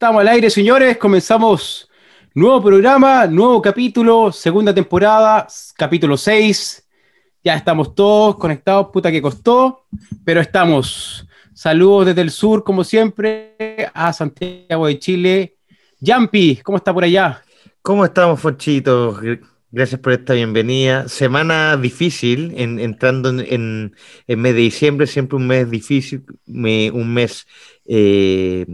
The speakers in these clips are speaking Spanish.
Estamos al aire, señores. Comenzamos nuevo programa, nuevo capítulo, segunda temporada, capítulo 6. Ya estamos todos conectados, puta que costó, pero estamos. Saludos desde el sur, como siempre, a Santiago de Chile. Yampi, ¿cómo está por allá? ¿Cómo estamos, Fonchito? Gracias por esta bienvenida. Semana difícil, entrando en, en, mes de diciembre, siempre un mes difícil, un mes eh,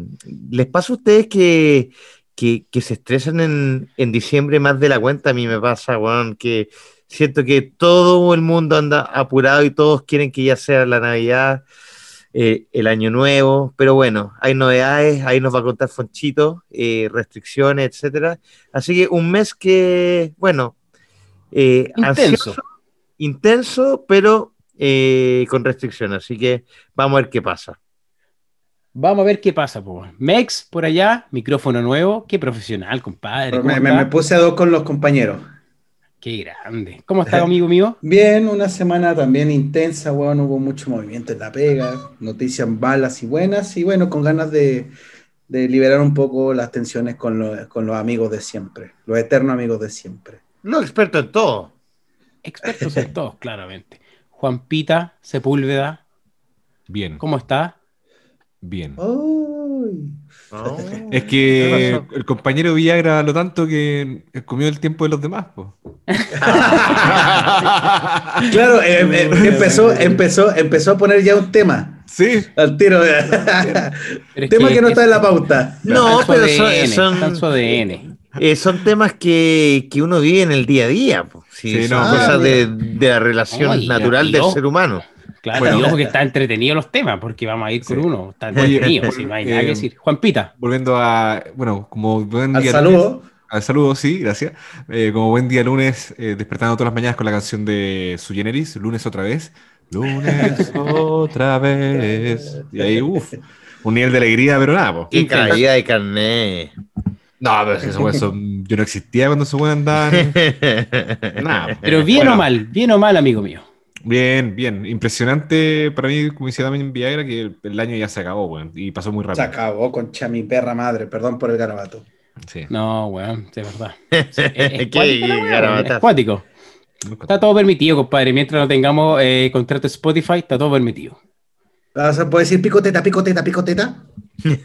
¿Les pasa a ustedes que, se estresan en, diciembre más de la cuenta? A mí me pasa, Juan, que siento que todo el mundo anda apurado y todos quieren que ya sea la Navidad, eh, el Año Nuevo, pero bueno, hay novedades, ahí nos va a contar Fonchito, eh, restricciones, etcétera. Así que un mes que, bueno, intenso. intenso, pero con restricciones. Así que vamos a ver qué pasa. Vamos a ver qué pasa, po. Mex, por allá, micrófono nuevo. Qué profesional, compadre. Me, puse a dos con los compañeros. Qué grande. ¿Cómo está, amigo mío? Bien, una semana también intensa, weón. Hubo mucho movimiento en la pega, noticias balas y buenas, y bueno, con ganas de, liberar un poco las tensiones con, los amigos de siempre, los eternos amigos de siempre. No experto en todo. Expertos en todo, claramente. Juan Pita, Sepúlveda. Bien. ¿Cómo está? Bien. Oh. Es que el compañero Villagra lo tanto que comió el tiempo de los demás. claro, eh, eh, empezó, empezó, empezó a poner ya un tema. Sí. Al tiro. tema que, no está en la pauta. No, pero son, eh, son temas que, uno vive en el día a día. Sí, son cosas de, la relación natural del ser humano. Claro, bueno, que está entretenido los temas, porque vamos a ir con uno. Está entretenido, si no hay nada que eh, decir. Juan Pita. Volviendo a, bueno, como buen al saludo. al saludo, sí, gracias. Eh, como buen día lunes, eh, despertando todas las mañanas con la canción de Su Generis, lunes otra vez. Lunes otra vez. Y ahí, uff, un nivel de alegría, pero nada, po. Qué caída de carné. No, pero eso, eso, yo no existía cuando se pueden andar. nada. Pero bien o mal, bien o mal, amigo mío. Bien, bien. Impresionante para mí, como decía también Viagra, que el año ya se acabó, weón. Y pasó muy rápido. Se acabó, concha mi perra madre. Perdón por el garabato. Sí. No, weón, de verdad. Es, cuático, Está todo permitido, compadre. Mientras no tengamos eh, contrato Spotify, está todo permitido. ¿Vas a poder decir picoteta, picoteta, picoteta?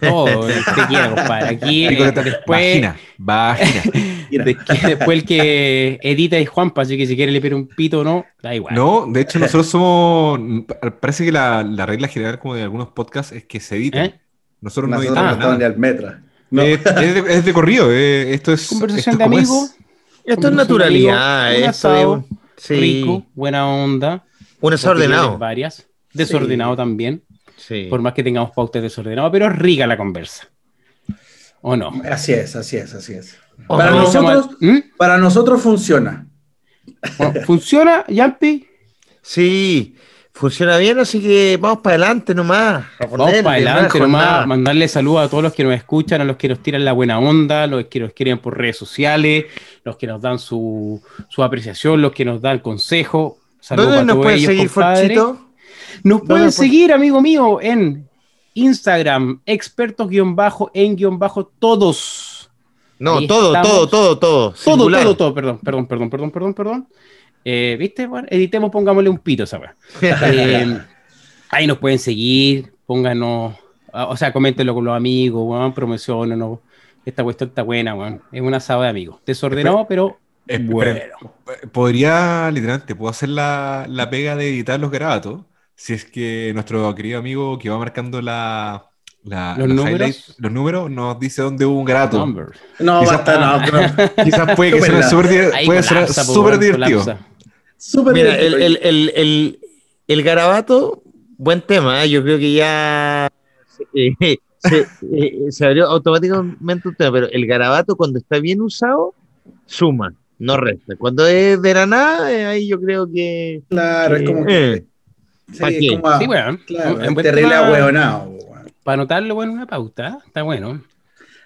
Todo, el que quiera, compadre. Aquí, picoteta, después... Vagina, después el que edita es Juanpa, así que si quiere le pide un pito o no, da igual. No, de hecho nosotros somos... Parece que la, la regla general como de algunos podcasts es que se edita. ¿Eh? Nosotros, no editamos nada. Ni al metra. No. Es, es, de, corrido, eh, esto es... Conversación de amigos. Esto es naturalidad. un asado, rico, buena onda. Un desordenado. Varias desordenado también. Por más que tengamos pautas desordenadas, pero rica la conversa. ¿O no? Así es, así es, así es. Para nosotros, ¿Mm? para nosotros funciona. ¿Funciona, Yampi? Sí, funciona bien, así que vamos para adelante nomás. vamos para adelante nomás. Mandarle saludos a todos los que nos escuchan, a los que nos tiran la buena onda, los que nos quieren por redes sociales, los que nos dan su, apreciación, los que nos dan consejo. Saludos ¿Dónde nos pueden seguir, Forchito? Nos pueden seguir, amigo mío, en Instagram, expertos-en-todos. No, todo, todo, todo, todo. Todo, todo, todo, perdón, perdón, perdón, perdón, perdón, perdón. Eh, ¿Viste? Bueno, editemos, pongámosle un pito, ¿sabes? Eh, ahí nos pueden seguir, pónganos, o sea, coméntenlo con los amigos, bueno, promocionen, esta cuestión está buena, bueno. es una asado de amigos. Desordenado, pero bueno. Podría, literalmente, puedo hacer la, la pega de editar los grabatos si es que nuestro querido amigo que va marcando la, ¿Los, números? los números nos dice dónde hubo un grato. No, quizás, no, quizás puede que sea súper divertido. Mira, el, el, el, el, garabato, buen tema, ¿eh? yo creo que ya eh, se, eh, se, abrió automáticamente un tema, pero el garabato cuando está bien usado, suma, no resta. Cuando es de la nada, ahí yo creo que... Claro, es como que... Sí, como, sí bueno. Claro, un terrible ahueonado. Para anotarlo, bueno, una pauta, está bueno.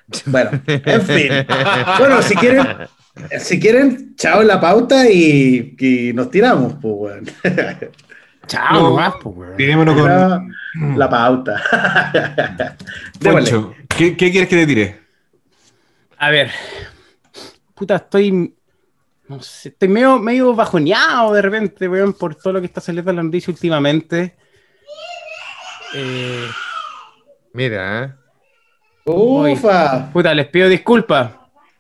Bueno, en fin. bueno, si quieren, si quieren, chao la pauta y, y nos tiramos, pues, bueno. Chao, no, pues, con la pauta. Poncho, ¿qué, ¿qué, quieres que te tire? A ver. Puta, estoy. No sé, estoy medio, medio bajoneado de repente, weón, por todo lo que está saliendo en la noticia últimamente. Eh, Mira, ¿eh? Ufa. puta, les pido disculpas.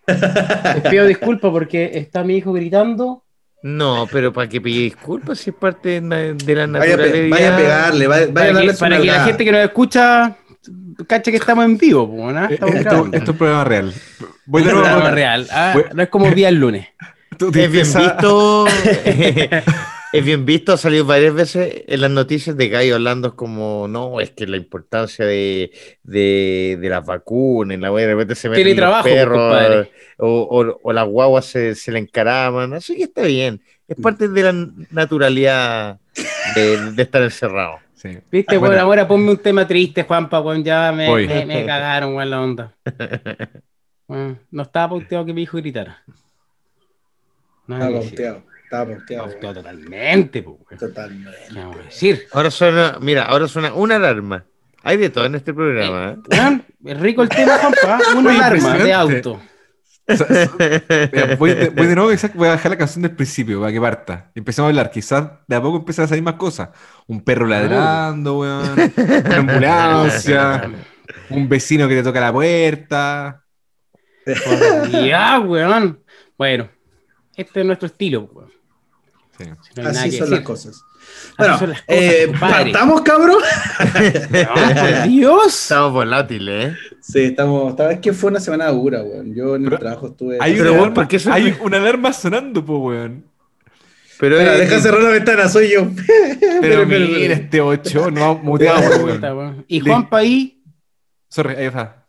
Les pido disculpas porque está mi hijo gritando. No, pero para que pide disculpas si es parte de la, de la Vaya, pe- vaya a pegarle, vaya, vaya a darle que, su para que la gente que nos escucha cache que estamos en vivo, ¿no? Eh, Estamos Esto, esto es un programa real. Voy de Es programa real. ah, Voy- no es como día el lunes. Tú Es bien empieza- visto. es bien visto, ha salido varias veces en las noticias de Gallo hablando como, no, es que la importancia de, de, de las vacunas, la wea de repente se meten los trabajo, perros o, o, o las guaguas se, se le encaraman, así que está bien. Es parte de la naturalidad de, de estar encerrado. Sí. Viste, Bueno. bueno, ahora ponme un tema triste, Juanpa, weón, ya me, me, me cagaron, weón, la onda. Bueno, no estaba pauteado que mi hijo gritara. No, Estaba pauteado, estaba pauteado. Pauteado totalmente, po, weón. Totalmente. ¿Qué vamos a decir? Ahora suena, mira, ahora suena una alarma. Hay de todo en este programa. ¿eh? Weón, es rico el tema, Juanpa, una alarma de auto. O sea, es- mira, voy, de, voy de nuevo, voy a dejar la canción del principio para que parta. Y Empecemos a hablar. Quizás de a poco empiezan a salir más cosas. Un perro ladrando, weón. Una ambulancia. un vecino que te toca la puerta. Ya, weón. Bueno, este es nuestro estilo, weón. Sí. Si no hay nada Así son decir. las cosas. Bueno, son las cosas, eh. ¿partamos, cabrón? No, Dios. Estamos volátiles, ¿eh? Sí, estamos. Esta vez que fue una semana dura, weón. Yo en el Pero trabajo estuve. Hay, Pero, una, weón, alarma, ¿por qué eso- hay una alarma sonando, po, weón. Pero Espera, eh, deja cerrar la ventana, soy yo. Pero mira, este ocho, no muteado, weón. weón. Y Juanpa ahí, Sorry, ahí está.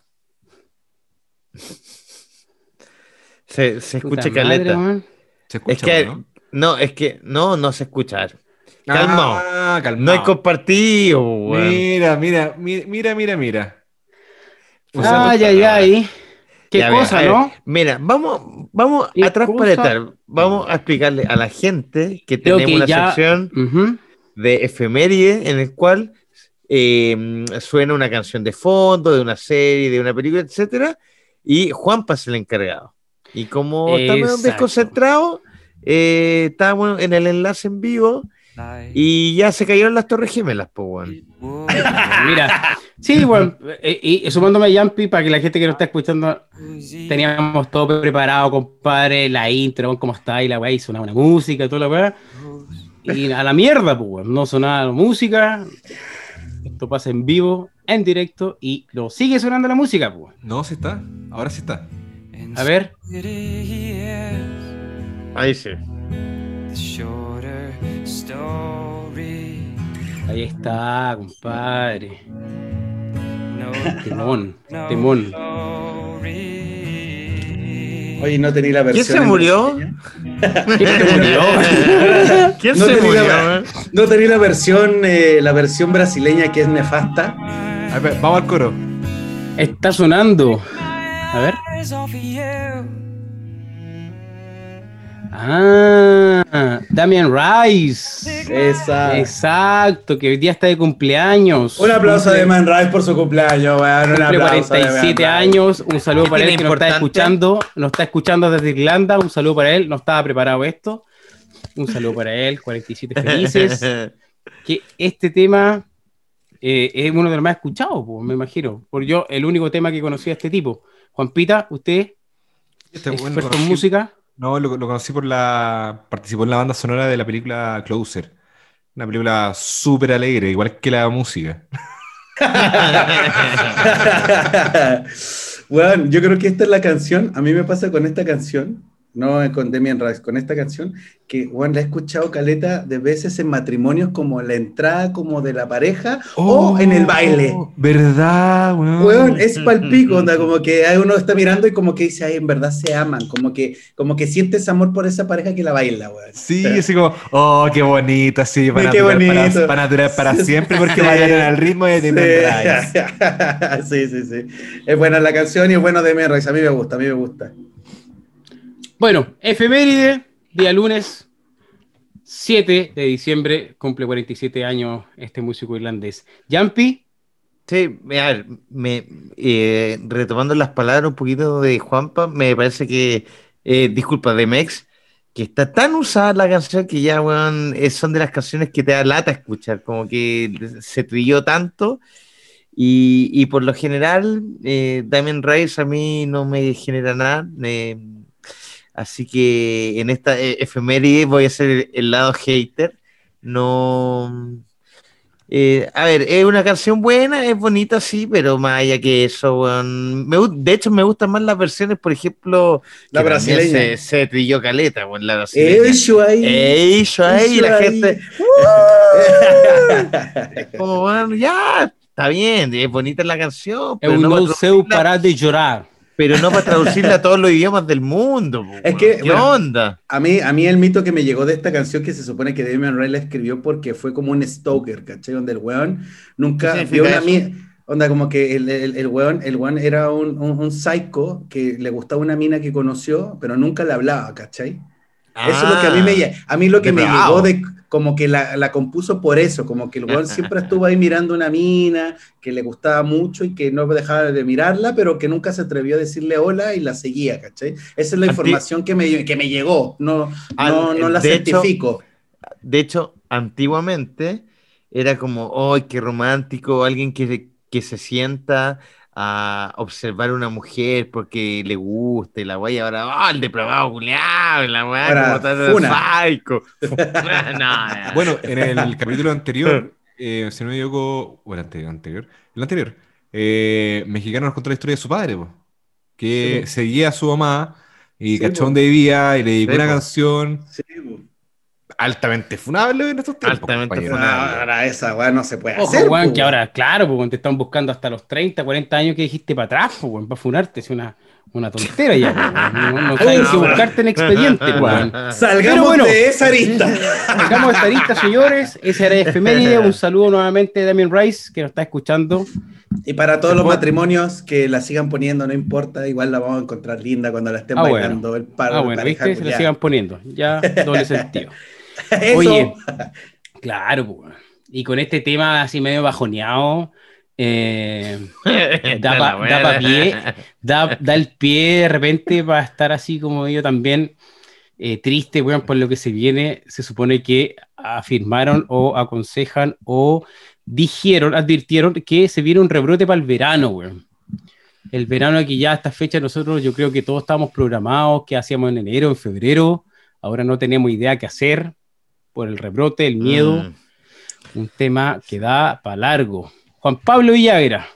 se, se escucha madre, caleta. Se escucha, Es que, ¿no? No, es que, no, no se escucha. Calmao. Ah, calmao. No hay compartido, weón. Mira, mira, mira, mira, mira, mira. Usando Ay, ay, ay. Qué Ya, mira, cosa, a ver, ¿no? Mira, vamos, vamos para atrás. Vamos a explicarle a la gente que Creo tenemos una ya- sección Ujú. de efeméride en el cual eh, suena una canción de fondo, de una serie, de una película, etcétera, y Juanpa es el encargado. Y como estamos desconcentrados, eh, estábamos en el enlace en vivo y ya se cayeron las torres gemelas, pues, weón. Mira, sí, bueno, eh, y, y sumándome a Yampi para que la gente que nos está escuchando, teníamos todo preparado, compadre, la intro, cómo está, y la weá, y sonaba una música, toda la weá. Y a la mierda, pues, weón, no sonaba la música. Esto pasa en vivo, en directo, y lo sigue sonando la música, pues. No, sí está. Ahora sí está. A ver, Ahí sí. ahí está, compadre. Timón, timón. Oye, no tenía la versión. ¿Quién se murió? ¿Quién se murió? ¿Quién No se murió? la-? No tenía la versión, eh, la versión brasileña que es nefasta. A ver, vamos al coro. Está sonando. A ver. Ah, Damian Rice. Exacto, que hoy día está de cumpleaños. Un aplauso a Cumple- Deman Rice por su cumpleaños, weón. Un Cumple aplauso a Deman 47 Rice. años. Un saludo para ¿Tiene él que nos está escuchando. Nos está escuchando desde Irlanda. Un saludo para él. No estaba preparado esto. Un saludo para él. 47 felices. que este tema eh, es uno de los más escuchados, pues, me imagino. Por yo, el único tema que conocí a este tipo. Juanpita, usted, Este experto en música. No, lo, conocí por la. Participó en la banda sonora de la película Closer. Una película súper alegre, igual que la música. bueno, yo creo que esta es la canción. A mí me pasa con esta canción, no con Demian Rice, con esta canción, que bueno, la he escuchado caleta de veces en matrimonios como la entrada como de la pareja o en el baile. Oh, ¿Verdad, weón? Weón, es palpico, onda, como que hay uno está mirando y como que dice, ay, en verdad se aman, como que, como que sientes amor por esa pareja que la baila, weón. Sí, así como, oh, qué bonita, sí, para, Qué durar, para, bonito. para durar para siempre porque bailan al ritmo de Demian Rice. sí, sí, sí. Es buena la canción y es bueno Demian Rice. A mí me gusta, a mí me gusta. Bueno, efeméride, día lunes 7 de diciembre, cumple 47 años este músico irlandés. Yampi, Sí, a ver, eh, retomando las palabras un poquito de Juanpa, me parece que, eh, disculpa, de Mex, que está tan usada la canción que ya, weón, son de las canciones que te da lata escuchar, como que se trilló tanto. Y, y por lo general, eh, Damien Rice a mí no me genera nada. eh, así que en esta eh, efeméride voy a ser el, el lado hater. No. eh, a ver, es una canción buena, es bonita, sí, pero más allá que eso, weón, me de hecho me gustan más las versiones, por ejemplo, La que brasileña. Se, se trilló caleta, weón, la brasileña. Eso ahí. Eso ahí, la gente. Como, bueno, ya, está bien, es bonita la canción, Es pero un no, no parar de llorar. Pero no para traducirla a todos los idiomas del mundo. po, Es que, ¿Qué bueno, onda? A mí, a mí el mito que me llegó de esta canción que se supone que Damian Ray la escribió porque fue como un stalker, ¿cachai? Donde el weón nunca ¿Qué vio una mina. Onda, como que el, el, el weón, el weón era un, un, un psycho que le gustaba una mina que conoció, pero nunca le hablaba, ¿cachai? Eso es lo que a mí me, lle- a mí lo que me llegó de como que la, la compuso por eso, como que el weón siempre estuvo ahí mirando una mina que le gustaba mucho y que no dejaba de mirarla, pero que nunca se atrevió a decirle hola y la seguía, ¿cachai? Esa es la información que me, que me llegó, no, Al- no, no la de hecho- certifico. De hecho, antiguamente era como, ¡ay, qué romántico! Alguien que, que se sienta a observar a una mujer porque le gusta y la guay ahora, ¡oh, el depravado culiao! La Ahora, como tal, no. Bueno, en el capítulo anterior, eh, si no me equivoco, o el anterior, anterior, el anterior, eh, Mexicano nos contó la historia de su padre, po, que Sí, seguía a su mamá y Sí, cachó po. dónde vivía y le dedicó Sí, una po. canción Sí, po. Altamente funable en estos tiempos. Altamente compañero. funable. ahora esa weá no se puede Ojo, hacer. weón, po, que ahora, claro, pues te están buscando hasta los 30, 40 años que dijiste para atrás, pues, weón, para funarte, es una, una tontera ya, pues, weón. no, no qué buscarte en expediente, pues, weón. Salgamos bueno. de esa arista. Sacamos esta lista, señores. Ese era efeméride. Un saludo nuevamente de Damien Rice, que nos está escuchando. Y para todos los matrimonios que la sigan poniendo, no importa, igual la vamos a encontrar linda cuando la estén Ah, bueno. bailando el par Ah, bueno, ¿viste? Se culiada. sigan poniendo. Ya, doble sentido. Oye, claro. Y con este tema así medio bajoneado, eh, da, pa- da pa' pie, da, da el pie de repente para estar así como yo también eh, triste, weón, por lo que se viene. Se supone que afirmaron o aconsejan o dijeron, advirtieron que se viene un rebrote para el verano, weón. El verano que ya a esta fecha nosotros yo creo que todos estábamos programados, que hacíamos en enero, en febrero, ahora no tenemos idea qué hacer por el rebrote, el miedo, Mm. un tema que da para largo. Juan Pablo Villagra,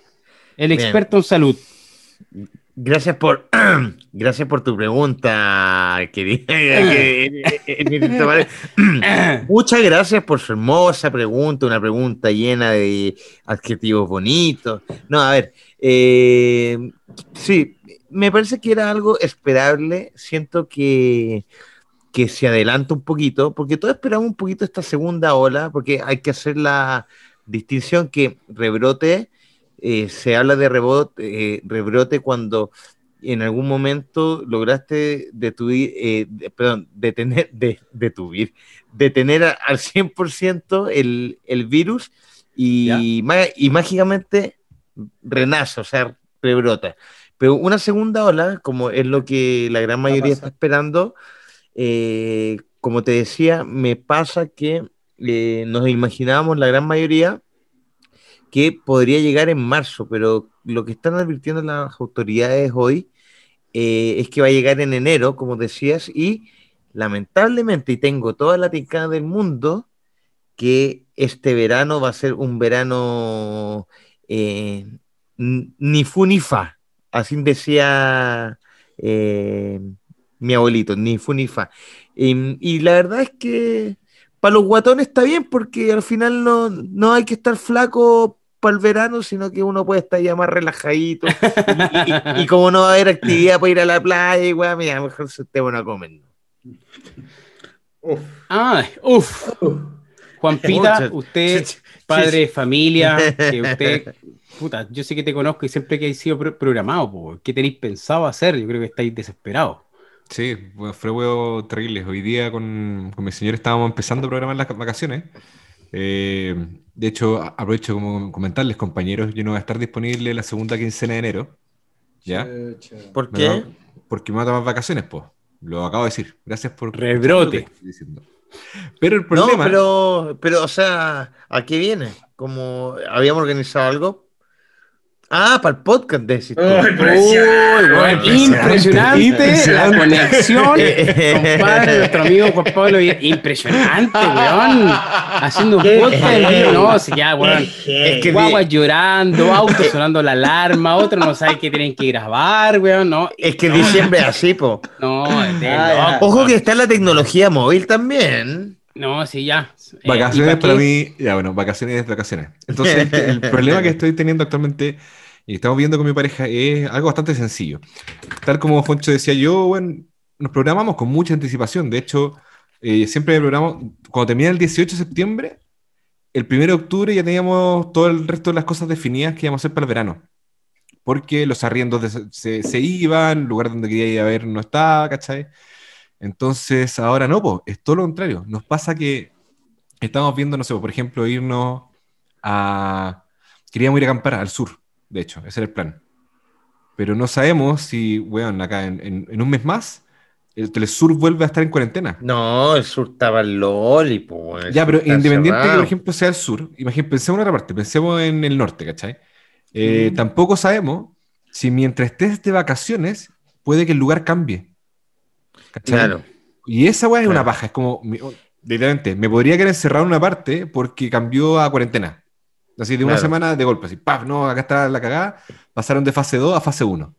el Bien. experto en salud. Gracias por, gracias por tu pregunta, querida. que- Muchas gracias por su hermosa pregunta, una pregunta llena de adjetivos bonitos. No, a ver, eh, sí, me parece que era algo esperable. Siento que, que se adelanta un poquito, porque todos esperamos un poquito esta segunda ola, porque hay que hacer la distinción que rebrote, eh, se habla de rebote, eh, rebrote cuando en algún momento lograste detuir, eh, de- perdón, detener, de, detener a- al 100% el, el virus y, y mágicamente renace, o sea, rebrota. Pero una segunda ola, como es lo que la gran mayoría está esperando, eh, como te decía, me pasa que eh, nos imaginábamos la gran mayoría que podría llegar en marzo, pero lo que están advirtiendo las autoridades hoy eh, es que va a llegar en enero, como decías, y lamentablemente, y tengo toda la tincada del mundo, que este verano va a ser un verano ni fu ni fa, así decía mi abuelito, ni fu ni fa. Y, y la verdad es que para los guatones está bien porque al final no, no hay que estar flaco para el verano, sino que uno puede estar ya más relajadito. Y, y- y como no va a haber actividad para ir a la playa, y weá, mira, mejor se te van a comer. Uf. Ah, uff. Juan Pita, usted, padre de familia, que usted, puta, yo sé que te conozco y siempre que hay sido pro- programado, po, ¿qué tenéis pensado hacer? Yo creo que estáis desesperados. Sí, bueno, fue huevo terrible. Hoy día con, con mi señor estábamos empezando a programar las vacaciones Eh, de hecho, aprovecho como comentarles, compañeros, yo no voy a estar disponible la segunda quincena de enero. ¿Ya? ¿Por Me qué? va- porque me voy a tomar vacaciones, pues. Lo acabo de decir. Gracias por. Rebrote. Pero el No, problema. pero, pero, o sea, ¿a qué viene? Como habíamos organizado algo. Ah, para el podcast, decís Uy, weón, impresionante Impresionante. la conexión, compadre, nuestro amigo Juan Pablo. Impresionante, weón. Haciendo un podcast. No, si ya, weón. Es que Guaguas llorando, autos sonando la alarma, otro no sabe que tienen que grabar, weón. No, es que no, diciembre es así, po. No, es de Ah, loco. Ojo que está la tecnología móvil también. No, sí, ya. Eh, Vacaciones ¿y pa' para mí, ya bueno, vacaciones es vacaciones. Entonces, el problema que estoy teniendo actualmente y estamos viendo con mi pareja es algo bastante sencillo. Tal como Foncho decía yo, bueno, nos programamos con mucha anticipación. De hecho, eh, siempre me programamos, cuando termina el 18 de septiembre, el 1 de octubre ya teníamos todo el resto de las cosas definidas que íbamos a hacer para el verano. Porque los arriendos se, se iban, el lugar donde quería ir a ver no estaba, ¿cachai? Entonces, ahora no, es todo lo contrario. Nos pasa que estamos viendo, no sé, por ejemplo, irnos a... Queríamos ir a acampar al sur, de hecho, ese era el plan. Pero no sabemos si, weón, acá en, en- en un mes más, el Telesur vuelve a estar en cuarentena. No, el sur estaba Loli, po. el Ya, pero independiente que, cerrado. por ejemplo, sea el sur, imagínate, pensemos en otra parte, pensemos en el norte, ¿cachai? Eh, Tampoco sabemos si mientras estés de vacaciones, puede que el lugar cambie. ¿cachai? Claro. Y esa weá es una paja, es como, oh, literalmente, me podría quedar encerrado en una parte porque cambió a cuarentena. Así de una Claro. semana de golpe, así, ¡paf! No, acá está la cagada, pasaron de fase 2 a fase 1.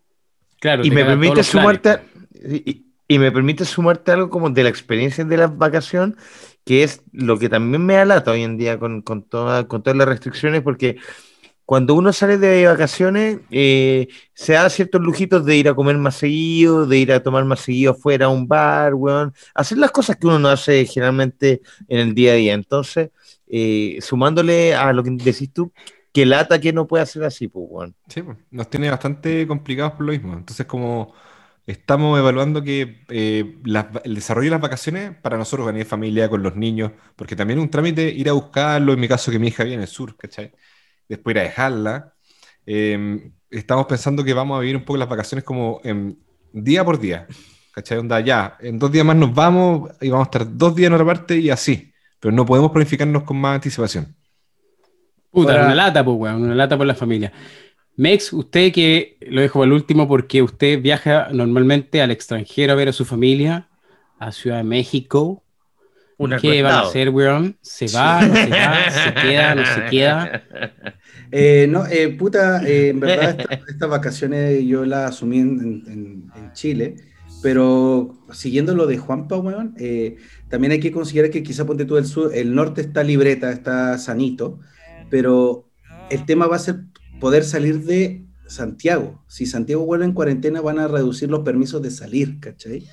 Claro, Y me permite sumarte, y, y me permite sumarte algo como de la experiencia de la vacación, que es lo que también me alata hoy en día con, con, toda- con todas las restricciones, porque cuando uno sale de vacaciones, eh, se da ciertos lujitos de ir a comer más seguido, de ir a tomar más seguido afuera a un bar, weón, hacer las cosas que uno no hace generalmente en el día a día. Entonces, eh, sumándole a lo que decís tú, que lata que no puede hacer así, pues, weón. Sí, pues, nos tiene bastante complicados por lo mismo. Entonces, como estamos evaluando que eh, el desarrollo de las vacaciones para nosotros, venir familia con los niños, porque también es un trámite ir a buscarlo, en mi caso que mi hija vive en el sur, ¿cachai? Después ir a dejarla. Eh, estamos pensando que vamos a vivir un poco las vacaciones como en día por día, ¿cachai? Onda, ya, en dos días más nos vamos y vamos a estar dos días en otra parte y así, pero no podemos planificarnos con más anticipación. Puta, Ahora- una lata, pues, weón, una lata por la familia. Mex, usted que lo dejo al último porque usted viaja normalmente al extranjero a ver a su familia, a Ciudad de México. Un ¿Qué van a hacer, weón? ¿Se va, no se va, se queda, no se queda? Eh, no, eh, puta, eh, en verdad esta- estas vacaciones yo las asumí en, en- en Chile, pero siguiendo lo de Juanpa, weón, eh, también hay que considerar que quizá ponte tú el sur, el norte está libreta, está sanito, pero el tema va a ser poder salir de Santiago. Si Santiago vuelve en cuarentena van a reducir los permisos de salir, ¿cachai?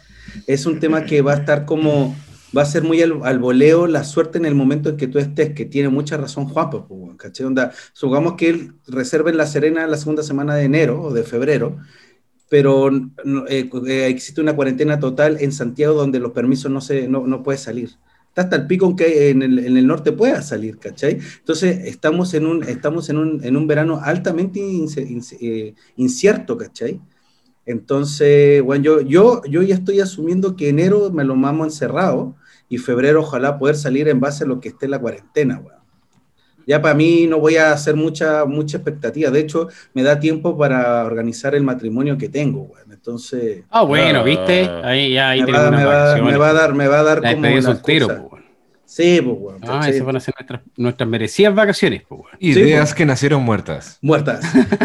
Es un tema que va a estar como, va a ser muy al, al voleo la suerte en el momento en que tú estés, que tiene mucha razón Juanpa, pues, ¿cachai? Onda, supongamos que él reserve en La Serena la segunda semana de enero o de febrero, pero eh, eh, existe una cuarentena total en Santiago donde los permisos no, se, no, no puede salir. Está hasta el pico en que en el, en el norte pueda salir, ¿cachai? Entonces estamos en un, estamos en un, en un verano altamente eh, incierto, ¿cachai? Entonces, bueno, yo, yo, yo ya estoy asumiendo que enero me lo mamo encerrado y febrero ojalá poder salir en base a lo que esté la cuarentena, weón. Ya para mí no voy a hacer mucha, mucha expectativa. De hecho, me da tiempo para organizar el matrimonio que tengo. Entonces, Ah, bueno, Ah. ¿viste? Ahí ya ahí me va, me va- vacaciones. me va a dar, me va a dar La como una soltero, pues. Sí, pues. Ah, esas van a ser nuestras, nuestras merecidas vacaciones, pues, weón. Ideas que nacieron muertas. Muertas.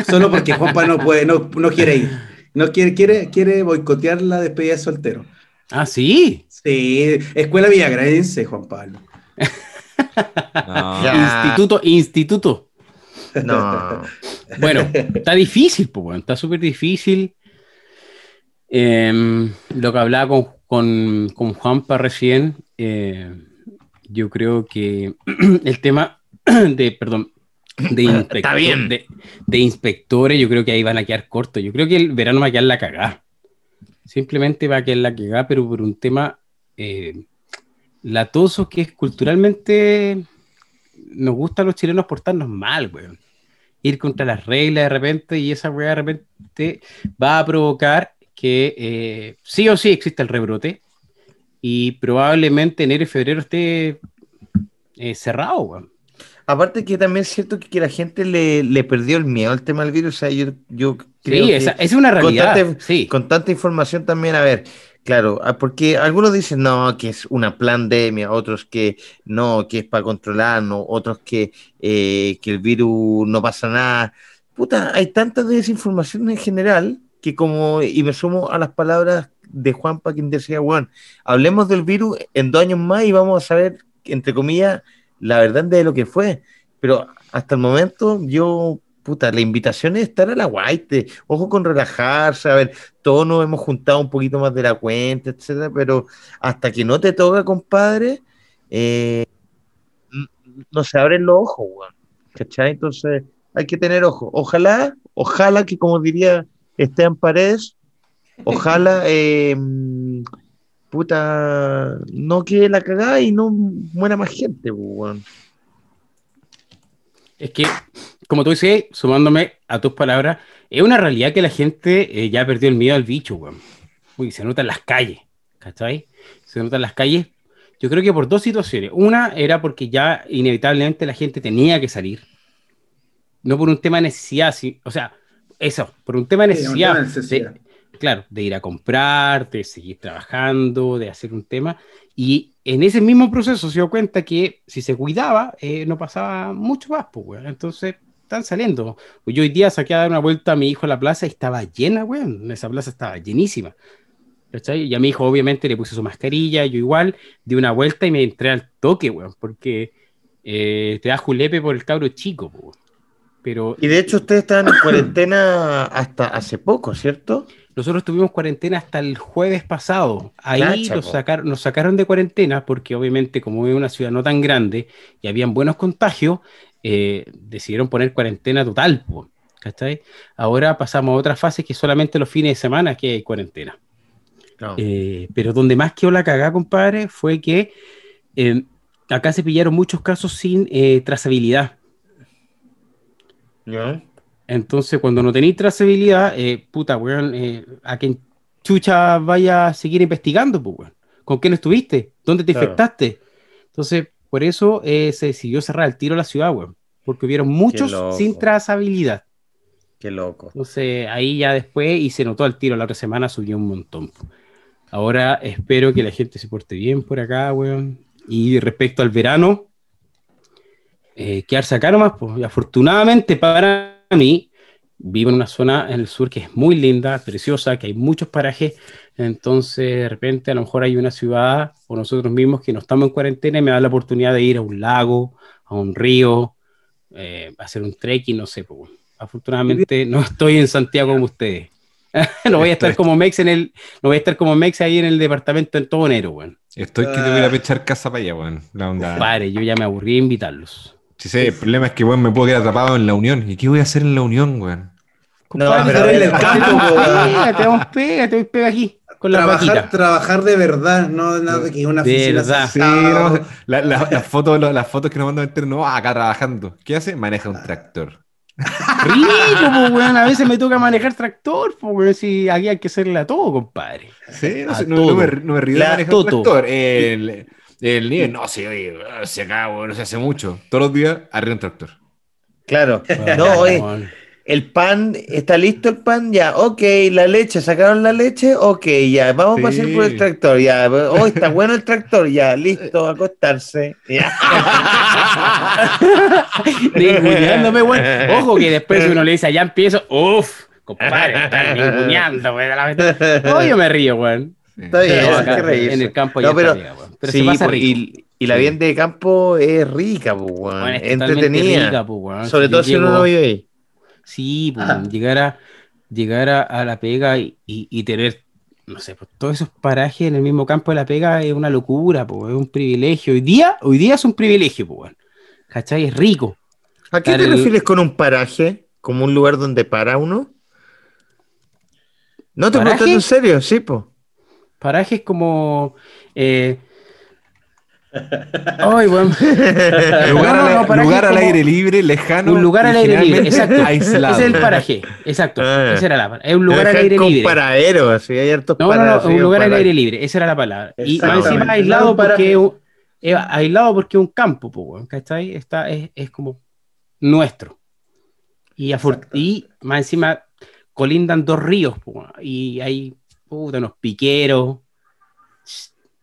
Solo porque Juanpa no puede, no, no quiere ir. No quiere, quiere, quiere boicotear la despedida de soltero. Ah, sí. Sí, Escuela Villagraense, Juan Pablo. No. Instituto, instituto. No. Bueno, está difícil, pues, está súper difícil. Em, lo que hablaba con, con, con Juanpa recién, eh, yo creo que el tema de, perdón, de, inspector- bien. de, de inspectores, yo creo que ahí van a quedar cortos. Yo creo que el verano va a quedar la cagada. Simplemente va a quedar la cagada, pero por un tema eh, latoso que es culturalmente nos gusta a los chilenos portarnos mal, weón. Ir contra las reglas de repente y esa weá de repente va a provocar que eh, sí o sí exista el rebrote y probablemente enero y febrero esté eh, cerrado, weón. Aparte que también es cierto que, que la gente le, le perdió el miedo al tema del virus. O sea, yo, yo creo Sí, que esa, es una con realidad. tanta- sí. con tanta información también, a ver, claro, ah, porque algunos dicen no, que es una pandemia, otros que no, que es para controlarnos, otros que, eh, que el virus no pasa nada. Puta, hay tanta desinformación en general que como, y me sumo a las palabras de Juanpa, quien decía, Juan, hablemos del virus en dos años más y vamos a saber, entre comillas, la verdad de lo que fue. Pero hasta el momento yo, puta, la invitación es estar a la guaite, ojo con relajarse, a ver, todos nos hemos juntado un poquito más de la cuenta, etcétera, pero hasta que no te toca, compadre, eh, no se abren los ojos, weón. ¿Cachai? Entonces hay que tener ojo. Ojalá, ojalá que como diría Esteban Paredes, ojalá eh, puta no quede la cagada y no muera más gente, pues, weón. Es que, como tú dices, sumándome a tus palabras, es una realidad que la gente eh, ya perdió el miedo al bicho, weón. Uy, se nota en las calles, ¿cachai? Se nota en las calles. Yo creo que por dos situaciones. Una era porque ya inevitablemente la gente tenía que salir. No por un tema de necesidad, sí, o sea, eso, por un tema de Sí, necesidad. tema de necesidad. de- claro, de ir a comprar, de seguir trabajando, de hacer un tema. Y en ese mismo proceso se dio cuenta que si se cuidaba, eh, no pasaba mucho más, pues, weón. Entonces, están saliendo. Yo hoy día saqué a dar una vuelta a mi hijo a la plaza y estaba llena, weón. Esa plaza estaba llenísima. ¿Cachai? Y a mi hijo, obviamente, le puse su mascarilla, yo igual, di una vuelta y me entré al toque, weón, porque eh, te da julepe por el cabro chico, weón. Pero Y de hecho ustedes estaban en cuarentena hasta hace poco, ¿cierto? Nosotros tuvimos cuarentena hasta el jueves pasado. Ahí nos, sacaron, nos sacaron de cuarentena porque obviamente como es una ciudad no tan grande y habían buenos contagios, eh, decidieron poner cuarentena total. ¿cachai? Ahora pasamos a otra fase que solamente los fines de semana que hay cuarentena. No. Eh, pero donde más quedó la cagada, compadre, fue que eh, acá se pillaron muchos casos sin eh, trazabilidad. ¿Ya? Entonces, cuando no tenéis trazabilidad, puta, weón, a quien chucha vaya a seguir investigando, pues, weón. ¿Con quién estuviste? ¿Dónde te Claro. infectaste? Entonces, por eso eh, se decidió cerrar el tiro a la ciudad, weón. Porque hubieron muchos sin trazabilidad. Qué loco. Entonces, ahí ya después, y se notó al tiro, la otra semana subió un montón. Ahora espero que la gente se porte bien por acá, weón. Y respecto al verano, eh, quedarse acá nomás, pues. Afortunadamente para mí, vivo en una zona en el sur que es muy linda, preciosa, que hay muchos parajes. Entonces, de repente, a lo mejor hay una ciudad o nosotros mismos que no estamos en cuarentena y me da la oportunidad de ir a un lago, a un río, eh, hacer un trekking, no sé. pues, afortunadamente no estoy en Santiago como ustedes. no voy a estar como Mex en el, no voy a estar como Mex ahí en el departamento en todo enero, weón. Estoy que te voy a pechar casa para allá, weón. La onda. Padre, yo ya me aburrí de invitarlos. Sí, sí, el problema es que, weón, me puedo quedar atrapado en la unión. ¿Y qué voy a hacer en la unión, weón? No, Compadre, pero te en el campo, weón. te vamos pega, te voy pega aquí, con la Trabajar, vaquita. trabajar de verdad, no nada de que una De oficina verdad. Sí, sentado. no, la- la- las fotos, lo- las fotos que nos mandan entero, no, acá trabajando. ¿Qué hace? Maneja un tractor. Rico, pues, weón. A veces me toca manejar tractor, pues, weón. Si aquí hay que hacerle a todo, compadre. Sí, no, A sé, no, todo. no me, no me río de manejar Toto. tractor. El, el nivel, no, sí, oye, se acá, weón, no se hace mucho. Todos los días arriba un tractor. Claro. No, oye. El pan, ¿está listo el pan? Ya, ok, la leche, ¿sacaron la leche? Ok, ya, vamos a pasar Sí. por el tractor, ya, oh, está bueno el tractor, ya, listo, acostarse. Ya. Ojo que después uno le dice, ya empiezo, uff, compadre, están ninguneando, weón. la- Oh, yo me río, weón. Está bien, No, hay acá, en el campo No, ya pero- está weón. Pero sí, se pasa por- rico. y, y la Sí. de campo es rica, pues, weón, es entretenida. rica, pues. Sobre Si todo si uno no vive ahí. Sí, pues, llegar a llegar a, a la pega y, y- y tener, no sé, pues, todos esos parajes en el mismo campo de la pega es una locura, pues, es un privilegio. Hoy día, hoy día es un privilegio, pues. ¿Cachai? Es rico. ¿A qué te refieres con un paraje? ¿Como un lugar donde para uno? No te pregunto en serio, sí, po. Paraje es como. eh, Ay, weón. Lugar, No, no, al- no, lugar al aire libre, lejano. Un lugar al aire libre, exacto. Aislado. Ese es el paraje, exacto. Ah. Esa era la palabra. Es un lugar al aire con libre. paradero, así hay hartos No, no, no, un lugar al aire libre, esa era la palabra. Y más encima aislado porque es aislado porque es un campo, pues, ¿cachai? Está, es, es como nuestro. Y, y más encima colindan dos ríos, pues, weón, y hay puta, unos piqueros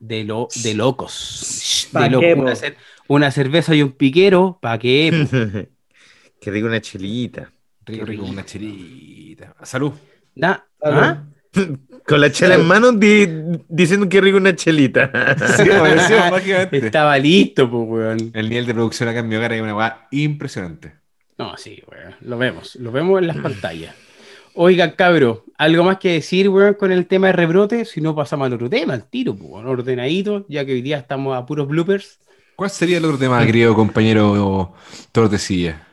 de, lo, de locos. ¿Pa' De locos. qué, Una, cer- una cerveza y un piquero, ¿para qué? Qué rico una chelita. Rico, rico, una chirita. Salud. Na- Salud. ¿ah? Con la chela en mano di- diciendo que rico una chelita. Sí, apareció mágicamente. Estaba listo, pues, weón. El nivel de producción acá en mi hogar es una weá impresionante. No, sí, weón. Lo vemos. Lo vemos en las pantallas. Oigan, cabro, ¿algo más que decir, weón, con el tema de rebrote? Si no, pasamos al otro tema, al tiro, pues, weón, ordenadito, ya que hoy día estamos a puros bloopers. ¿Cuál sería el otro tema, querido compañero Tortesilla?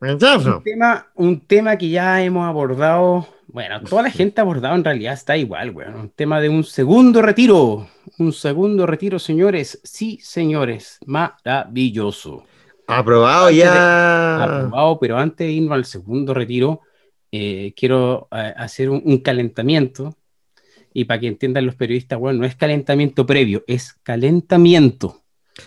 Un tema, un tema que ya hemos abordado, bueno, toda la gente ha abordado en realidad está igual, weón. Un tema de un segundo retiro. Un segundo retiro, señores. Sí, señores. Maravilloso. Aprobado Antes de- ya. aprobado, pero antes de irnos al segundo retiro, eh, quiero eh, hacer un, un calentamiento. Y para que entiendan los periodistas, bueno, no es calentamiento previo, es calentamiento.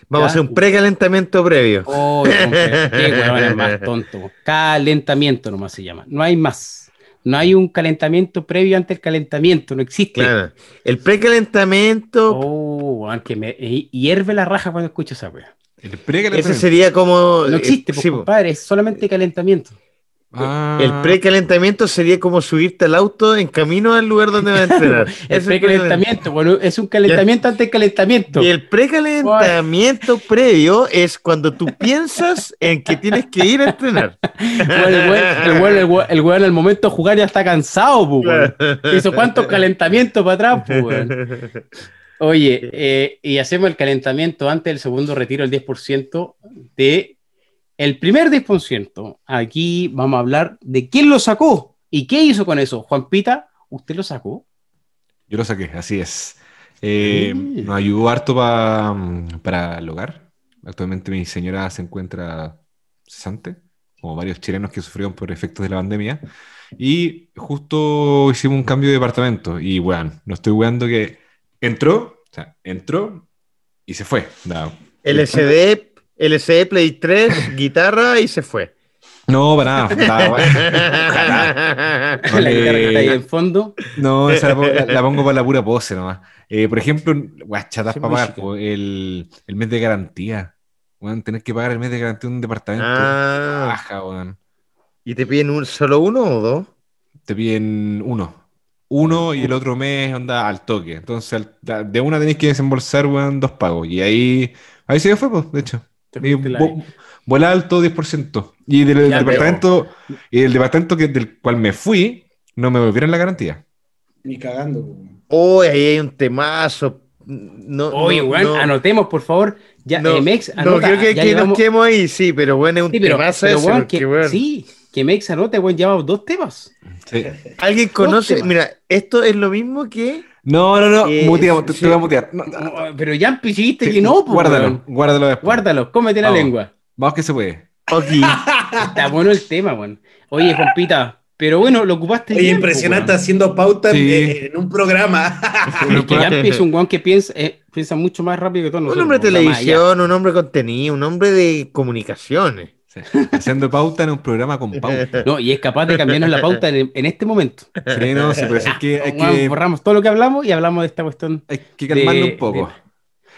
Vamos a hacer un precalentamiento previo. Oh, hombre, qué más tonto. Calentamiento nomás se llama. No hay más. No hay un calentamiento previo ante el calentamiento, no existe. Claro. El precalentamiento, Oh, weón, que me y- hierve la raja cuando escucho esa wea. El ese sería como. No existe, eh, pues, sí, compadre, es solamente calentamiento. Ah. El precalentamiento sería como subirte al auto en camino al lugar donde vas a entrenar. El precalentamiento, bueno, es un calentamiento ante el calentamiento. Y el precalentamiento previo es cuando tú piensas en que tienes que ir a entrenar. Bueno, el weón- al momento de jugar ya está cansado, pues. Hizo cuántos calentamientos para atrás, pues. Oye, eh, y hacemos el calentamiento antes del segundo retiro, el 10% de el primer 10%. Aquí vamos a hablar de quién lo sacó y qué hizo con eso. Juan Pita, ¿usted lo sacó? Yo lo saqué, así es. Eh, Sí. nos ayudó harto pa- para el hogar. Actualmente mi señora se encuentra cesante, como varios chilenos que sufrieron por efectos de la pandemia. Y justo hicimos un cambio de departamento. Y bueno, no estoy weando que entró, o sea, entró y se fue. No, LCD, LCD Play 3, guitarra y se fue. no para nada. la le- guitarra que está ahí en fondo. No, esa la, pongo- la- la pongo para la pura pose nomás. Eh, por ejemplo, guachatas para pagar el, el mes de garantía. Weón, tenés que pagar el mes de garantía de un departamento. Ah. Baja, weón. ¿Y te piden un, solo uno o dos? Te piden uno. Uno y el otro mes onda al toque. Entonces, de una tenés que desembolsar, weón, dos pagos. Y ahí, ahí se fue, pues, de hecho. Te vo- Vuela alto 10%. Y del, pero- departamento, y del departamento que, del cual me fui, no me volvieron la garantía. Ni cagando. po. Uy, ahí hay un temazo. No, Oye, no, weón, no, anotemos, por favor. Ya, no, Mex, no, anota, creo que, que nos llevamos- quedemos ahí, sí, pero bueno, es un Sí, pero, temazo pero, ese, weón, que, weón, sí, que Mex anote, weón, llevamos dos temas. Sí. Alguien conoce, temas. mira, esto es lo mismo que No, no, no, Eh, muteamos, te, sí. te voy a mutear. No, no, No, pero ya dijiste sí, que no, pues, guárdalo, weón. guárdalo después. Guárdalo, cómete la Vamos. lengua. Vamos que se puede. aquí. Está bueno el tema, weón. Oye, Juanpita, pero bueno, lo ocupaste Oye, bien, impresionante pues, haciendo pauta en- Sí. en, un programa. que Yampi es un weón que piensa, eh, piensa mucho más rápido que todos un nosotros. hombre de televisión, un hombre de contenido, un hombre de comunicaciones. Sí. Haciendo pauta en un programa con pauta. No, y es capaz de cambiarnos la pauta en, en este momento. Sí, no, sí, pero es que Weón, que, Borramos todo lo que hablamos y hablamos de esta cuestión. hay que calmarlo de- un poco. de-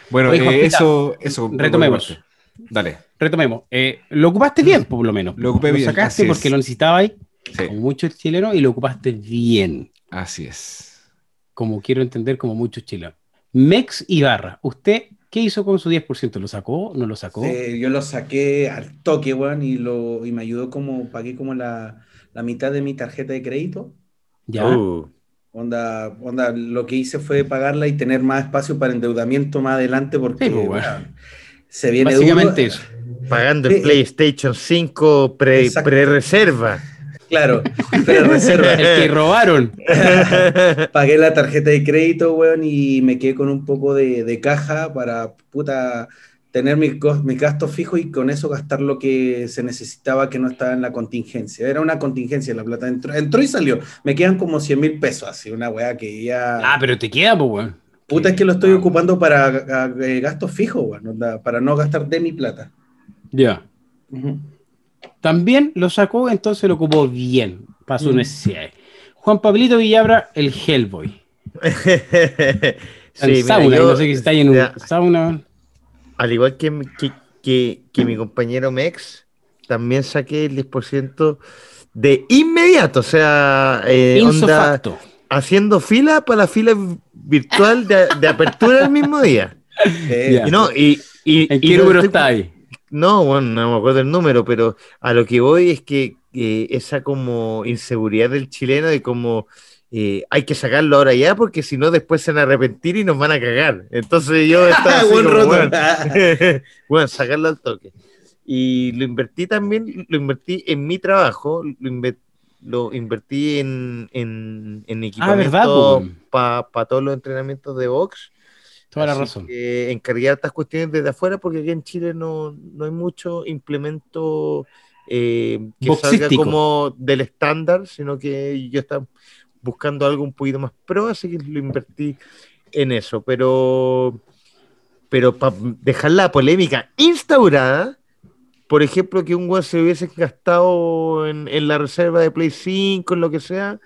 Bueno, Oye, eh, eso, eso. retomemos. Dale. Retomemos. Eh, lo ocupaste bien, por lo menos. Lo ocupé bien, sacaste así porque es. lo necesitabais, Sí, como muchos chilenos, y lo ocupaste bien. así es. como quiero entender como muchos chilenos. Mex Ibarra, ¿usted qué hizo con su 10%? ¿Lo sacó? ¿No lo sacó? Eh, yo lo saqué al toque, weón, y, lo, y me ayudó como, pagué como la, la mitad de mi tarjeta de crédito. ¿Ya? Uh, Onda, onda, lo que hice fue pagarla y tener más espacio para endeudamiento más adelante porque Sí, pues, se viene Básicamente duro. eso. pagando el Sí. PlayStation 5 pre- Exacto. pre-reserva. Claro, pero reserva. El que robaron. Pagué la tarjeta de crédito, weón, y me quedé con un poco de, de caja para, puta, tener mi, cos- mi gasto fijo y con eso gastar lo que se necesitaba que no estaba en la contingencia. Era una contingencia, la plata entró, entró y salió. Me quedan como 100 mil pesos, así, una weá que ya... Ah, pero te queda, pues, weón. Puta, es que lo estoy Ah. ocupando para a- eh, gastos fijos, weón, para no gastar de mi plata. Ya. También lo sacó, entonces lo ocupó bien para sus Mm. necesidades. Juan Pablito Villabra, el Hellboy. Sí, mira, sauna, yo- no sé si está ahí en un mira, sauna. Al igual que, que, que- que mi compañero Mex, también saqué el 10% de inmediato, o sea, eh, onda, haciendo fila para la fila virtual de, de apertura el mismo día. Eh, Ya. Y no, y, y- ¿En y qué número estoy- está ahí? No, bueno, no me acuerdo el número, pero a lo que voy es que eh, esa como inseguridad del chileno de como eh, hay que sacarlo ahora ya porque si no después se van a arrepentir y nos van a cagar. Entonces yo estaba así como, bueno, bueno, sacarlo al toque. Y lo invertí también, lo invertí en mi trabajo, lo, lo invertí en, en, en Ah, ¿verdad, equipamiento po? para todos los entrenamientos de box. Toda la Así razón. que encargué estas cuestiones desde afuera porque aquí en Chile no, no hay mucho implemento eh, que salga como del estándar, sino que yo estaba buscando algo un poquito más pro, así que lo invertí en eso. Pero, pero para dejar la polémica instaurada, por ejemplo, que un weón se hubiese gastado en, en la reserva de Play 5, en lo que sea,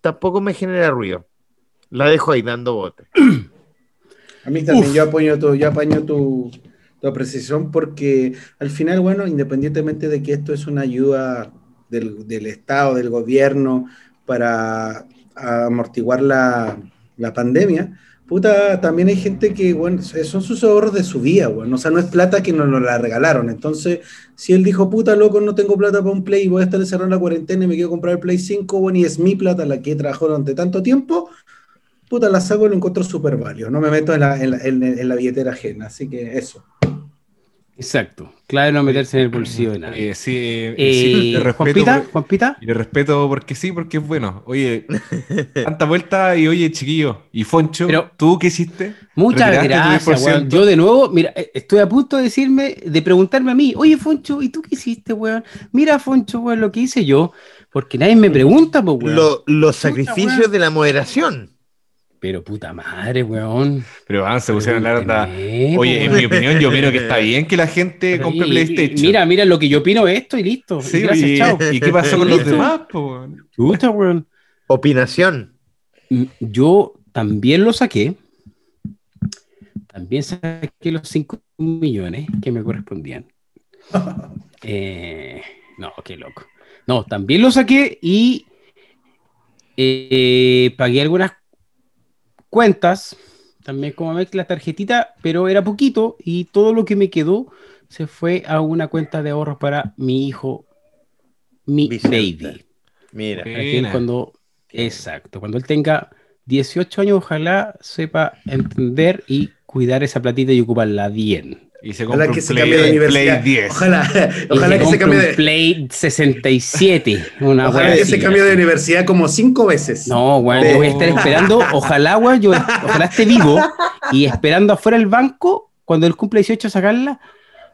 tampoco me genera ruido. La dejo ahí dando bote. A mí también, yo apoyo tu, yo apaño tu, tu apreciación porque al final, bueno, independientemente de que esto es una ayuda del, del Estado, del gobierno para amortiguar la, la pandemia, puta, también hay gente que, bueno, son sus ahorros de su vida, bueno, o sea, no es plata que nos, nos la regalaron. Entonces, si él dijo, puta, loco, no tengo plata para un Play, voy a estar encerrado en la cuarentena y me quiero comprar el Play 5, bueno, y es mi plata la que he trabajado durante tanto tiempo, puta, la saco y lo encuentro súper válido. No me meto en la, en, la, en, en la billetera ajena. Así que eso. Exacto. Clave no meterse en el bolsillo de nadie. Eh, sí, eh, Eh, sí, le respeto. Juanpita, por- Juanpita, y le respeto porque sí, porque es bueno. Oye, tanta vuelta y oye, chiquillo. ¿Y Foncho? Pero- ¿Tú qué hiciste? muchas ¿Retiraste tu gracias, 10%? weón. Yo de nuevo, mira, eh, estoy a punto de decirme, de preguntarme a mí, oye, Foncho, ¿y tú qué hiciste, weón? Mira, Foncho, weón, lo que hice yo, porque nadie me pregunta, pues, weón. Lo- los sacrificios weón. de la moderación. Pero puta madre, weón. Pero van, se pusieron a hablar de- Pregúnteme, Oye, en mi opinión, yo opino que está bien que la gente Pero compre y- PlayStation. Mira, mira lo que yo opino de esto y listo. Sí, y gracias, y, chao. ¿y qué pasó con los demás? po, weón? Weón. Opinación. Mm, Yo también lo saqué. También saqué los 5 millones que me correspondían. Eh, no, qué loco. No, también lo saqué y eh, pagué algunas cuentas, también como ves la tarjetita, pero era poquito y todo lo que me quedó se fue a una cuenta de ahorros para mi hijo, mi Vicente. baby. Mira. Buena. cuando, exacto, cuando él tenga 18 años, ojalá sepa entender y cuidar esa platita y ocuparla bien. Y se compra Ojalá un que se Play, cambie de universidad. Play 10. Ojalá, ojalá que se cambie un de, Play 67. Una ojalá que así, se cambie de universidad como cinco veces. No, weón, yo voy a estar esperando, ojalá, weón, yo, ojalá esté vivo y esperando afuera del banco, cuando él cumple 18, sacarla.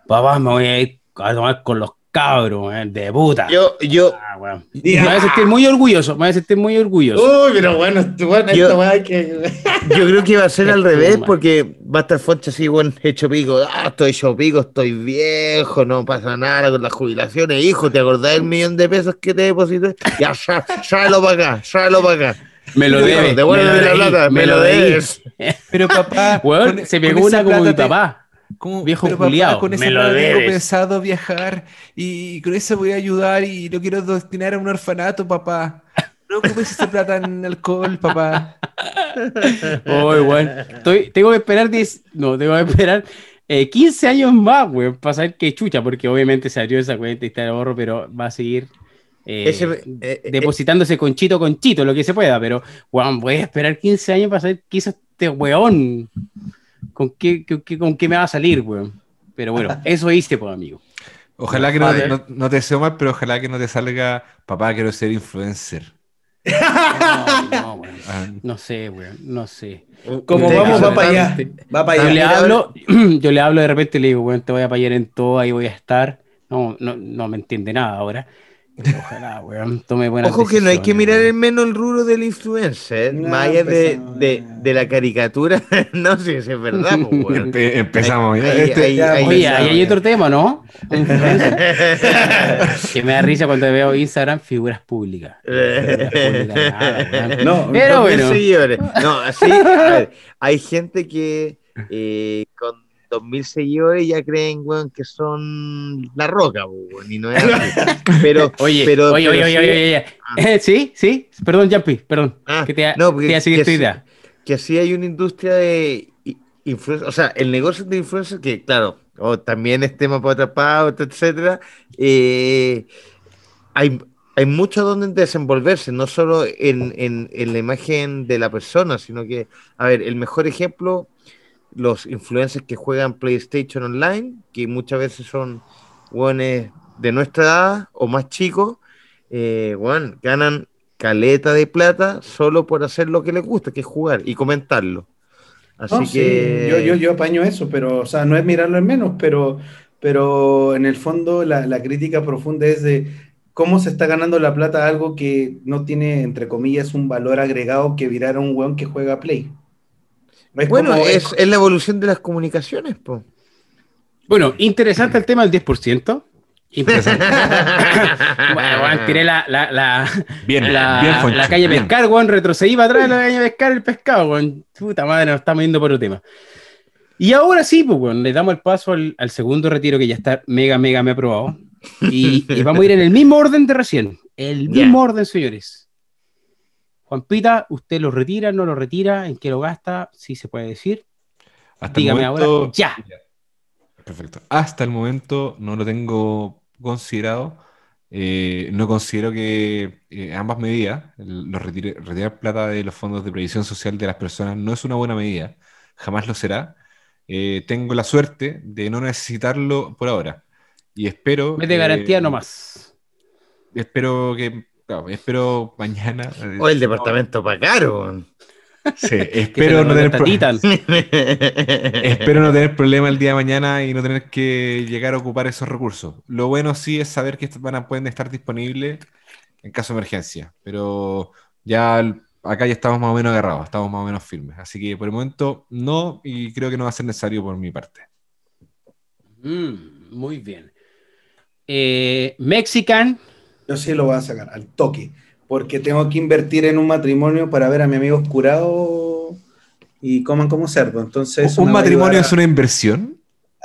Papá, me voy a ir a tomar con los cabros, weón, de puta. Yo, yo, Ah, weón. Me Ya. voy a sentir muy orgulloso, me voy a sentir muy orgulloso. Uy, pero bueno, esto- bueno, Yo- weá hay que. yo creo que va a ser al revés porque va a estar Foncho así, bueno, hecho pico. Ah, estoy hecho pico, estoy viejo, no pasa nada con las jubilaciones. Hijo, ¿te acordás del millón de pesos que te deposité? Ya, ya, tráelo para acá, tráelo para acá. Me lo Hijo, debe. Devuélveme me lo la plata, me lo debes. Pero papá, con- se pegó una como mi papá. ¿Cómo? Viejo Pero papá, culiao, con esa me lo tengo pensado viajar y con eso voy a ayudar y lo quiero destinar a un orfanato, papá. No ocupes esa plata en alcohol, papá. Uy, weón. Estoy- tengo que esperar 10, no, tengo que esperar eh, 15 años más, weón, para saber qué chucha, porque obviamente se abrió esa cuenta y está de ahorro, pero va a seguir eh, Ese, eh, eh, depositándose conchito conchito, lo que se pueda, pero, weón, voy a esperar 15 años para saber qué hizo este weón, con qué, con qué, con qué me va a salir, weón. Pero bueno, eso hice, pues, amigo. Ojalá que no, Padre. no- no te deseo mal, pero ojalá que no te salga, papá, quiero ser influencer. No, no. Ah, No sé, weón. No sé. Como vamos, va para allá. Va para Yo le allá. hablo, yo le hablo de repente y le digo, weón, te voy a apoyar en todo, ahí voy a estar. No, no, no me entiende nada ahora. Ojalá, weón, tome buenas Ojo que no hay que mirar en menos el rubro del influencer, No, más allá de, de, de la caricatura. no sé si es verdad, pues, weón. empe- empezamos. ya. Ahí- Este- ahí- ya, ahí- Oye, Ahí hay otro tema, ¿no? que me da risa cuando veo Instagram figuras públicas. Figuras públicas, nada, weón. No, Pero 2000 bueno. seguidores. No, así, a ver, hay gente que eh, con 2000 seguidores ya creen, weón, que son la roca, weón, y no es. Pero, Oye, pero, oye, pero oye, sí- oye, oye, oye. Sí, sí, perdón, Jumpy, perdón. Ah, que te, no, porque- te iba a seguir que tu idea. que así hay una industria de influencers, o sea, el negocio de influencers, que claro, o también es tema para otra pauta, etcétera, eh, hay, hay mucho donde desenvolverse, no solo en, en- en la imagen de la persona, sino que, a ver, el mejor ejemplo, los influencers que juegan PlayStation Online, que muchas veces son hueones de nuestra edad o más chicos, eh, ganan caleta de plata solo por hacer lo que les gusta, que es jugar y comentarlo. Así sí, que yo, yo, yo apaño eso, pero, o sea, no es mirarlo en menos, pero, pero en el fondo la, la crítica profunda es de cómo se está ganando la plata algo que no tiene, entre comillas, un valor agregado que virar a un weón que juega Play. Es bueno, como- es, es la evolución de las comunicaciones, po. Bueno, interesante el tema del 10%. Interesante. bueno, tiré la, la, la, Bien, la, bien, la calle bien. pescar, weón, retrocedí para atrás de la calle pescar el pescado, weón. Puta madre, nos estamos yendo por otro tema. Y ahora sí, pues, weón, le damos el paso al, al segundo retiro que ya está mega, mega, me aprobado. Y, y vamos a ir en el mismo orden de recién. El mismo orden, señores. Juan Pita, ¿usted lo retira, no lo retira? ¿En qué lo gasta? Sí se puede decir. Hasta el Dígame momento, ahora. Ya. Perfecto. Hasta el momento no lo tengo considerado. Eh, no considero que eh, ambas medidas, el- los retire- retirar plata de los fondos de previsión social de las personas, no es una buena medida. Jamás lo será. Eh, tengo la suerte de no necesitarlo por ahora. Y espero. Mete eh, garantía nomás. Espero que. Claro, espero mañana. O el departamento para caro. Sí, espero no tener contratitan. Espero no tener problema el día de mañana y no tener que llegar a ocupar esos recursos. Lo bueno sí es saber que van a, pueden estar disponibles en caso de emergencia, pero ya acá ya estamos más o menos agarrados, estamos más o menos firmes. Así que por el momento no, y creo que no va a ser necesario por mi parte. Mm, muy bien. Eh, Mexican. Yo sí lo voy a sacar al toque, porque tengo que invertir en un matrimonio para ver a mi amigo curado y coman como cerdo. Entonces, ¿Un a matrimonio es una inversión?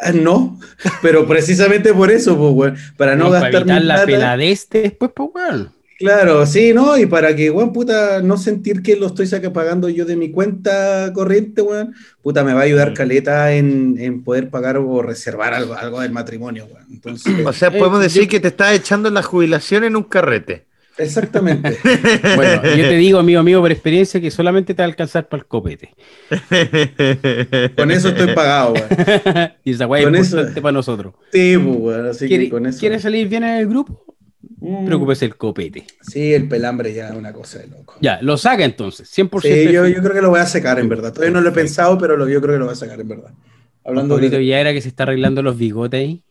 Ah, No, pero precisamente por eso, pues, para no para gastar mi evitar la plata. peladez de después, pues, weón. Claro, sí, ¿no? Y para que, weón, puta, no sentir que lo estoy saca pagando yo de mi cuenta corriente, weón, puta, me va a ayudar caleta en, en poder pagar o reservar algo, algo del matrimonio, weón. Entonces, O sea, Eh, podemos decir yo- que te estás echando la jubilación en un carrete. exactamente. Bueno, yo te digo, amigo mío, por experiencia, que solamente te va a alcanzar para el copete. Con eso estoy pagado, weón. y esa weá es Con eso- importante para nosotros. Sí, pues, weón, así ¿Quiere, que con eso. quiere salir bien en el grupo? Mm, Preocúpese el copete. Sí, el pelambre ya es una cosa de loco. Ya, lo saca entonces, 100%. Sí, yo, creo que lo voy a sacar, en verdad. Todavía no lo he pensado, pero lo, yo creo que lo voy a sacar, en verdad. Hablando de... Villagra que se está arreglando los bigotes ahí.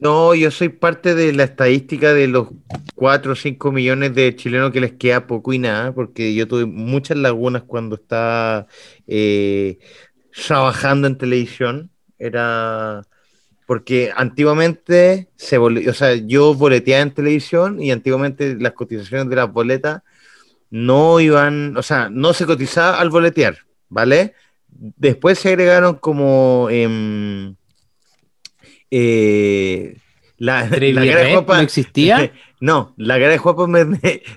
No, yo soy parte de la estadística de los 4 o 5 millones de chilenos que les queda poco y nada, porque yo tuve muchas lagunas cuando estaba eh, trabajando en televisión. Era porque antiguamente se o sea, yo boleteaba en televisión y antiguamente las cotizaciones de las boletas no iban, o sea, no se cotizaba al boletear, ¿vale? Después se agregaron como em, eh, la, la cara de Red Juanpa- no existía. no, la cara de Juanpa me,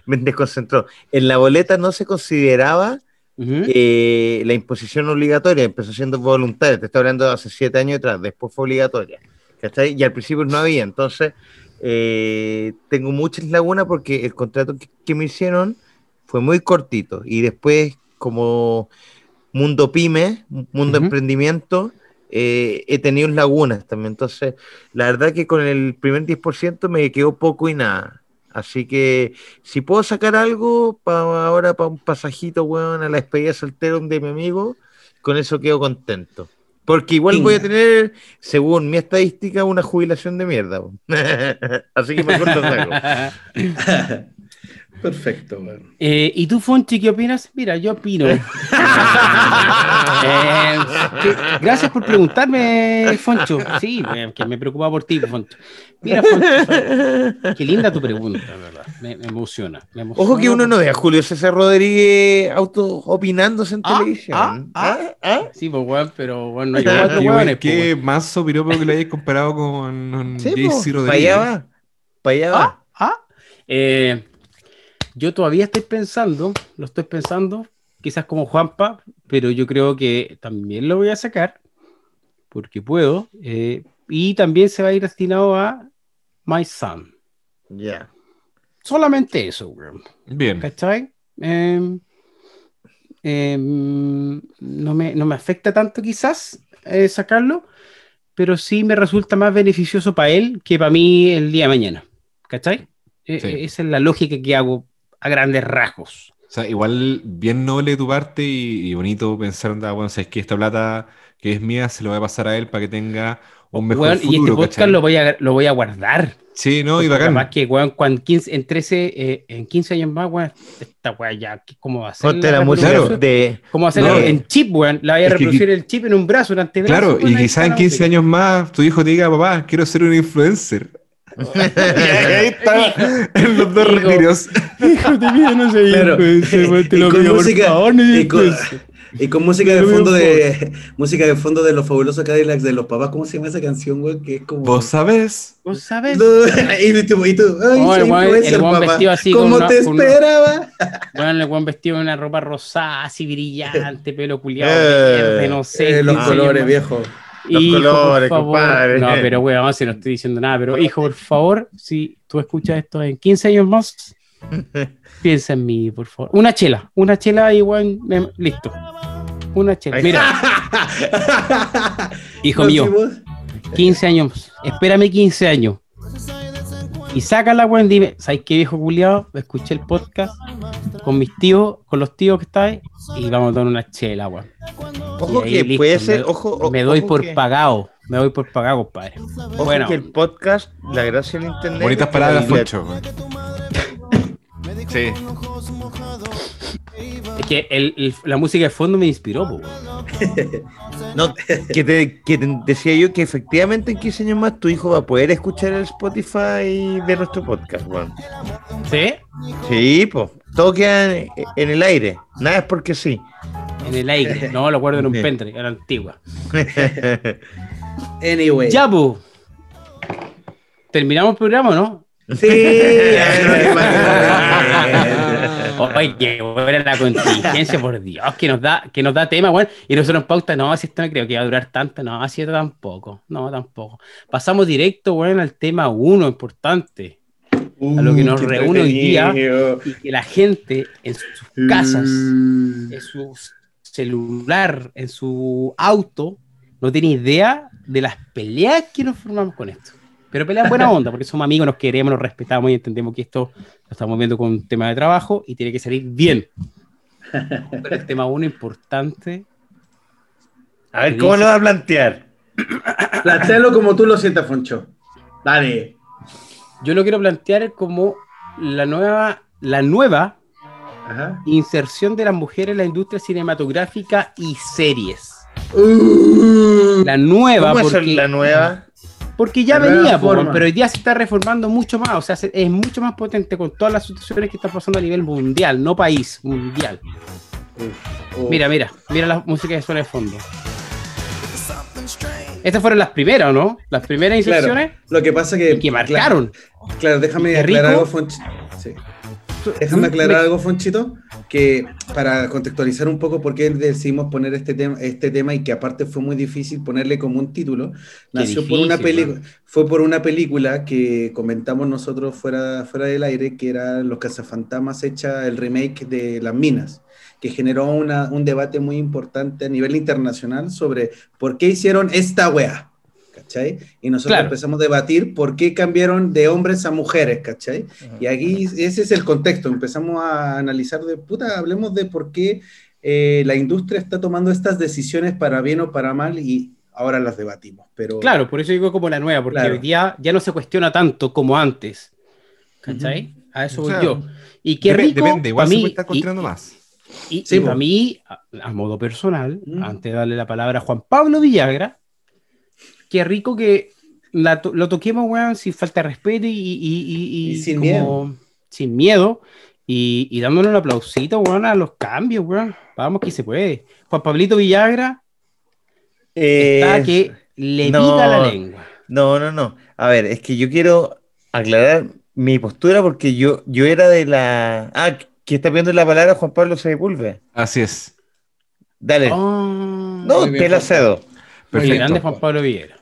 me desconcentró. En la boleta no se consideraba Ujú. eh, la imposición obligatoria, empezó siendo voluntaria, te estoy hablando de hace siete años atrás, después fue obligatoria, ¿cachai? Y al principio no había, entonces eh, tengo muchas lagunas porque el contrato que, que me hicieron fue muy cortito y después como mundo pyme, mundo Ujú. emprendimiento, eh, he tenido lagunas también. Entonces, la verdad que con el primer 10% me quedó poco y nada. Así que si puedo sacar algo para ahora para un pasajito, weón, a la despedida soltero de mi amigo, con eso quedo contento. Porque igual voy a tener, según mi estadística, una jubilación de mierda. Así que mejor lo saco. Perfecto. Eh, ¿Y tú, Fonchi, qué opinas? Mira, yo opino. Eh, que- gracias por preguntarme, Foncho. Sí, que me preocupa por ti, Foncho. Mira, Foncho, qué linda tu pregunta, ¿verdad? Me, me emociona, me emociona. Ojo que uno no ve a Julio César Rodríguez auto opinándose en Ah, televisión. ah, ah. ¿Ah? Sí, pues, weón, pero bueno, no hay cuatro qué, weones, pues, qué weón. manso piropo que le hayas comparado con, con Sí, JC po, para Rodríguez. allá va. Para allá va. Ah, ah. Eh, yo todavía estoy pensando, lo estoy pensando, quizás como Juanpa, pero yo creo que también lo voy a sacar, porque puedo, eh, y también se va a ir destinado a My Son. Ya. Solamente eso, weón. Bien. ¿Cachai? Em, em, no, me, no me afecta tanto quizás eh, sacarlo, pero sí me resulta más beneficioso para él que para mí el día de mañana. ¿Cachai? Sí. eh, esa es la lógica que hago a grandes rasgos. O sea, igual bien noble de tu parte y, y bonito pensar, bueno, sabes que esta plata que es mía se lo voy a pasar a él para que tenga un mejor Weón, y este futuro, podcast ¿cachai? lo voy a, lo voy a guardar. Sí, no, y bacán. capaz que, weón, cuando 15, en 13, eh, en 15 años más, weón, esta weá ya, ¿qué- ¿cómo va a ser? Ponte la la música reproducción? de. ¿Cómo va a ser No, la- en chip, weón? La vaya a es que- reproducir el chip en un brazo, un antebrazo. Claro, weón, y quizás en la 15 música. años más tu hijo te diga, papá, quiero ser un influencer. Y ahí está en los dos retiros. Hijo de mí, no sé, Claro. weón, te Y lo con pido, por música- favor, no y con- influencer. Y con música de fondo de música de fondo de los fabulosos Cadillacs de los papás, ¿cómo se llama esa canción, güey? Que es como Vos sabés. ¿Vos sabes? No, y tú, y tú, ay, Oh, el papá. vestido así con ¿Cómo una- te esperaba? Bueno, el weón vestido en una ropa rosada, así brillante, pelo culiado, Eh, verde, no sé. Eh, los 15 colores, viejo. Hijo, colores, por favor. compadre. No, pero weón, si no estoy diciendo nada, pero hijo, por favor, si tú escuchas esto en 15 años más, piensa en mí, por favor. Una chela, una chela y weón, me- listo. Una chela. Mira, hijo Nos mío, dimos- 15 años, espérame 15 años. Y sácala, weón, dime, ¿sabes qué viejo culiado? Escuché el podcast con mis tíos, con los tíos que está ahí, y vamos a tomar una chela, weón. Ojo que listo, puede ser. me- Ojo, o- Me doy ojo por que- pagado, me doy por pagado, compadre. Ojo Bueno. que el podcast, la gracia del internet. Bonitas la palabras. Sí. Es que el- el- la música de fondo me inspiró, po, weón. No, que te, que te decía yo que efectivamente en 15 años más tu hijo va a poder escuchar el Spotify de nuestro podcast, weón. ¿Sí? Sí, pues. Todo queda en, en el aire. Nada es porque sí. En el aire. No, lo guardo en un pendrive, era antigua. Anyway. Ya, po. ¿Terminamos el programa o no? Sí, Oye, qué buena la contingencia, por Dios, que nos da, que nos da tema, weón. Y nosotros en pauta, no, si esto no creo que va a durar tanto, no, así esto tampoco, no, tampoco. Pasamos directo, weón, al tema uno, importante. A lo que nos Uh, qué reúne hoy día. Y que la gente en sus casas, Mm. en su celular, en su auto, no tiene idea de las peleas que nos formamos con esto. Pero peleas buena onda, porque somos amigos, nos queremos, nos respetamos y entendemos que esto lo estamos viendo con un tema de trabajo y tiene que salir bien. Pero el tema uno importante, A ver, ¿cómo lo va a plantear? Plantéalo como tú lo sientas, Foncho. Dale. yo lo quiero plantear como la nueva, la nueva Ajá. inserción de las mujeres en la industria cinematográfica y series. Uh, La nueva, ¿Cómo es porque, la nueva? Porque ya venía, pero hoy día se está reformando mucho más, o sea, se- es mucho más potente con todas las situaciones que están pasando a nivel mundial, no país, mundial. uh. Mira, mira, mira la música que suena de fondo. Estas fueron las primeras, ¿o no? Las primeras inserciones Claro, lo que pasa que. y que marcaron. Claro, claro, déjame aclarar algo. Sí. Déjame aclarar algo, Fonchito, que para contextualizar un poco por qué decidimos poner este tema, este tema y que aparte fue muy difícil ponerle como un título, nació por una película, fue por una película que comentamos nosotros fuera, fuera del aire, que era Los Cazafantasmas hecha el remake de Las Minas. que generó una- un debate muy importante a nivel internacional sobre por qué hicieron esta weá. ¿Cachai? Y nosotros Claro. empezamos a debatir por qué cambiaron de hombres a mujeres, ¿cachai? Y aquí ese es el contexto. Empezamos a analizar de puta, hablemos de por qué eh, la industria está tomando estas decisiones para bien o para mal y ahora las debatimos. Pero Claro, por eso digo como la nueva, porque Claro. hoy día ya no se cuestiona tanto como antes. ¿Cachai? A eso O voy yo. Y qué rico, Depende, igual pa' se mí, y- construyendo más. Y, Sí, y po. para mí, a, a modo personal, Mm. antes de darle la palabra a Juan Pablo Villagra, qué rico que la lo toquemos, weón, sin falta de respeto y, y- y- y Y sin como miedo. sin miedo y, y dándole un aplausito, weón, a los cambios, weón. Vamos que se puede. Juan Pablito Villagra está Eh, que le no. pica la lengua. No, no, no. A ver, es que yo quiero aclarar mi postura porque yo, yo era de la. Ah, que está pidiendo la palabra Juan Pablo Sepúlveda. Así es. Dale. Oh, no, te la cedo. Perfecto. grande Juan Pablo Villagra.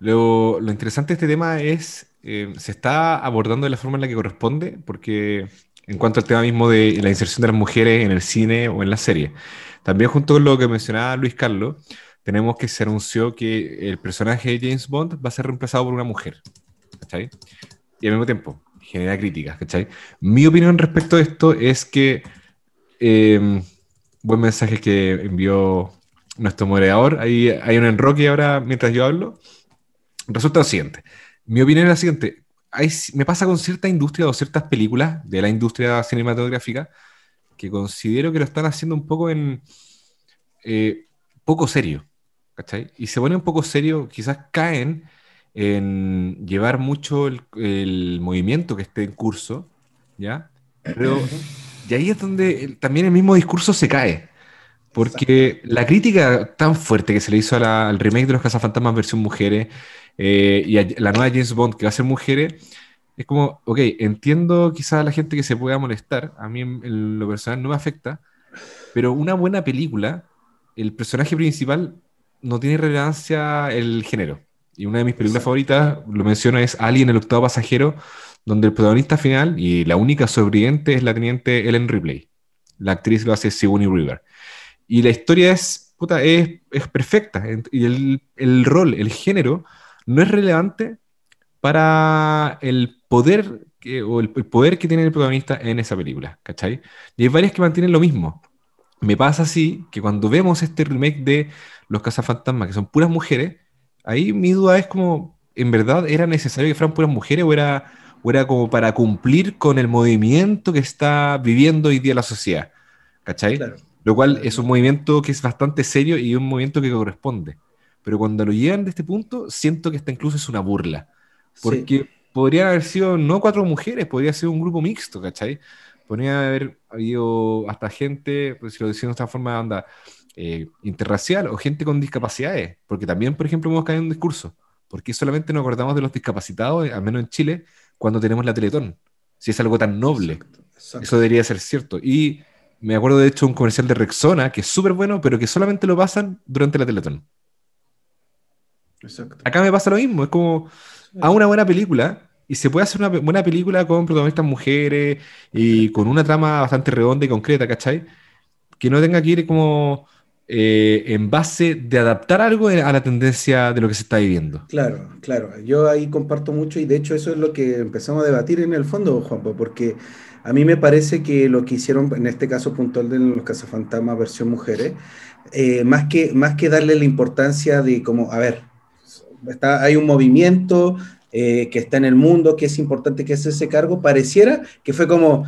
Lo, lo interesante de este tema es, eh, se está abordando de la forma en la que corresponde, porque en cuanto al tema mismo de la inserción de las mujeres en el cine o en la serie, también junto con lo que mencionaba Luis Carlos, tenemos que se anunció que el personaje de James Bond va a ser reemplazado por una mujer, ¿cachai? Y al mismo tiempo genera críticas, ¿cachai? Mi opinión respecto a esto es que, eh, buen mensaje que envió nuestro moderador, ahí hay un enroque ahora mientras yo hablo, resulta lo siguiente. Mi opinión es la siguiente. Hay, me pasa con cierta industria o ciertas películas de la industria cinematográfica que considero que lo están haciendo un poco en eh, poco serio. ¿cachai? Y se pone un poco serio, quizás caen en llevar mucho el, el movimiento que esté en curso, ¿ya? Pero y ahí es donde también el mismo discurso se cae. Porque la crítica tan fuerte que se le hizo la- al remake de los Cazafantasmas versión mujeres eh, y a la nueva James Bond que va a ser mujeres, es como, ok, entiendo quizás a la gente que se pueda molestar, a mí en, en lo personal no me afecta, pero una buena película, el personaje principal no tiene relevancia el género. Y una de mis películas favoritas, lo menciono, es Alien, el octavo pasajero, donde el protagonista final y la única sobreviviente es la teniente Ellen Ripley. La actriz lo hace Sigourney Weaver. Y la historia es, puta, es, es perfecta. Y el, el rol, el género, no es relevante para el poder que, o el, el poder que tiene el protagonista en esa película, ¿cachai? Y hay varias que mantienen lo mismo. Me pasa así que cuando vemos este remake de Los Cazafantasmas, que son puras mujeres, ahí mi duda es como, ¿en verdad era necesario que fueran puras mujeres o era, o era como para cumplir con el movimiento que está viviendo hoy día la sociedad? ¿Cachai? Claro. Lo cual es un movimiento que es bastante serio y un movimiento que corresponde. Pero cuando lo llegan de este punto, siento que esta incluso es una burla. Porque podrían haber sido no cuatro mujeres, podría ser un grupo mixto, ¿cachai? Podría haber habido hasta gente, pues, si lo decimos de esta forma, onda, eh, interracial o gente con discapacidades. Porque también, por ejemplo, hemos caído en un discurso. porque solamente nos acordamos de los discapacitados, al menos en Chile, cuando tenemos la Teletón? Si es algo tan noble. Exacto, exacto. Eso debería ser cierto. Y me acuerdo de hecho un comercial de Rexona que es súper bueno, pero que solamente lo pasan durante la Teletón. Exacto. Acá me pasa lo mismo, es como a una buena película y se puede hacer una buena película con protagonistas mujeres y con una trama bastante redonda y concreta, ¿cachai? Que no tenga que ir como eh, en base de adaptar algo a la tendencia de lo que se está viviendo. Claro, claro. Yo ahí comparto mucho y de hecho eso es lo que empezamos a debatir en el fondo, Juanpa, porque a mí me parece que lo que hicieron en este caso puntual de los cazafantasmas versión mujeres, eh, más que, más que darle la importancia de como, a ver, está, hay un movimiento eh, que está en el mundo, que es importante que es ese cargo, pareciera que fue como,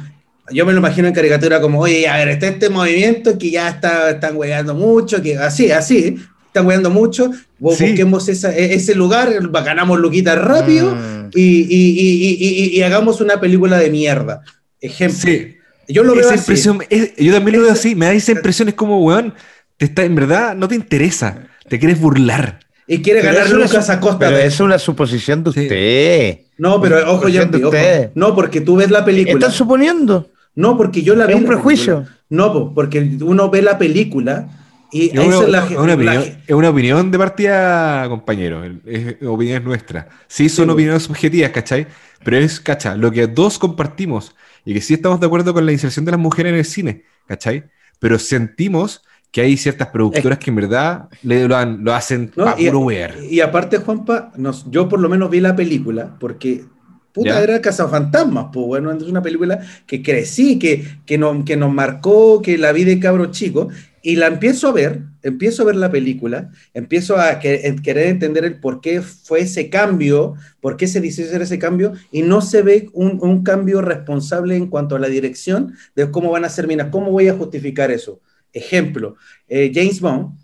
yo me lo imagino en caricatura como, oye, a ver, está este movimiento que ya está, están hueando mucho, que así, así, están hueando mucho, Sí. busquemos esa- e- ese lugar, ganamos Luquita rápido Mm. y, y- y- y- y- y hagamos una película de mierda. Ejemplo. Sí, Yo lo veo esa así. impresión, es- yo también lo veo así, me da esa impresión, es como, weón, te está, en verdad no te interesa, te quieres burlar. Y quiere Pero ganar una Lucas a costa Pero de es una suposición de Sí. usted. No, pero ojo, Yampi, ojo. ustedes. No, porque tú ves la película. Están suponiendo. No, porque yo la vi. Es un la película. prejuicio. No, po, porque uno ve la película y Es una, es la, es una la- opinión, es una opinión de partida, compañero. Es, es opinión nuestra. Sí, son Sí, opiniones subjetivas, ¿cachai? Pero es, ¿cachai? Lo que dos compartimos y que sí estamos de acuerdo con la inserción de las mujeres en el cine, ¿cachai? pero sentimos que hay ciertas productoras que en verdad le, lo, han- lo hacen No, puro wear. y aparte, Juanpa, nos, yo por lo menos vi la película, porque puta, Ya. era Cazafantasmas, pues bueno, es una película que crecí, que, que, no- que nos marcó, que la vi de cabro chico, y la empiezo a ver, empiezo a ver la película, empiezo a que- querer entender el por qué fue ese cambio, por qué se decidió hacer ese cambio, y no se ve un, un cambio responsable en cuanto a la dirección de cómo van a ser minas, cómo voy a justificar eso. Ejemplo, eh, James Bond,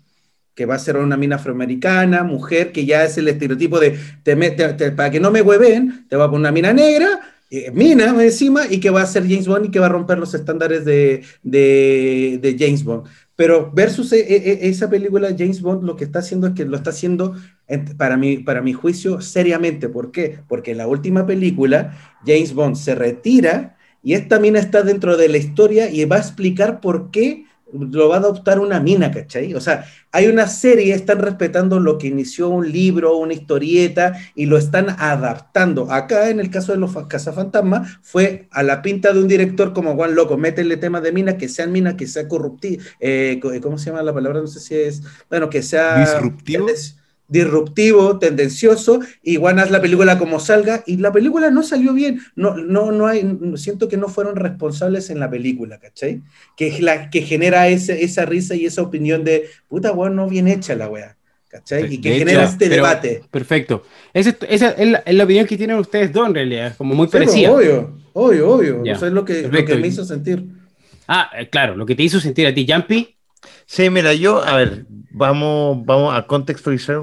que va a ser una mina afroamericana, mujer, que ya es el estereotipo de, para que no me hueven, te va a poner una mina negra, eh, mina encima, y que va a ser James Bond y que va a romper los estándares de, de- James Bond. Pero versus e- e- esa película, James Bond lo que está haciendo es que lo está haciendo, en- para mi, para mi juicio, seriamente. ¿Por qué? Porque en la última película, James Bond se retira y esta mina está dentro de la historia y va a explicar por qué lo va a adoptar una mina, ¿cachai? O sea, hay una serie, están respetando lo que inició un libro, una historieta, y lo están adaptando. Acá, en el caso de los fa- cazafantasmas, fue a la pinta de un director como Juan Loco, métele temas de minas, que sean minas, que sea corruptivo, ¿cómo se llama la palabra? No sé si es, bueno, que sea... ¿Disruptivo? Disruptivo, tendencioso, y Juan haz la película como salga, y la película no salió bien, no, no, no hay, siento que no fueron responsables en la película, ¿cachai? Que es la que genera ese, esa risa y esa opinión de, puta, weón, no bien hecha la weá, ¿cachai? Y que hecho, genera este pero- debate. Perfecto. Ese- esa es la, es la opinión que tienen ustedes dos, en realidad, como muy Sí, pues, parecida. obvio, obvio, obvio, Ya, eso es lo que, lo que me hizo sentir. Ah, eh, claro, lo que te hizo sentir a ti, Jumpy. Sí, mira, yo, a ver, vamos, vamos a contextualizar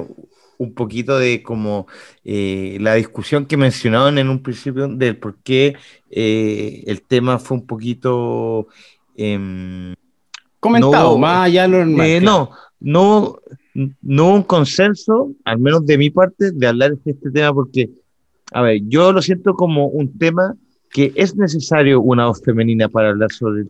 un poquito de como eh, la discusión que mencionaban en un principio del por qué eh, el tema fue un poquito... em, Comentado, No, más allá de lo normal. eh, no, no, no un consenso, al menos de mi parte, de hablar de este tema, porque, a ver, yo lo siento como un tema que es necesario una voz femenina para hablar sobre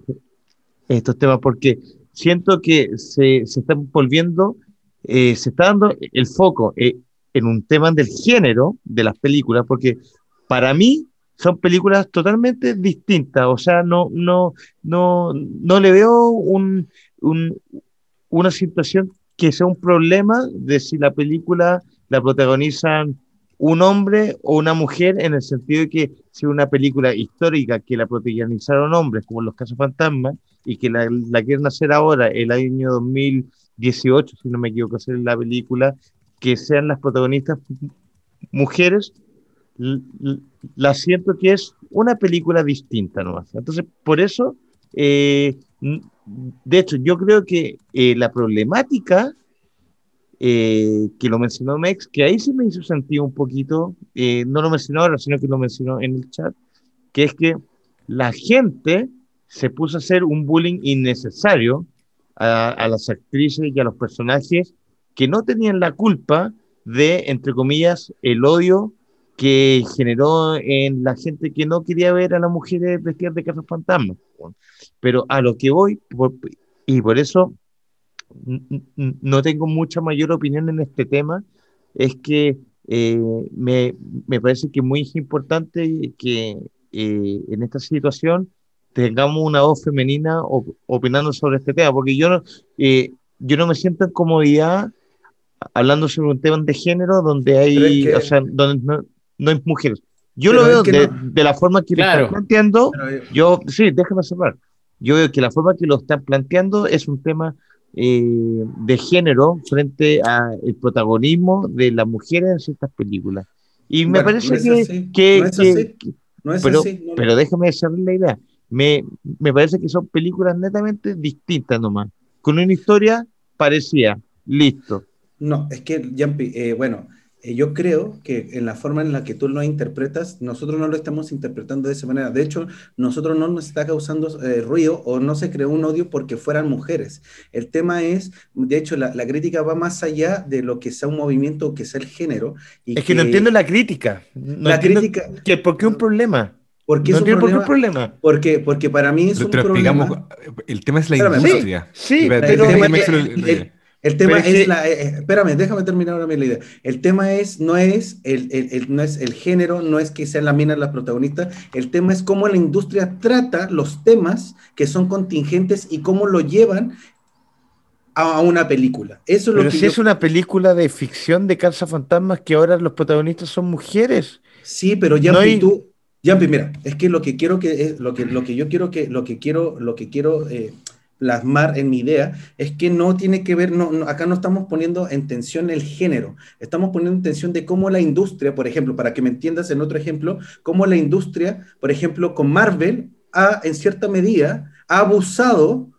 estos temas, porque siento que se, se está volviendo, eh, se está dando el foco eh, en un tema del género de las películas, porque para mí son películas totalmente distintas, o sea, no, no, no, no le veo un, un- una situación que sea un problema de si la película la protagonizan un hombre o una mujer, en el sentido de que si una película histórica que la protagonizaron hombres, como Los Casos Fantasmas, y que la, la quieren hacer ahora, el año 2018, si no me equivoco, hacer la película, que sean las protagonistas mujeres, la siento que es una película distinta. Entonces, por eso, eh, de hecho, yo creo que eh, la problemática eh, que lo mencionó Mex, que ahí se me hizo sentir un poquito, eh, no lo mencionó ahora, sino que lo mencionó en el chat, que es que la gente se puso a hacer un bullying innecesario a, a las actrices y a los personajes que no tenían la culpa de, entre comillas, el odio que generó en la gente que no quería ver a las mujeres vestidas de casas fantasmas. Pero a lo que voy, por- y por eso no tengo mucha mayor opinión en este tema, es que eh, me, me parece que es muy importante que eh, en esta situación tengamos una voz femenina op- opinando sobre este tema, porque yo no, eh, yo no me siento en comodidad hablando sobre un tema de género donde hay, es que- o sea, donde no, no hay mujeres. Yo Pero lo es veo que de, no- de la forma que lo Claro. están planteando, eh, yo, sí, déjame cerrar. Yo veo que la forma que lo están planteando es un tema eh, de género frente al protagonismo de las mujeres en ciertas películas. Y me Bueno, parece no es que, no es que- así. que- no es pero, así. pero déjame desarrollar la idea. Me, me parece que son películas netamente distintas nomás, con una historia parecida. Listo. No, es que, eh, bueno, yo creo que en la forma en la que tú lo interpretas, nosotros no lo estamos interpretando de esa manera. De hecho, nosotros no nos está causando eh, ruido o no se creó un odio porque fueran mujeres. El tema es, de hecho, la, la crítica va más allá de lo que sea un movimiento o que sea el género. Y Es que no entiendo la crítica. No La crítica- que, ¿Por qué un problema? ¿Por qué no es un entiendo por qué un problema? Porque, porque para mí es Lo- un problema. El tema es la Espérame, industria. Sí, Espérate, pero- el- el- el- El tema es que- la, eh, eh, espérame, déjame terminar ahora mi idea. El tema es, no es el, el- el- no es el género, no es que sean las minas las protagonistas, el tema es cómo la industria trata los temas que son contingentes y cómo lo llevan a, una película. Eso es lo Pero que si yo- es una película de ficción de fantasmas que ahora los protagonistas son mujeres. Sí, pero No hay- tú, Yampi, mira, es que lo que quiero que es lo que lo que yo quiero que lo que quiero lo que quiero eh, plasmar en mi idea es que no tiene que ver, no, acá no estamos poniendo en tensión el género, estamos poniendo en tensión de cómo la industria, por ejemplo, para que me entiendas en otro ejemplo, cómo la industria, por ejemplo, con Marvel, ha en cierta medida ha abusado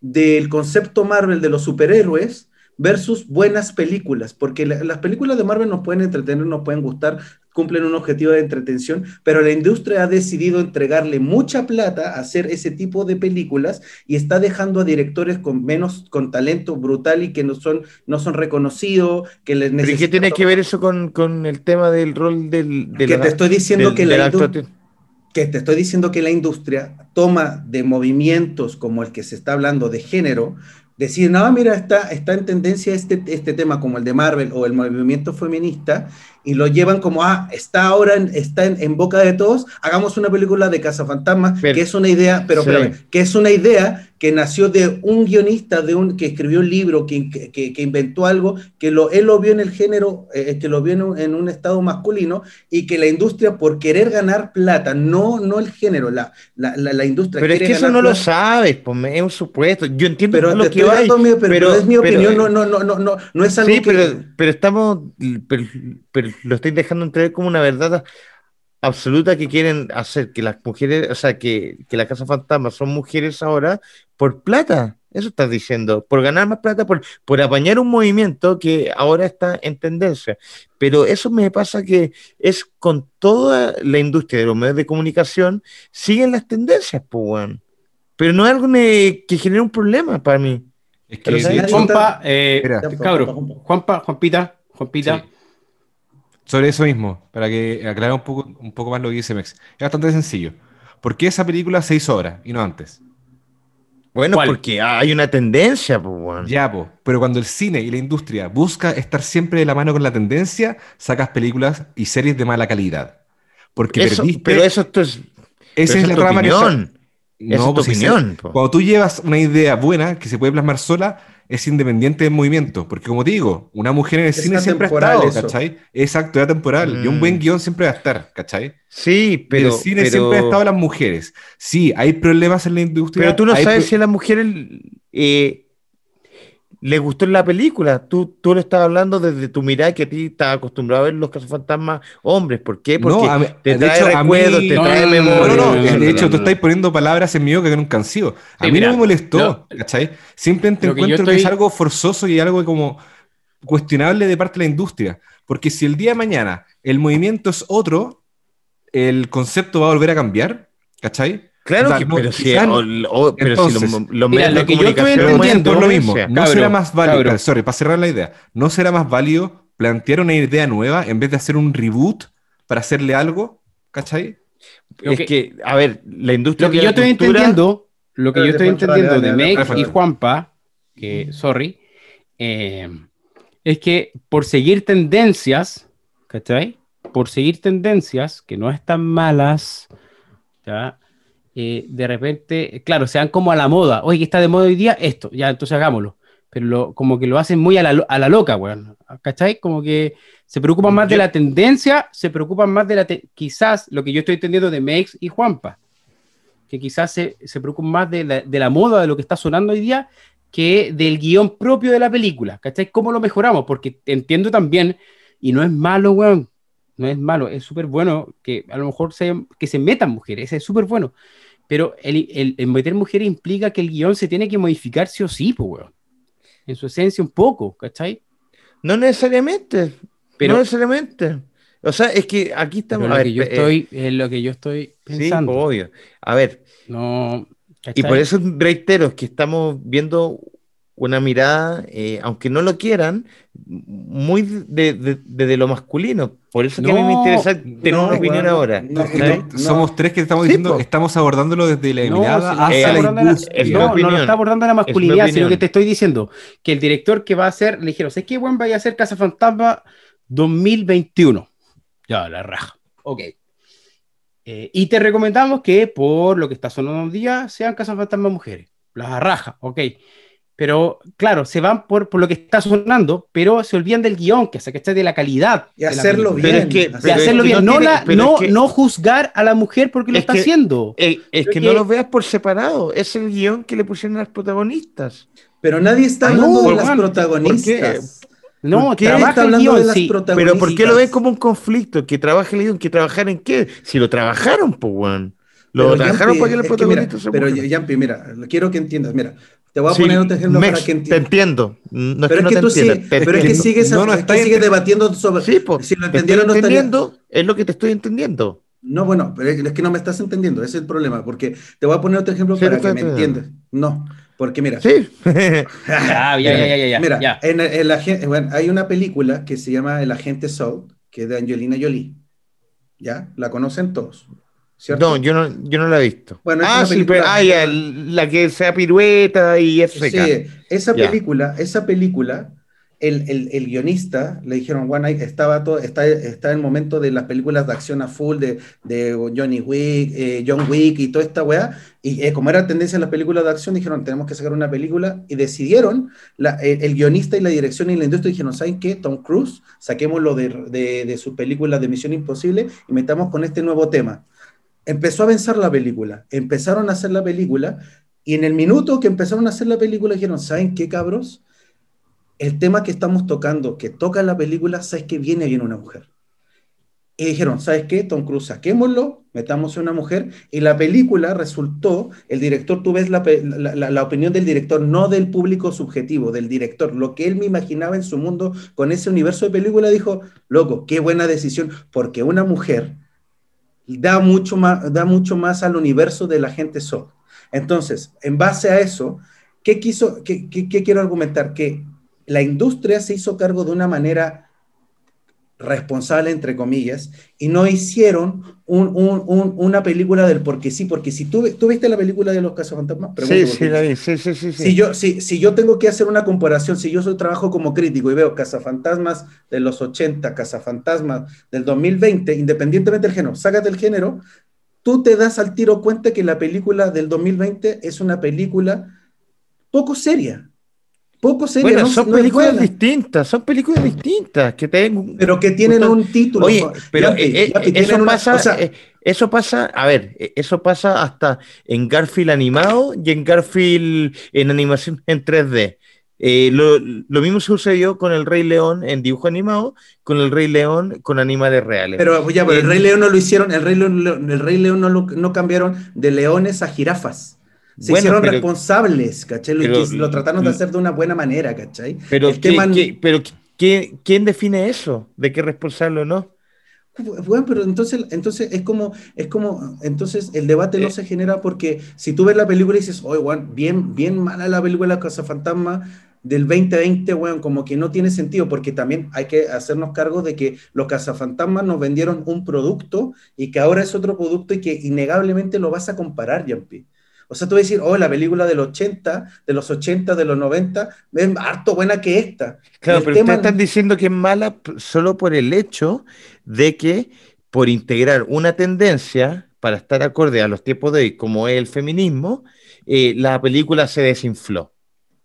del concepto Marvel de los superhéroes versus buenas películas, porque la- las películas de Marvel nos pueden entretener, nos pueden gustar, cumplen un objetivo de entretención, pero la industria ha decidido entregarle mucha plata a hacer ese tipo de películas y está dejando a directores con menos, con talento brutal y que no son, no son reconocidos, que les ¿Pero ¿y qué necesitan tiene que ver eso con, con el tema del rol del... de que te estoy diciendo del- que la industria que te estoy diciendo que la industria toma de movimientos como el que se está hablando de género, decir, no, mira, está, está en tendencia este, este tema como el de Marvel o el movimiento feminista, y lo llevan como, ah, está ahora, en, está en, en boca de todos, hagamos una película de Cazafantasmas, que es una idea, pero Sí. espérame, que es una idea que nació de un guionista, de un, que escribió un libro, que, que, que inventó algo, que lo, él lo vio en el género, eh, que lo vio en un, en un estado masculino, y que la industria, por querer ganar plata, no, no el género, la, la, la, la industria. Pero es que eso no lo sabes, pues, es un supuesto. Yo entiendo Pero lo que pero, pero- pero es mi pero- opinión, no, no, no, no, no, no es algo Sí, que... pero, pero estamos, pero lo estoy dejando entrever como una verdad absoluta que quieren hacer que las mujeres, o sea, que, que la Casa Fantasma son mujeres ahora por plata. Eso estás diciendo, por ganar más plata, por, por apañar un movimiento que ahora está en tendencia. Pero eso me pasa que es con toda la industria de los medios de comunicación, siguen las tendencias, pues. Pero no es algo que genere un problema para mí. Es que Juanpa, eh, Juanpa, Juanpita, Juanpita. Sí. Sobre eso mismo, para que aclare un poco, un poco más lo que dice Mex. Es bastante sencillo. ¿Por qué esa película se hizo ahora y no antes? Bueno, ¿Cuál? porque hay una tendencia, pues. Ya, po. Pero cuando el cine y la industria busca estar siempre de la mano con la tendencia, sacas películas y series de mala calidad. Porque Eso- perdiste. pero eso esto es, esa es la tu rama que está-. Esa es tu pues, si se- opinión, po. Cuando tú llevas una idea buena que se puede plasmar sola, es independiente del movimiento. Porque como te digo, una mujer en el Es cine siempre ha estado, eso. ¿cachai? Exacto, era temporal. Y un Mm. buen guion siempre va a estar, ¿cachai? Sí, pero, el cine pero, siempre ha estado las mujeres. Sí, hay problemas en la industria. pero tú no sabes pro- si a las mujeres eh, les gustó la película. Tú, tú lo estás hablando desde tu mirada que a ti estás acostumbrado a ver los cazafantasmas hombres. ¿Por qué? Porque No, a mí- te de trae hecho, mí- recuerdos, te No, trae no, no, memoria. No, no, no, de hecho, tú estás poniendo palabras en mi boca que nunca han sido. A Sí, mí mira, no me molestó, ¿cachai? Simplemente que encuentro que es estoy- algo forzoso y algo como cuestionable de parte de la industria. Porque si el día de mañana el movimiento es otro, el concepto va a volver a cambiar, ¿cachai? Claro, O sea, que, no, pero, si, quizás- o- o- pero si mira, medios lo de que yo estoy entendiendo- por lo mismo. ¿no será más válido, cabro. sorry, para cerrar la idea, ¿no será más válido plantear una idea nueva en vez de hacer un reboot para hacerle algo? ¿Cachai? Lo es que- que, a ver, la industria Lo que yo estoy cultura- entendiendo, lo que yo estoy dale, entendiendo de Meg y Juanpa, que, sorry, eh, es que por seguir tendencias, ¿cachai? Por seguir tendencias que no están malas, ¿ya? Eh, de repente, claro, se dan como a la moda. Oye, que está de moda hoy día esto, ya, entonces hagámoslo. Pero lo- como que lo hacen muy a la, a la loca, weón. ¿Cachai? Como que se preocupan más de la tendencia, se preocupan más de la... quizás lo que yo estoy entendiendo de Mex y Juanpa que quizás se, se preocupan más de la, de la moda, de lo que está sonando hoy día, que del guion propio de la película. ¿Cachai? ¿Cómo lo mejoramos? Porque entiendo también, y no es malo, weón, no es malo, es súper bueno que a lo mejor se, que se metan mujeres, es súper bueno. Pero el, el- el meter mujeres implica que el guion se tiene que modificar sí o sí, pues, weón. En su esencia un poco, ¿cachai? No necesariamente, Pero- no necesariamente. O sea, es que aquí estamos... lo a ver, que yo eh, estoy, es lo que yo estoy sí, pensando. obvio. A ver, no, Y por eso reitero, que estamos viendo una mirada, eh, aunque no lo quieran, muy de, lo masculino. Por eso que a mí me No, interesa tener no, una opinión ahora. no, no. Somos tres que estamos Sí, diciendo, estamos abordándolo desde la No, mirada no, eh, hacia está la abordando la- industria. es mi no, no lo está abordando la masculinidad, sino que te estoy diciendo que el director que va a hacer, le dijeron, ¿sabes qué, buen vaya a hacer Casa Fantasma 2021? Ya, la raja. Ok. Eh, y te recomendamos que por lo que está sonando un día sean Casa Fantasma mujeres. Las raja, ok. Pero claro, se van por, por lo que está sonando, pero se olvidan del guion, que que de la calidad. Y de hacerlo bien. Pero es que- De pero es hacerlo que bien, no tiene- la- no, es que- no juzgar a la mujer porque lo Es está que- haciendo. Eh, es que, que- no los veas por separado, es el guion que le pusieron a las protagonistas. Pero nadie está Ay, hablando no, de las weón. protagonistas. No, ¿por qué trabaja está el guion, de las sí. protagonistas? Pero ¿por qué lo ven como un conflicto? Que trabaje el guion, que trabajar en qué? Si lo trabajaron, pues. Lo Pero, trabajaron Yampi, para que mira, protagonistas se Pero. Yampi, mira, quiero que entiendas. Mira, te voy a Sí, poner otro ejemplo para que Te entiendas. entiendo. No Pero es no que te tú sí, te pero es que sigues, No, no, es que sigues debatiendo sobre. Sí, pues, si lo te entendiera estoy no estaría- entendiendo, es lo que te estoy entendiendo. No, bueno, pero es que no me estás entendiendo, ese es el problema, porque te voy a poner otro ejemplo Sí, para que me entiendas. No, porque mira, Sí. Ya, ya, ya, ya, ya, mira, ya. En, el agen- bueno, hay una película que se llama El Agente Soul, que es de Angelina Jolie. ¿Ya? La conocen todos. ¿Cierto? no, yo no, yo no la he visto. Bueno, ah, sí, película- pero ah, ya, la que sea pirueta y es seca. Sí, esa Ya. película, esa película, el, el- el guionista le dijeron, bueno, ahí estaba todo, está, está el momento de las películas de acción a full, de, de Johnny Wick, eh, John Wick y toda esta weá, y eh, como era tendencia en las películas de acción, dijeron, tenemos que sacar una película, y decidieron, la- el, el guionista y la dirección y la industria dijeron, ¿saben qué? Tom Cruise, saquémoslo de, de, de sus películas de Misión Imposible y metamos con este nuevo tema. Empezó a avanzar la película, empezaron a hacer la película, y en el minuto que empezaron a hacer la película dijeron, ¿saben qué, cabros? El tema que estamos tocando, que toca la película, ¿sabes que viene bien una mujer? Y dijeron, ¿sabes qué? Tom Cruise, saquémoslo, metamos a una mujer, y la película resultó, el director, tú ves la- la- la opinión del director, no del público subjetivo, del director, lo que él me imaginaba en su mundo con ese universo de película, dijo, loco, qué buena decisión, porque una mujer da mucho más, da mucho más al universo de la gente sola. Entonces, en base a eso, ¿qué, quiso, qué- qué quiero argumentar? Que la industria se hizo cargo de una manera responsable, entre comillas, y no hicieron un- un- un- una película del porque sí, porque si tú, tú viste la película de los cazafantasmas, Sí, Pregunto sí, la vi, sí, sí, sí. sí. si yo, si, si yo tengo que hacer una comparación, si yo soy trabajo como crítico y veo Cazafantasmas de los 80, Cazafantasmas del 2020, independientemente del género, sácate el género, tú te das al tiro cuenta que la película del 2020 es una película poco seria. Poco. Bueno, no- son no películas buena, distintas, son películas distintas que te Pero que tienen Gustan- un título. Oye, pero eh, eh, Yampi, eso tienen una- pasa, o sea, eh, eso pasa, a ver, eso pasa hasta en Garfield animado y en Garfield en animación en 3D. Eh, lo, lo mismo sucedió con el Rey León en dibujo animado, con el Rey León con animales reales. Pero ya, pero el Rey León no lo hicieron, el Rey León, el Rey León no, lo, no cambiaron de leones a jirafas. Se Bueno, hicieron pero- responsables, ¿cachai? Lo, pero- lo trataron de hacer de una buena manera, ¿cachai? pero el ¿qué- tema- qué- pero ¿qué- ¿quién define eso? ¿De qué responsable o no? Bueno, pero entonces, entonces es como, es como, entonces el debate no Eh. se genera porque si tú ves la película y dices, oye, weón, bien, bien mala la película Casa Fantasma del 2020, weón, como que no tiene sentido, porque también hay que hacernos cargo de que los cazafantasmas nos vendieron un producto y que ahora es otro producto y que innegablemente lo vas a comparar, Yampi. O sea, tú vas a decir, oh, la película del 80, de los 80, de los 90, es harto buena que esta. Claro, pero tema- ustedes están diciendo que es mala solo por el hecho de que por integrar una tendencia para estar acorde a los tiempos de hoy, como es el feminismo, eh, la película se desinfló.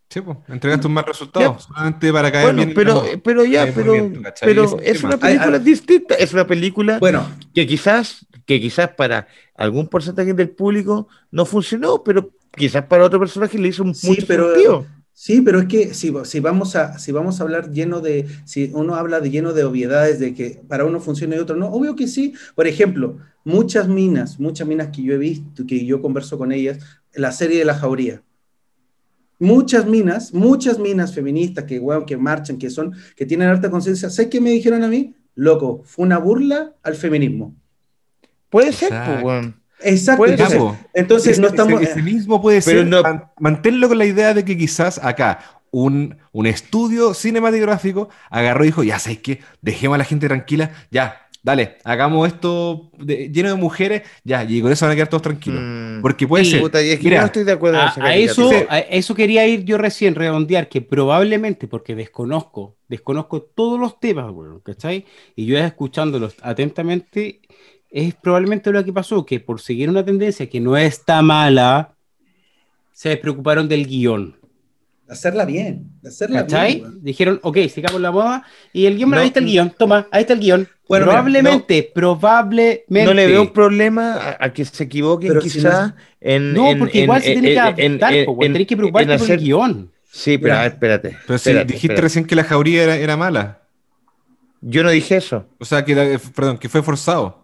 Sí, pues, entregaste un mal resultado, solamente para caer Bueno, bien. pero, pero ya, pero, pero es una película Ay, ay. distinta, es una película Bueno, que quizás, que quizás para algún porcentaje del público no funcionó, pero quizás para otro personaje le hizo Sí, mucho pero- sentido. Sí, pero es que si, si, vamos a, si vamos a hablar lleno de, si uno habla de lleno de obviedades, de que para uno funciona y otro no, obvio que sí. Por ejemplo, muchas minas, muchas minas que yo he visto, que yo converso con ellas, la serie de la jauría. Muchas minas, muchas minas feministas que, weón, que marchan, que son, que tienen alta conciencia. ¿Sabes qué me dijeron a mí? Loco, fue una burla al feminismo. Puede ser, pues, weón. Exacto. Puede Entonces, entonces Ese- no estamos. ese, ese mismo puede Pero ser, no- man- manténlo con la idea de que quizás acá un, un estudio cinematográfico agarró y dijo, ya sabes qué, dejemos a la gente tranquila, ya, dale, hagamos esto de- lleno de mujeres, ya, y con eso van a quedar todos tranquilos. Mm. Porque puede Sí, ser, Puta, y es que mira, no estoy de acuerdo A, eso, a eso quería ir yo recién, redondear, que probablemente, porque desconozco, desconozco todos los temas, weón, ¿cachai? Y yo escuchándolos atentamente, es probablemente lo que pasó, que por seguir una tendencia que no está mala, se despreocuparon del guion, Hacerla bien, hacerla ¿cachai? bien. Dijeron, ok, sigamos la moda, y el guion, No. ahí está el guion, toma, ahí está el guion. Bueno, mira, probablemente, probablemente. No le veo un problema a, a que se equivoquen Pero si quizás en... No, porque en- igual se tiene que adaptar, en- tenés que en preocuparte por hacer- el guion. Sí, pero Mira, a ver, espérate. pero si espérate, dijiste espérate. recién que la jauría era, era mala, Yo no dije eso. o sea, que, era- perdón, que fue forzado.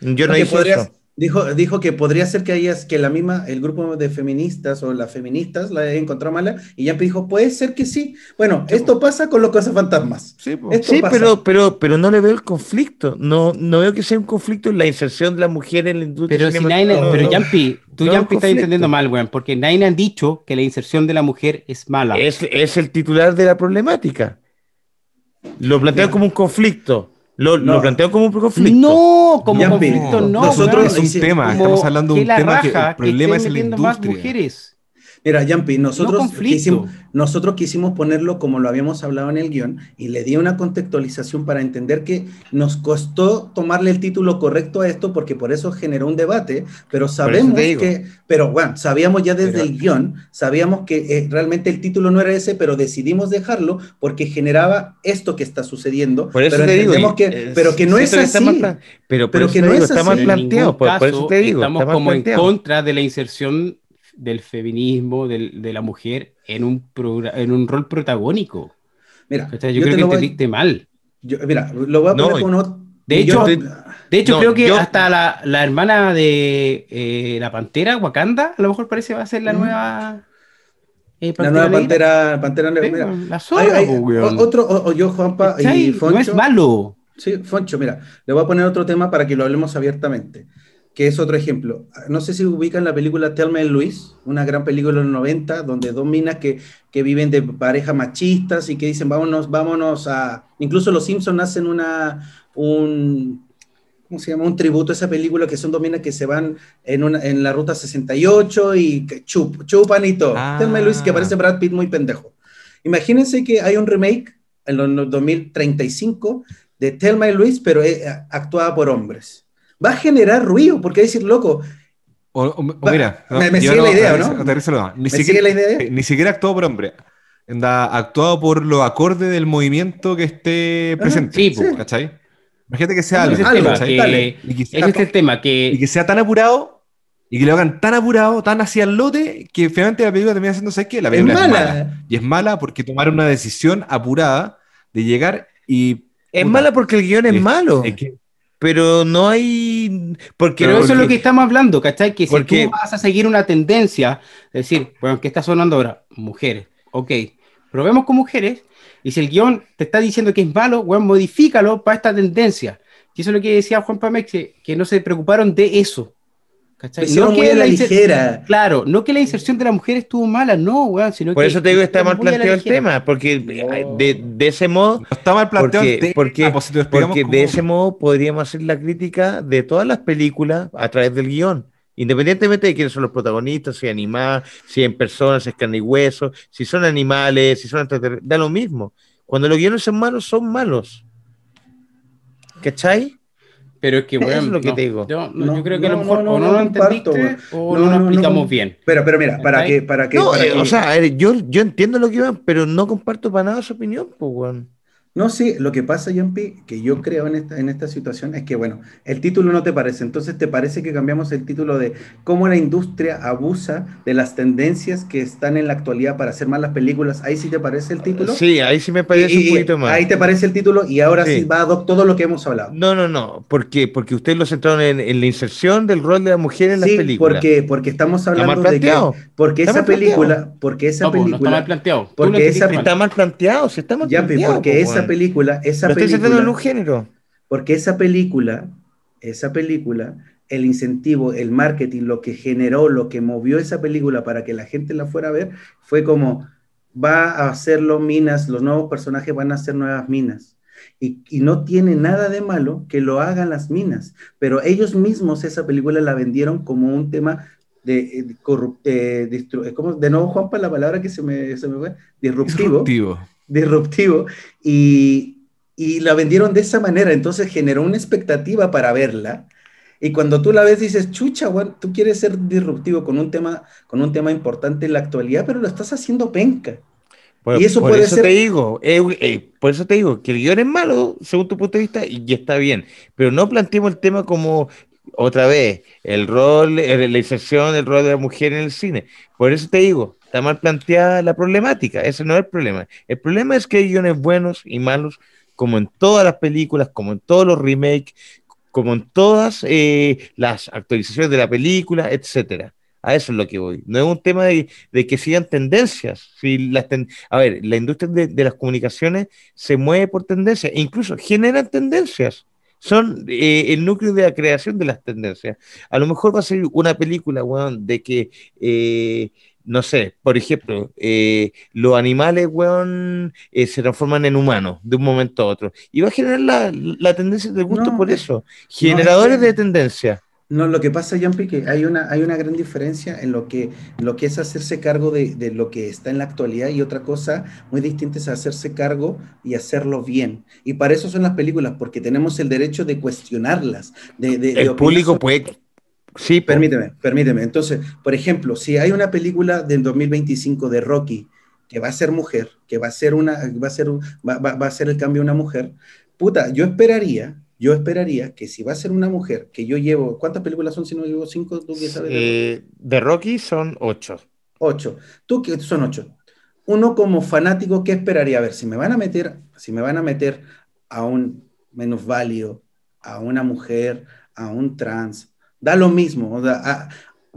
Yo no Que dije podría- eso. Dijo, dijo que podría ser que hayas, que la misma, el grupo de feministas o las feministas la encontrado mala, y Yampi dijo, puede ser que sí. Bueno, esto pasa con los cazafantasmas. Sí, Sí, pasa. pero, pero, pero no le veo el conflicto. No, no veo que sea un conflicto en la inserción de la mujer en la industria. Pero si. Naina, No, pero no. Yampi, tú No, Yampi estás entendiendo mal, weón, porque Naina han dicho que la inserción de la mujer es mala. Es, es el titular de la problemática. Lo planteo Mira. como un conflicto. Lo, No. lo planteo como un conflicto. No, como Yampi, conflicto no. nosotros- es un dice- tema, Como estamos hablando de que un tema que el problema estén es la metiendo más industria. mujeres. Mira, Yampi, nosotros, No quisimos, nosotros quisimos ponerlo como lo habíamos hablado en el guion y le di una contextualización para entender que nos costó tomarle el título correcto a esto porque por eso generó un debate, pero sabemos que, pero bueno, sabíamos ya desde Pero- el guion, sabíamos que eh, realmente el título no era ese, pero decidimos dejarlo porque generaba esto que está sucediendo. Por eso pero te digo. que, pero que no es así. mal pero, Pero que no digo, es está así. mal Pero en planteado. ningún Por, por eso caso te digo. estamos está mal como en contra de la inserción del feminismo, del- de la mujer en un, en un rol protagónico. Mira, ¿cachai? Yo, yo creo te que entendiste mal. yo- mira, lo voy a No, poner con otro. de hecho, De hecho, No, creo que yo- hasta la, la hermana de eh, la pantera, Wakanda, a lo mejor parece va a ser la Mm. nueva. eh, la nueva Negra. pantera, pantera negra. Mira, la Hay- hay- o- otro, o, o yo, Juanpa y Foncho. No es malo. Sí, Foncho, mira, le voy a poner otro tema para que lo hablemos abiertamente, que es otro ejemplo. No sé si ubican la película Thelma y Luis, una gran película de los 90, donde dos minas que, que viven de parejas machistas y que dicen, vámonos, vámonos a... Incluso los Simpsons hacen una, un... ¿Cómo se llama? Un tributo a esa película que son dos minas que se van en, una, en la ruta 68 y chup- chupan y todo. Ah. Thelma y Luis, que parece Brad Pitt muy pendejo. Imagínense que hay un remake en los 2035 de Thelma y Luis, pero eh, actuada por hombres. Va a generar ruido, porque decir, loco, O, o- o Va- mira, me- sigue la idea, ¿no? Ni ¿me siquiera, la idea? eh, ni siquiera actuado por hombre. Anda, actuado por los acordes del movimiento que esté Ajá, presente. sí, po. ¿Cachai? Imagínate que sea algo, que- dale. Y que sea Ese es el tema, que y que sea tan apurado y que lo hagan tan apurado, tan hacia el lote, que finalmente la película termina siendo, ¿sabes qué? La es película es mala. mala. Y es mala porque tomaron una decisión apurada de llegar y. Es puta, mala porque el guion es es- malo. es que- Pero no hay. Porque, Pero eso es lo que estamos hablando, ¿cachai? Que si porque- tú vas a seguir una tendencia, es decir, bueno, ¿qué está sonando ahora? Mujeres, ok, probemos con mujeres, y si el guion te está diciendo que es malo, bueno, modifícalo para esta tendencia. Y eso es lo que decía Juan Pamex, que, que no se preocuparon de eso. ¿Cachai? hicieron que la ligera. Claro, no que la inserción de la mujer estuvo mala, no, weón, sino Por que eso te digo que está mal planteado el tema. Porque de, de ese modo. No está mal planteado el Porque, tema, porque, pues, porque como- de ese modo podríamos hacer la crítica de todas las películas a través del guion. Independientemente de quiénes son los protagonistas, si animadas, si en personas, si es carne y hueso, si son animales, si son extraterrestres, da lo mismo. Cuando los guiones son malos, son malos. ¿Cachai? Pero es que, weón, es lo que no, te digo. Yo, no, No, yo creo que a lo no, mejor no, o no, no, lo entendiste o No, no, no, lo no, explicamos no. bien. Pero, pero mira, para que, para que, No, para eh, que- o sea, a ver, yo, yo entiendo lo que van, pero no comparto para nada su opinión, pues, weón. No, sí, lo que pasa, Yampi, que yo creo en esta, en esta situación es que, bueno, el título no te parece, entonces te parece que cambiamos el título de cómo la industria abusa de las tendencias que están en la actualidad para hacer malas películas. Ahí sí te parece el título. Sí, ahí sí me parece y- un poquito más. Ahí te parece el título y ahora sí, Sí. va a todo lo que hemos hablado. No, no, no. ¿Por qué? Porque ustedes lo centraron en, en la inserción del rol de la mujer en las Sí, películas. porque, porque estamos hablando de que, porque Está esa mal planteado. película, porque esa No, pues, no está mal película, planteado. Porque esa-. Está mal planteado, sí está mal planteado. porque po, esa weón. película, esa Lo estoy centrando en un película, género. porque esa película, esa película, el incentivo, el marketing, lo que generó, lo que movió esa película para que la gente la fuera a ver, fue como, va a hacerlo minas, los nuevos personajes van a ser nuevas minas. Y, y, no tiene nada de malo que lo hagan las minas, pero ellos mismos esa película la vendieron como un tema de, de, de nuevo Juanpa la palabra que se me, se me fue, disruptivo. Disruptivo. Disruptivo. Y, y la vendieron de esa manera, entonces generó una expectativa para verla. Y cuando tú la ves dices, chucha, tú quieres ser disruptivo con un tema, con un tema importante en la actualidad, pero lo estás haciendo penca. y eso por puede eso te digo, eh, eh, por eso te digo que el guion es malo, según tu punto de vista, y está bien. Pero no planteemos el tema como otra vez, el rol, la inserción del rol de la mujer en el cine. Por eso te digo, está mal planteada la problemática, ese no es el problema. El problema es que hay guiones buenos y malos, como en todas las películas, como en todos los remakes, como en todas eh, las actualizaciones de la película, etcétera. A eso es lo que voy. No es un tema de, que sigan tendencias. Si las a ver, la industria de, de, las comunicaciones se mueve por tendencias e incluso generan tendencias son eh, el núcleo de la creación de las tendencias. A lo mejor va a ser una película, weón, de que, eh, no sé, por ejemplo, eh, los animales, weón, se transforman en humanos de un momento a otro. Y va a generar la, tendencia del gusto por eso. Generadores de tendencia. No, lo que pasa, Jumpy, que hay una, hay una gran diferencia en lo que, lo que es hacerse cargo de, de, lo que está en la actualidad y otra cosa muy distinta es hacerse cargo y hacerlo bien. Y para eso son las películas, porque tenemos el derecho de cuestionarlas. De, de el público puede... Sí, permíteme, permíteme. Entonces, por ejemplo, si hay una película del 2025 de Rocky que va a ser mujer, que va a ser, una, va a ser, va, va, va a ser el cambio de una mujer, puta, yo esperaría yo esperaría que si va a ser una mujer que yo llevo, ¿cuántas películas son si no llevo cinco? ¿Tú qué sabes? Eh, de Rocky son ocho. Ocho. Tú que son ocho. Uno como fanático, ¿qué esperaría? A ver, si me van a meter, si me van a meter a un menos válido, a una mujer, a un trans, da lo mismo. O sea,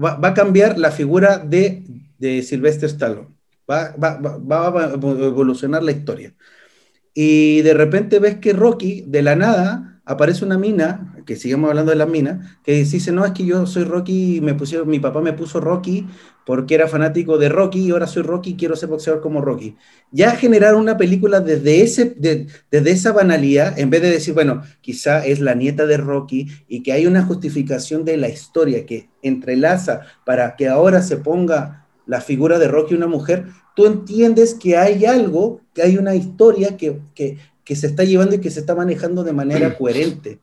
va, a cambiar la figura de, de Sylvester Stallone. Va, va, va, a evolucionar la historia. Y de repente ves que Rocky, de la nada, aparece una mina, que sigamos hablando de la mina, que dice, no, es que yo soy Rocky, me pusieron, mi papá me puso Rocky porque era fanático de Rocky y ahora soy Rocky y quiero ser boxeador como Rocky. Ya generar una película desde, ese, desde esa banalidad, en vez de decir, bueno, quizá es la nieta de Rocky y que hay una justificación de la historia que entrelaza para que ahora se ponga la figura de Rocky una mujer, tú entiendes que hay algo, que hay una historia que, que, que se está llevando y que se está manejando de manera coherente.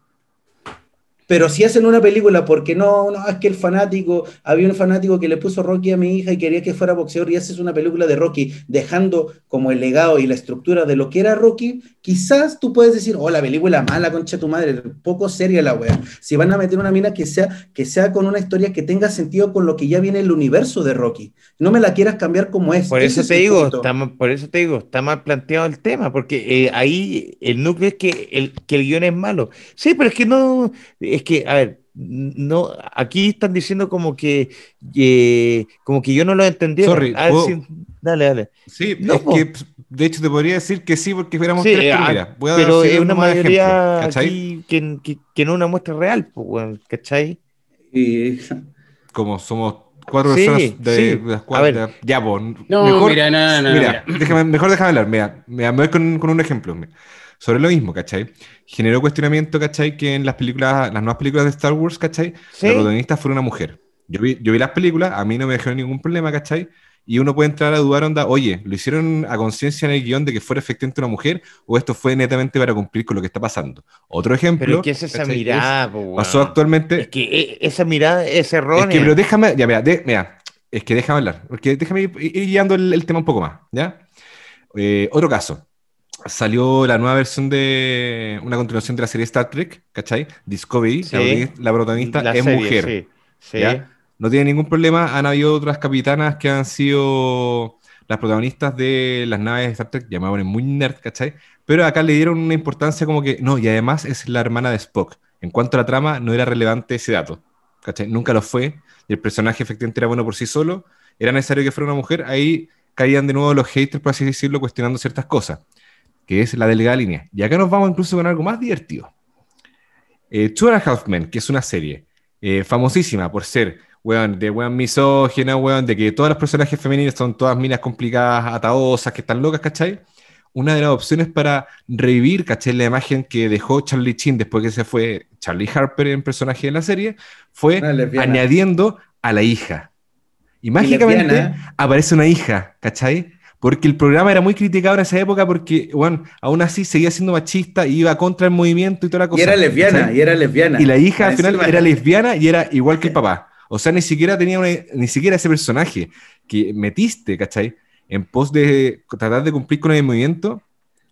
Pero si hacen una película porque no, no, es que el fanático, había un fanático que le puso Rocky a mi hija y quería que fuera boxeador y haces una película de Rocky dejando como el legado y la estructura de lo que era Rocky, quizás tú puedes decir, oh, la película mala, concha tu madre, poco seria la wea. Si van a meter una mina que sea, que sea con una historia que tenga sentido con lo que ya viene el universo de Rocky. No me la quieras cambiar como es. Por eso te digo, está, por eso te digo, está mal planteado el tema, porque eh, ahí el núcleo es que el, que el guion es malo. Sí, pero es que no es que, a ver, no, aquí están diciendo como que, como que yo no lo entendí. Sorry, dale, dale. Sí, es que de hecho te podría decir que sí porque fuéramos tres ah, pero es una mayoría aquí que, que, que, no una muestra real, pues, ¿cachai? Y... Como somos cuatro personas de, las cuatro. Ya, pues. No, mejor, mira, no, no, mira, Déjame, mejor déjame hablar. Mira, me voy con, con un ejemplo. Mira sobre lo mismo, ¿cachai? Generó cuestionamiento, ¿cachai? Que en las películas, las nuevas películas de Star Wars, ¿cachai? La protagonista fue una mujer. Yo vi, yo vi las películas, a mí no me dejó ningún problema, ¿cachai? Y uno puede entrar a dudar, onda, oye, ¿lo hicieron a conciencia en el guion de que fuera efectivamente una mujer o esto fue netamente para cumplir con lo que está pasando? Otro ejemplo. Pero ¿qué es esa mirada? pasó actualmente. Es que e, esa mirada es errónea. Es que, pero déjame, ya, mira, mira es que déjame hablar, porque déjame ir, guiando el, tema un poco más, ¿ya? Eh, otro caso salió la nueva versión de una continuación de la serie Star Trek, ¿cachai? Discovery, la, protagonista es mujer. Sí, No tiene ningún problema, han habido otras capitanas que han sido las protagonistas de las naves de Star Trek, llamaban muy nerd, ¿cachai? Pero acá le dieron una importancia como que, no, y además es la hermana de Spock. En cuanto a la trama, no era relevante ese dato, ¿cachai? Nunca lo fue, y el personaje efectivamente era bueno por sí solo, era necesario que fuera una mujer, ahí caían de nuevo los haters, por así decirlo, cuestionando ciertas cosas que es la delgada línea. Y acá nos vamos incluso con algo más divertido. Eh, Two and a Half Men, que es una serie eh, famosísima por ser weón, de weón misógina, weón, de que todas las personajes femeninas son todas minas complicadas, ataosas, que están locas, ¿cachai? Una de las opciones para revivir, ¿cachai? La imagen que dejó Charlie Chin después que se fue Charlie Harper en personaje de la serie, fue añadiendo a la hija. Y mágicamente aparece una hija, ¿cachai? Porque el programa era muy criticado en esa época porque, bueno, aún así seguía siendo machista iba contra el movimiento y toda la cosa. Y era lesbiana, ¿cachai? y era lesbiana. Y la hija al final era lesbiana y era igual que el papá. O sea, ni siquiera tenía una- ni siquiera ese personaje que metiste, ¿cachai? En pos de tratar de cumplir con el movimiento,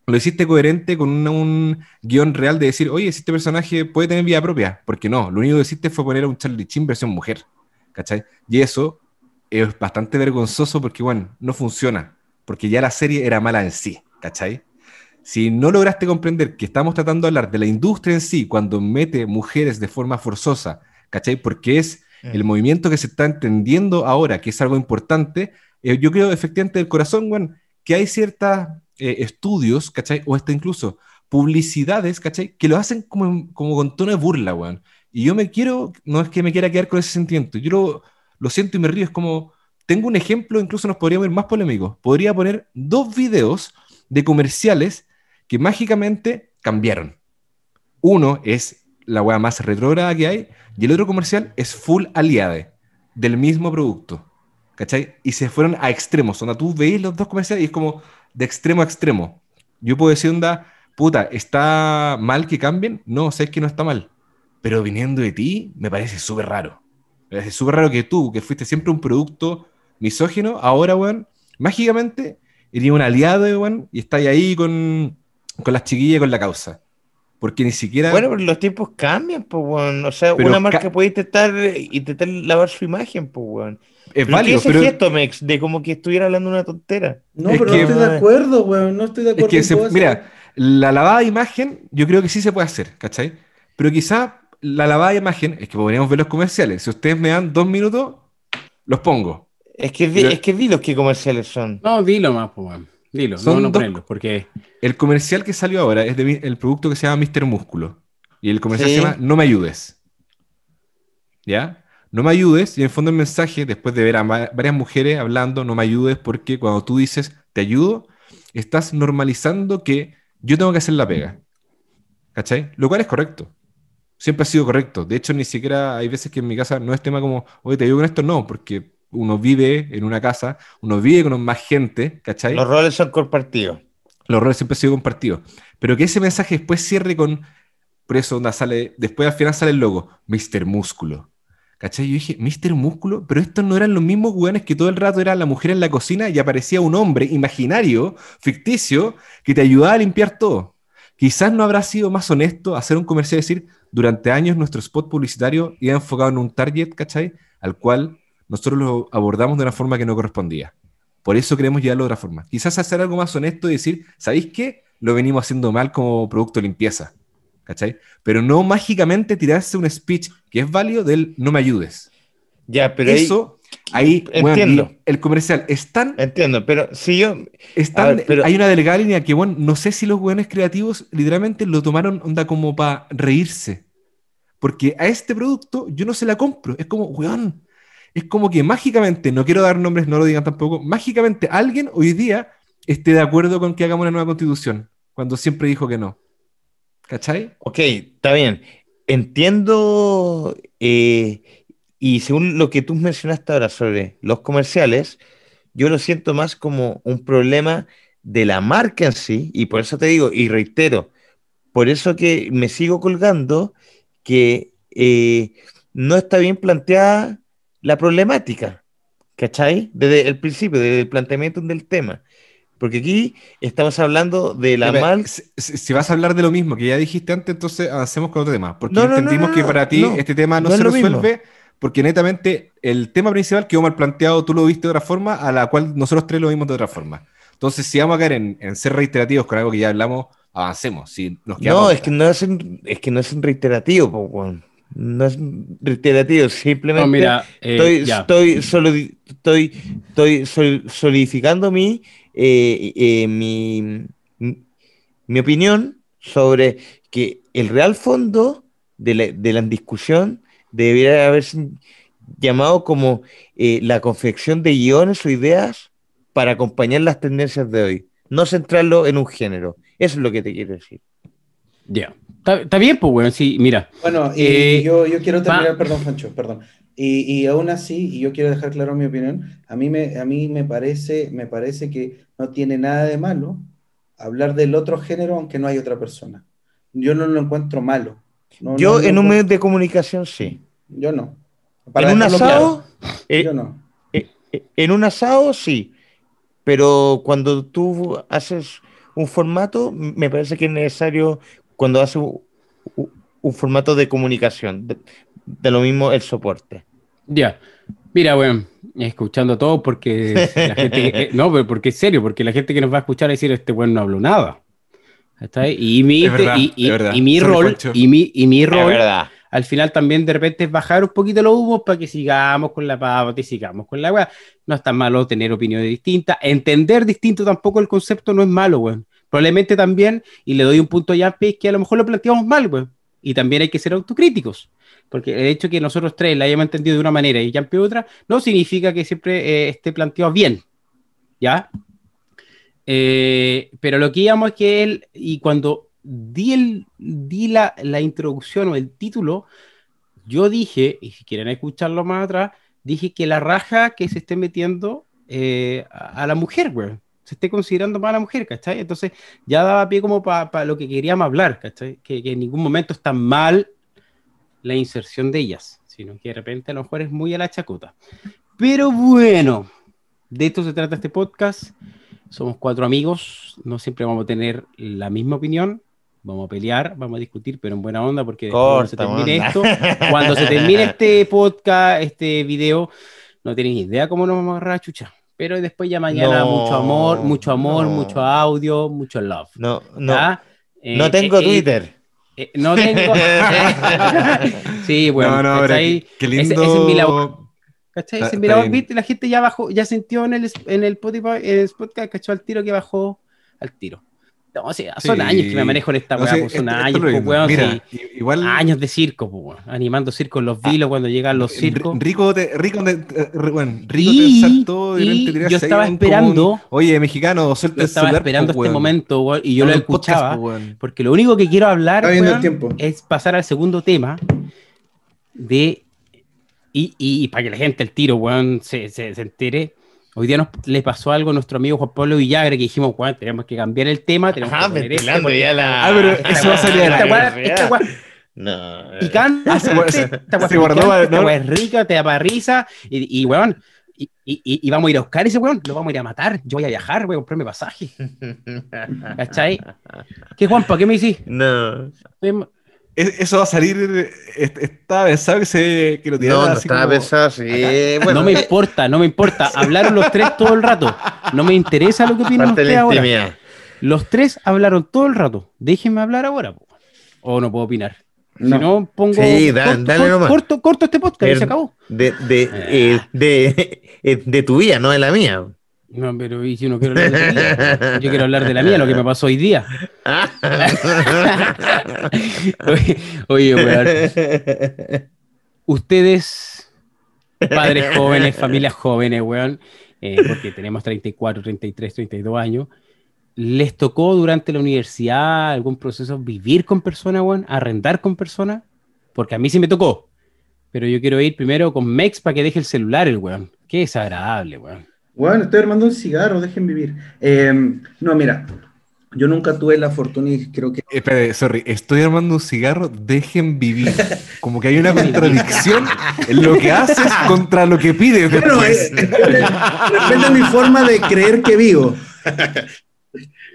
lo hiciste coherente con una- un guion real de decir, oye, este personaje puede tener vida propia. Porque no, lo único que hiciste fue poner a un Charlie Chin versión mujer, ¿cachai? Y eso es bastante vergonzoso porque, bueno, no funciona. Porque ya la serie era mala en sí, ¿cachai? Si no lograste comprender que estamos tratando de hablar de la industria en sí cuando mete mujeres de forma forzosa, ¿cachai? Porque es el movimiento que se está entendiendo ahora, que es algo importante, eh, yo creo efectivamente del corazón, weón, que hay ciertos estudios, ¿cachai? O hasta incluso publicidades, ¿cachai? Que lo hacen como, como con tono de burla, weón. Y yo me quiero, no es que me quiera quedar con ese sentimiento, yo lo, lo siento y me río, es como, tengo un ejemplo, incluso nos podríamos ir más polémicos, podría poner dos videos de comerciales que mágicamente cambiaron. Uno es la weá más retrógrada que hay, y el otro comercial es full aliade del mismo producto. ¿Cachai? Y se fueron a extremos. Onda, tú veis los dos comerciales y es como de extremo a extremo. Yo puedo decir, onda, puta, ¿está mal que cambien? No, sé que no está mal. Pero viniendo de ti, me parece súper raro. Me parece súper raro que tú, que fuiste siempre un producto misógino, ahora, weón, mágicamente, eres un aliado, weón, y estás ahí con, con las chiquillas y con la causa. Porque ni siquiera... Bueno, pero los tiempos cambian, pues, weón. O sea, Pero una ca- marca puede intentar, intentar lavar su imagen, pues, weón. es Pero válido, ¿qué es pero... gesto, Mex? De como que estuviera hablando una tontera. No, Es pero que- no estoy de acuerdo, weón. No estoy de Es acuerdo. que, se- todo eso. mira, la lavada de imagen, yo creo que sí se puede hacer, ¿cachai? Pero quizá la lavada de imagen, es que podríamos ver los comerciales. Si ustedes me dan dos minutos, los pongo. Es que, di- Pero- es que di los que comerciales son. No, dilo más, pues. Dilo, Son no, no dos- ponerlo, porque El comercial que salió ahora es de mi- el producto que se llama Mr. Músculo. Y el comercial Sí. se llama No me ayudes. ¿Ya? No me ayudes. Y en el fondo el mensaje, después de ver a va- varias mujeres hablando, no me ayudes, porque cuando tú dices te ayudo, estás normalizando que yo tengo que hacer la pega. ¿Cachai? Lo cual es correcto. Siempre ha sido correcto. De hecho, ni siquiera hay veces que en mi casa no es tema como, oye, te ayudo con esto, no, porque uno vive en una casa, uno vive con más gente, ¿cachai? Los roles son compartidos. los roles siempre han sido compartidos. Pero que ese mensaje después cierre con. Por eso, onda, sale. Después al final sale el logo, Mr. Músculo. ¿Cachai? Yo dije, Mr. Músculo, pero estos no eran los mismos weones que todo el rato era la mujer en la cocina y aparecía un hombre imaginario, ficticio, que te ayudaba a limpiar todo. Quizás no habrá sido más honesto hacer un comercial y decir, durante años nuestro spot publicitario iba enfocado en un target, ¿cachai? Al cual nosotros lo abordamos de una forma que no correspondía. Por eso queremos llevarlo de otra forma. Quizás hacer algo más honesto y decir, ¿sabéis qué? Lo venimos haciendo mal como producto de limpieza. ¿Cachai? Pero no mágicamente tirarse un speech que es válido del no me ayudes. Ya, pero ahí- Eso, ahí, bueno, Entiendo. y el comercial es tan, entiendo, pero si yo. es a tan- ver, pero- hay una delgada línea que, bueno, no sé si los weones creativos literalmente lo tomaron onda como para reírse. Porque a este producto yo no se la compro. Es como, weón, es como que mágicamente, no quiero dar nombres, no lo digan tampoco, mágicamente alguien hoy día esté de acuerdo con que hagamos una nueva constitución, cuando siempre dijo que no. ¿Cachai? Ok, está bien. Entiendo, eh, y según lo que tú mencionaste ahora sobre los comerciales, yo lo siento más como un problema de la marca en sí, y por eso te digo, y reitero, por eso que me sigo colgando que eh, no está bien planteada la problemática, ¿cachai? Desde el principio, desde el planteamiento del tema. Porque aquí estamos hablando de la mal... si, si- vas a hablar de lo mismo que ya dijiste antes, entonces avancemos con otro tema. Porque No, no, entendimos no, que para ti este tema no, se resuelve porque netamente el tema principal quedó mal planteado, tú lo viste de otra forma, a la cual nosotros tres lo vimos de otra forma. Entonces, si vamos a caer en, en ser reiterativos con algo que ya hablamos, avancemos. Si nos No, es que no es un, es que no es un reiterativo, po. No es reiterativo, simplemente no, mira, eh, estoy, ya. estoy, estoy, estoy sol- solidificando mi, eh, eh, mi, mi opinión sobre que el real fondo de la, de la discusión debería haberse llamado como la confección de guiones o ideas para acompañar las tendencias de hoy, no centrarlo en un género. Eso es lo que te quiero decir. Ya. Está bien, pues, bueno, sí, mira. Bueno, y Eh, yo, yo quiero terminar, va- perdón, Fancho, perdón. Y, y aún así, y yo quiero dejar claro mi opinión, a mí me, a mí me parece, me parece que no tiene nada de malo hablar del otro género aunque no hay otra persona. Yo no lo encuentro malo. No- Yo no en un medio de comunicación sí. Yo no. En un asado, claro, eh, yo no. eh, eh, en un asado sí, pero cuando tú haces un formato, me parece que es necesario, cuando haces un, un- formato de comunicación, de, de lo mismo el soporte. Ya. Mira, weón, escuchando todo porque la gente, no, pero porque es serio, porque la gente que nos va a escuchar va a decir, este weón no habló nada. ¿Está? Y mi, Es verdad, y, y- es verdad. y mi rol, y mi, y mi rol, al final también de repente es bajar un poquito los humos para que sigamos con la pauta y sigamos con la weá. No es tan malo tener opiniones distintas. Entender distinto tampoco el concepto no es malo, weón. Probablemente también, y le doy un punto a Yampi, que a lo mejor lo planteamos mal, weón. Y también hay que ser autocríticos. Porque el hecho que nosotros tres la hayamos entendido de una manera y Yampi de otra, no significa que siempre eh, esté planteado bien. ¿Ya? Eh, pero lo que íbamos es que él, y cuando di, el, di la, la introducción o el título, yo dije, y si quieren escucharlo más atrás, dije que la raja que se esté metiendo eh, a, a la mujer, güey, se esté considerando más a la mujer, ¿cachai? Entonces ya daba pie como para lo que queríamos hablar, ¿cachai? Que, que en ningún momento está mal la inserción de ellas, sino que de repente a lo mejor es muy a la chacota. Pero bueno, de esto se trata este podcast. Somos cuatro amigos, no siempre vamos a tener la misma opinión, vamos a pelear, vamos a discutir, pero en buena onda, porque después cuando se Corta, termine esto, cuando se termine este podcast, este video, no tienen idea cómo nos vamos a agarrar a chucha. Pero después ya mañana No, mucho amor, mucho amor, no. mucho audio, mucho love. No, no. Eh, no tengo eh, eh, Twitter. eh, no tengo. sí, bueno, no, no, qué, qué lindo. ese es mi labor. ¿Cachai? Está- viste, la gente ya bajó, ya sintió en el, en el Spotify, en el podcast, cachó al tiro que bajó al tiro. No, o sea, son Sí. años que me manejo en esta No weá, pues, son años, lo pues, weón, Mira, sí. igual. años de circo, pues, weón, animando circo en los vilos cuando llegan los circos. Ri- Rico, de, rico, de, eh, bueno, rico Y- pensar todo y, y tirarse yo estaba esperando- un, Oye, mexicano, suelta Yo estaba celular, esperando po, este weón. momento, weón, y yo lo un podcast, escuchaba, po, weón. porque lo único que quiero hablar weón, es pasar al segundo tema de y, y, para que la gente el tiro, weón, se, se, se entere. Hoy día nos le pasó algo a nuestro amigo Juan Pablo Villagre que dijimos, weón, tenemos que cambiar el tema, tenemos Ajá, que poner este, ventilando porque- ya la. Ah, pero eso va a salir esta weá No. picante, esta weá es rica, te da para risa, y, y weón, y, y, y vamos a ir a buscar ese weón, lo vamos a ir a matar, yo voy a viajar, voy a comprarme pasaje, ¿cachai? ¿Qué Juanpa, qué me decís? No. Estoy- Es- Eso va a salir. est- Estaba pensado que, se, que lo tirara No, no estaba como- pensado. Bueno, no me importa, no me importa. Hablaron los tres todo el rato. No me interesa lo que opinan ustedes la ahora. intimidad. Los tres hablaron todo el rato. Déjenme hablar ahora. po. O no puedo opinar. No. Si no, pongo. Sí, da- corto, dale corto, nomás. corto, corto este podcast y se acabó. De, de, eh, de, eh, de tu vida, no de la mía. No, pero ¿y si no quiero hablar de la mía? Yo quiero hablar de la mía, lo que me pasó hoy día. Oye, oye, weón. Ustedes, padres jóvenes, familias jóvenes, weón, eh, porque tenemos 34, 33, 32 años, ¿les tocó durante la universidad algún proceso vivir con personas, weón? ¿Arrendar con personas? Porque a mí sí me tocó. Pero yo quiero ir primero con Mex para que deje el celular, el weón. Qué desagradable, weón. Bueno, estoy armando un cigarro, dejen vivir. Eh, no, mira, yo nunca tuve la fortuna y creo que Espere, sorry, estoy armando un cigarro, dejen vivir. Como que hay una contradicción en lo que haces contra lo que pides Bueno, después. eh, depende de mi forma de creer que vivo.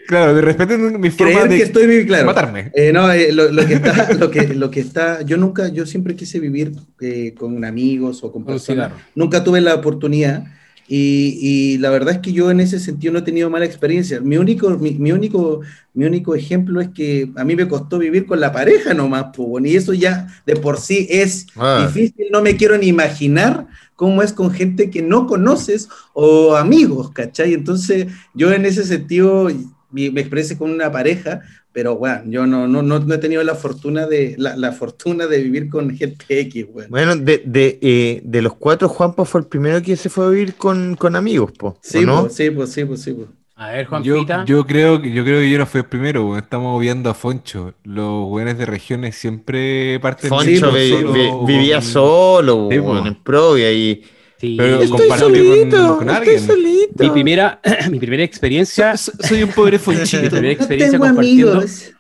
Claro, de repente mi forma Creer de que estoy vivo, claro. matarme. Eh, no, eh, lo, lo que está, lo que, lo que está, yo nunca, yo siempre quise vivir eh, con amigos o con personas. Nunca tuve la oportunidad y, y la verdad es que yo en ese sentido no he tenido mala experiencia. Mi único, mi, mi único, mi único ejemplo es que a mí me costó vivir con la pareja nomás, bueno, y eso ya de por sí es Ah. difícil. No me quiero ni imaginar cómo es con gente que no conoces o amigos, ¿cachai? Entonces yo en ese sentido mi, mi experiencia con una pareja, pero bueno, yo no, no, no, no he tenido la fortuna de la, la fortuna de vivir con gente X, weón. Bueno, de, de, eh, de los cuatro, Juanpa fue el primero que se fue a vivir con, con amigos, po, ¿o Sí, ¿no? pues, sí, pues, sí, pues, sí, pues. A ver, Yo, Juanpita. yo creo que yo creo que yo no fui el primero, weón. Estamos viendo a Foncho. Los weones de regiones siempre parten Foncho Sí, pues, vi- solo vi- con- vivía solo, Sí, weón, po. en Provia y Sí. Pero estoy con- solito, con estoy alguien. solito. mi primera, mi primera experiencia, So- so- Soy un pobre mi Fonchito. primera No experiencia tengo compartiendo. amigos.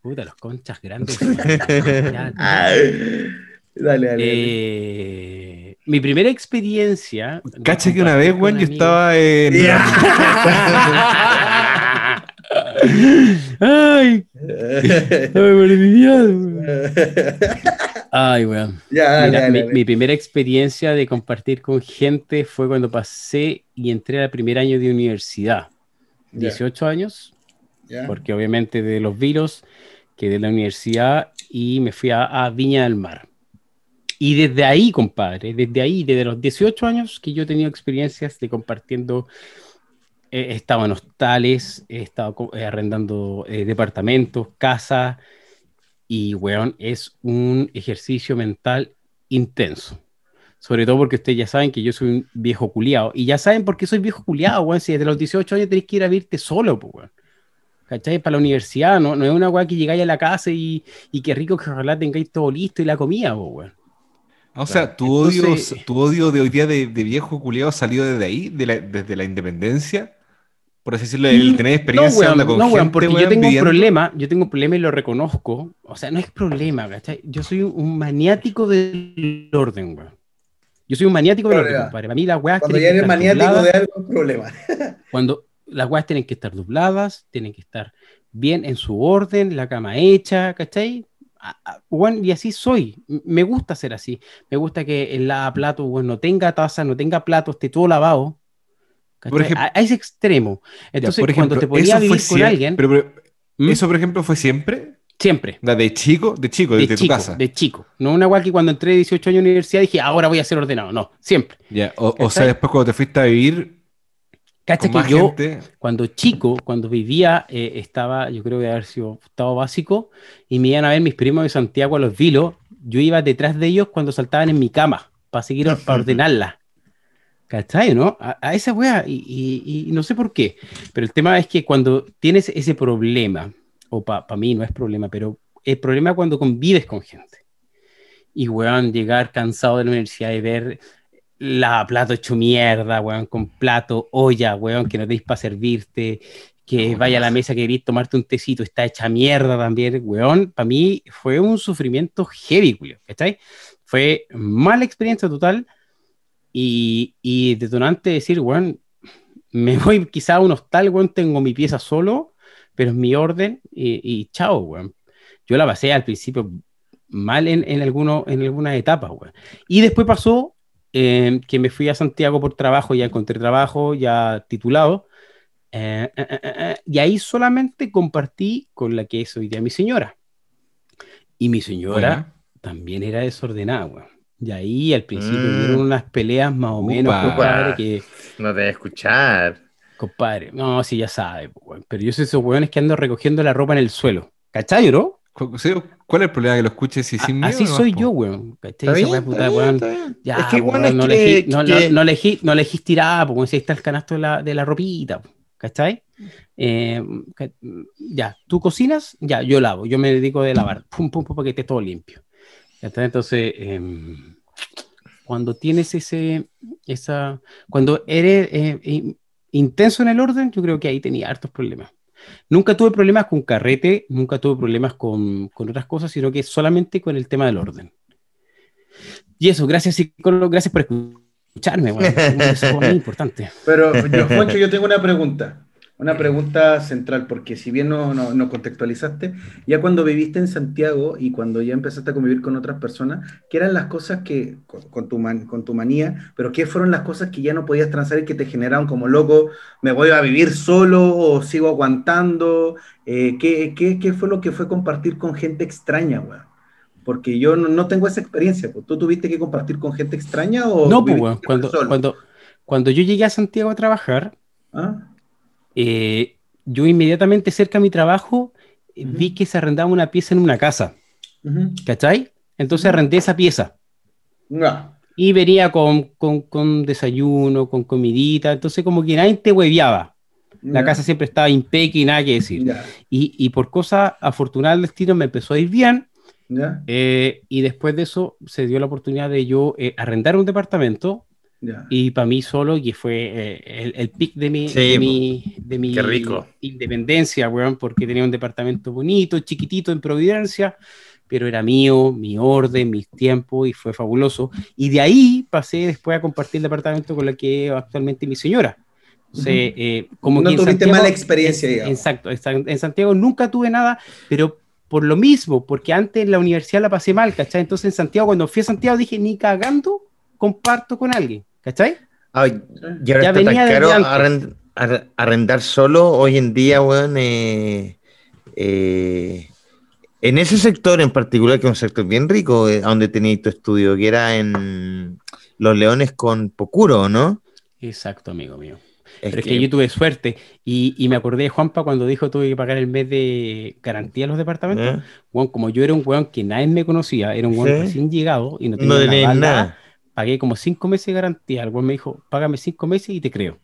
Puta, los conchas grandes. Ay, dale, dale. dale. Eh, mi primera experiencia. Cacha que una vez, con weón, yo estaba en. Ay, ay, weón. Ya, Mira, dale, mi, dale. mi primera experiencia de compartir con gente fue cuando pasé y entré al primer año de universidad. Ya, 18 años, ya. porque obviamente de los virus quedé en la universidad y me fui a, a Viña del Mar. Y desde ahí, compadre, desde ahí, desde los 18 años que yo he tenido experiencias de compartiendo, he estado en hostales, he estado eh, arrendando eh, departamentos, casas, y, weón, es un ejercicio mental intenso. Sobre todo porque ustedes ya saben que yo soy un viejo culiado. Y ya saben por qué soy viejo culiado, weón. Si desde los 18 años tenés que ir a vivirte solo, pues, weón. ¿Cachai? Para la universidad, no, no es una weá que llegáis a la casa y, y qué rico que ojalá tengáis todo listo y la comida, pues, weón. O sea, tu odio, tu odio de hoy día de, de viejo culiado salió desde ahí, de la- desde la independencia. Por así decirlo, el tener experiencia no, weón, onda, con no, weón, gente, porque yo tengo viviendo. un problema, yo tengo un problema y lo reconozco. O sea, no es problema, ¿cachai? Yo soy un, maniático del orden, weón. Yo soy un maniático del orden, compadre. Para mí las weas Cuando ya eres maniático dobladas. de algo, es problema. Cuando las weas tienen que estar dobladas, tienen que estar bien en su orden, la cama hecha, ¿cachai? Weón, y así soy. Me gusta ser así. Me gusta que el lavaplato, weón, no tenga taza, no tenga plato, esté todo lavado. Por ejemplo- a, a ese extremo. Ya, Entonces, por ejemplo, cuando te fue vivir con alguien, Pero, pero, ¿Mm? eso, por ejemplo, fue siempre. siempre. La de chico, de chico, De desde tu casa. de chico. No una weá que cuando entré de 18 años a la universidad dije, ahora voy a ser ordenado. No, siempre. Ya, O, sea, después cuando te fuiste a vivir Cacha que yo, gente. cuando chico, cuando vivía, eh, estaba, yo creo que haber sido octavo básico, y me iban a ver mis primos de Santiago a los vilos, yo iba detrás de ellos cuando saltaban en mi cama, para seguir, para ordenarla. ¿Cachai, no? A, a esa weá, y, y- y no sé por qué, pero el tema es que cuando tienes ese problema, o para mí no es problema, pero el problema es cuando convives con gente. Y, weón, llegar cansado de la universidad y ver la plato hecho mierda, weón, con plato, olla, weón, que no tenéis para servirte, que vaya a la mesa que queréis tomarte un tecito, está hecha mierda también, weón. Para mí fue un sufrimiento heavy, culio, ¿cachai? Fue mala experiencia total y, y detonante decir, weón, me voy quizá a un hostal, weón, tengo mi pieza solo, pero es mi orden y, y chao, weón. Yo la pasé al principio mal en, en, alguno, en algunas etapas, weón. Y después pasó eh, que me fui a Santiago por trabajo, ya encontré trabajo, ya titulado, eh, eh, eh, y ahí solamente compartí con la que es hoy día mi señora. Y mi señora también era desordenada, weón. Y ahí al principio Mm. hubieron unas peleas más o menos, Upa. compadre, que, No te voy a escuchar. compadre, no, si ya sabe, pero yo soy esos weones que ando recogiendo la ropa en el suelo, ¿cachai, no? Cu- sí, ¿Cuál es el problema que lo escuches y sin miedo? Así nomás, soy po? yo, weón. ¿Cachai? Esa puta, bien, weón. Ya, es que weón, es no, que- elegí, no, no, que- no elegí, no elegí tirada, porque ahí está el canasto de la, de la ropita, ¿cachai? Eh, ya, ¿tú cocinas? Ya, yo lavo, yo me dedico de lavar, pum, pum, pum, para que esté todo limpio. Entonces, em, cuando tienes ese, esa, cuando eres eh, in- intenso en el orden, yo creo que ahí tenía hartos problemas. Nunca tuve problemas con carrete, nunca tuve problemas con, con otras cosas, sino que solamente con el tema del orden. Y eso, gracias psicólogo, gracias por escucharme, weón. Eso es muy importante. Pero, yo, Juancho, yo tengo una pregunta. Una pregunta central, porque si bien no, no, no contextualizaste, ya cuando viviste en Santiago y cuando ya empezaste a convivir con otras personas, ¿qué eran las cosas que, con, con tu, man- con tu manía, pero qué fueron las cosas que ya no podías transar y que te generaron como loco, me voy a vivir solo o sigo aguantando? Eh, ¿qué, qué, qué fue lo que fue compartir con gente extraña, weón? Porque yo no, no tengo esa experiencia. pues. ¿Tú tuviste que compartir con gente extraña o No, pues, cuando, solo? cuando, cuando yo llegué a Santiago a trabajar, ¿Ah? Eh, yo inmediatamente cerca de mi trabajo eh, Ujú. vi que se arrendaba una pieza en una casa, Ujú. ¿cachai? Entonces arrendé esa pieza. Ya. Y venía con, con, con desayuno, con comidita, entonces como que nadie te hueviaba. La casa siempre estaba impeque y nada que decir. Ya. Y, y por cosa afortunada del destino me empezó a ir bien. Eh, y después de eso se dio la oportunidad de yo eh, arrendar un departamento Ya. y para mí solo, que fue eh, el, el pic de mi, Sí, de mi, de mi rico. independencia, weón, porque tenía un departamento bonito, chiquitito en Providencia, pero era mío, mi orden, mis tiempos y fue fabuloso. Y de ahí pasé después a compartir el departamento con la que actualmente mi señora. Entonces, eh, como No que en tuviste Santiago- mala experiencia. Exacto, exacto. En Santiago nunca tuve nada, pero por lo mismo, porque antes en la universidad la pasé mal, ¿cachai? Entonces en Santiago, cuando fui a Santiago, dije, ni cagando, comparto con alguien, ¿cachai? Ay, y ahora Ya está venía tan caro arrend- ar- arrendar solo hoy en día, weón. eh, eh, en ese sector en particular, que es un sector bien rico, eh, a donde tenías tu estudio, que era en Los Leones con Pocuro, ¿no? Exacto, amigo mío. Es Pero es que- que yo tuve suerte y, y me acordé de Juanpa cuando dijo tuve que pagar el mes de garantía a los departamentos. ¿eh? Weón, como yo era un weón que nadie me conocía, era un weón Sí. recién llegado y no tenía No nada. Pagué como cinco meses de garantía. El weón me dijo, págame cinco meses y te creo.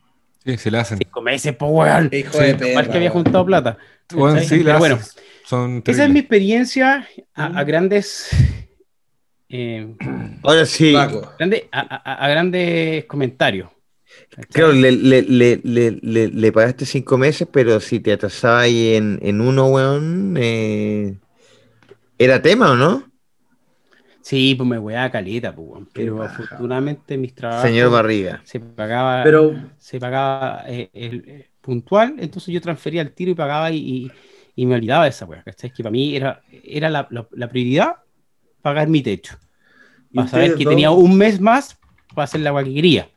Sí, se le hacen. Cinco meses, po weón. Hijo de Igual perra. que había weón. juntado plata. Bueno, sí, Pero bueno, Son Esa es mi experiencia a, a grandes, eh, Ahora sí, grande- a, a- a grandes comentarios. claro, le, le, le, le, le- le pagaste cinco meses, pero si te atrasabas ahí en, en uno, weón, eh, ¿era tema o no? Sí, pues me weá caleta, pues, pero baja. afortunadamente mis trabajos Señor Barriga. se pagaba, Pero, se pagaba eh, el- eh, puntual, entonces yo transfería el tiro y pagaba y, y- y me olvidaba de esa weá, ¿cachai? Que para mí era, era la, la- la prioridad pagar mi techo. ¿y para saber que dos? tenía un mes más para hacer la agua que quería.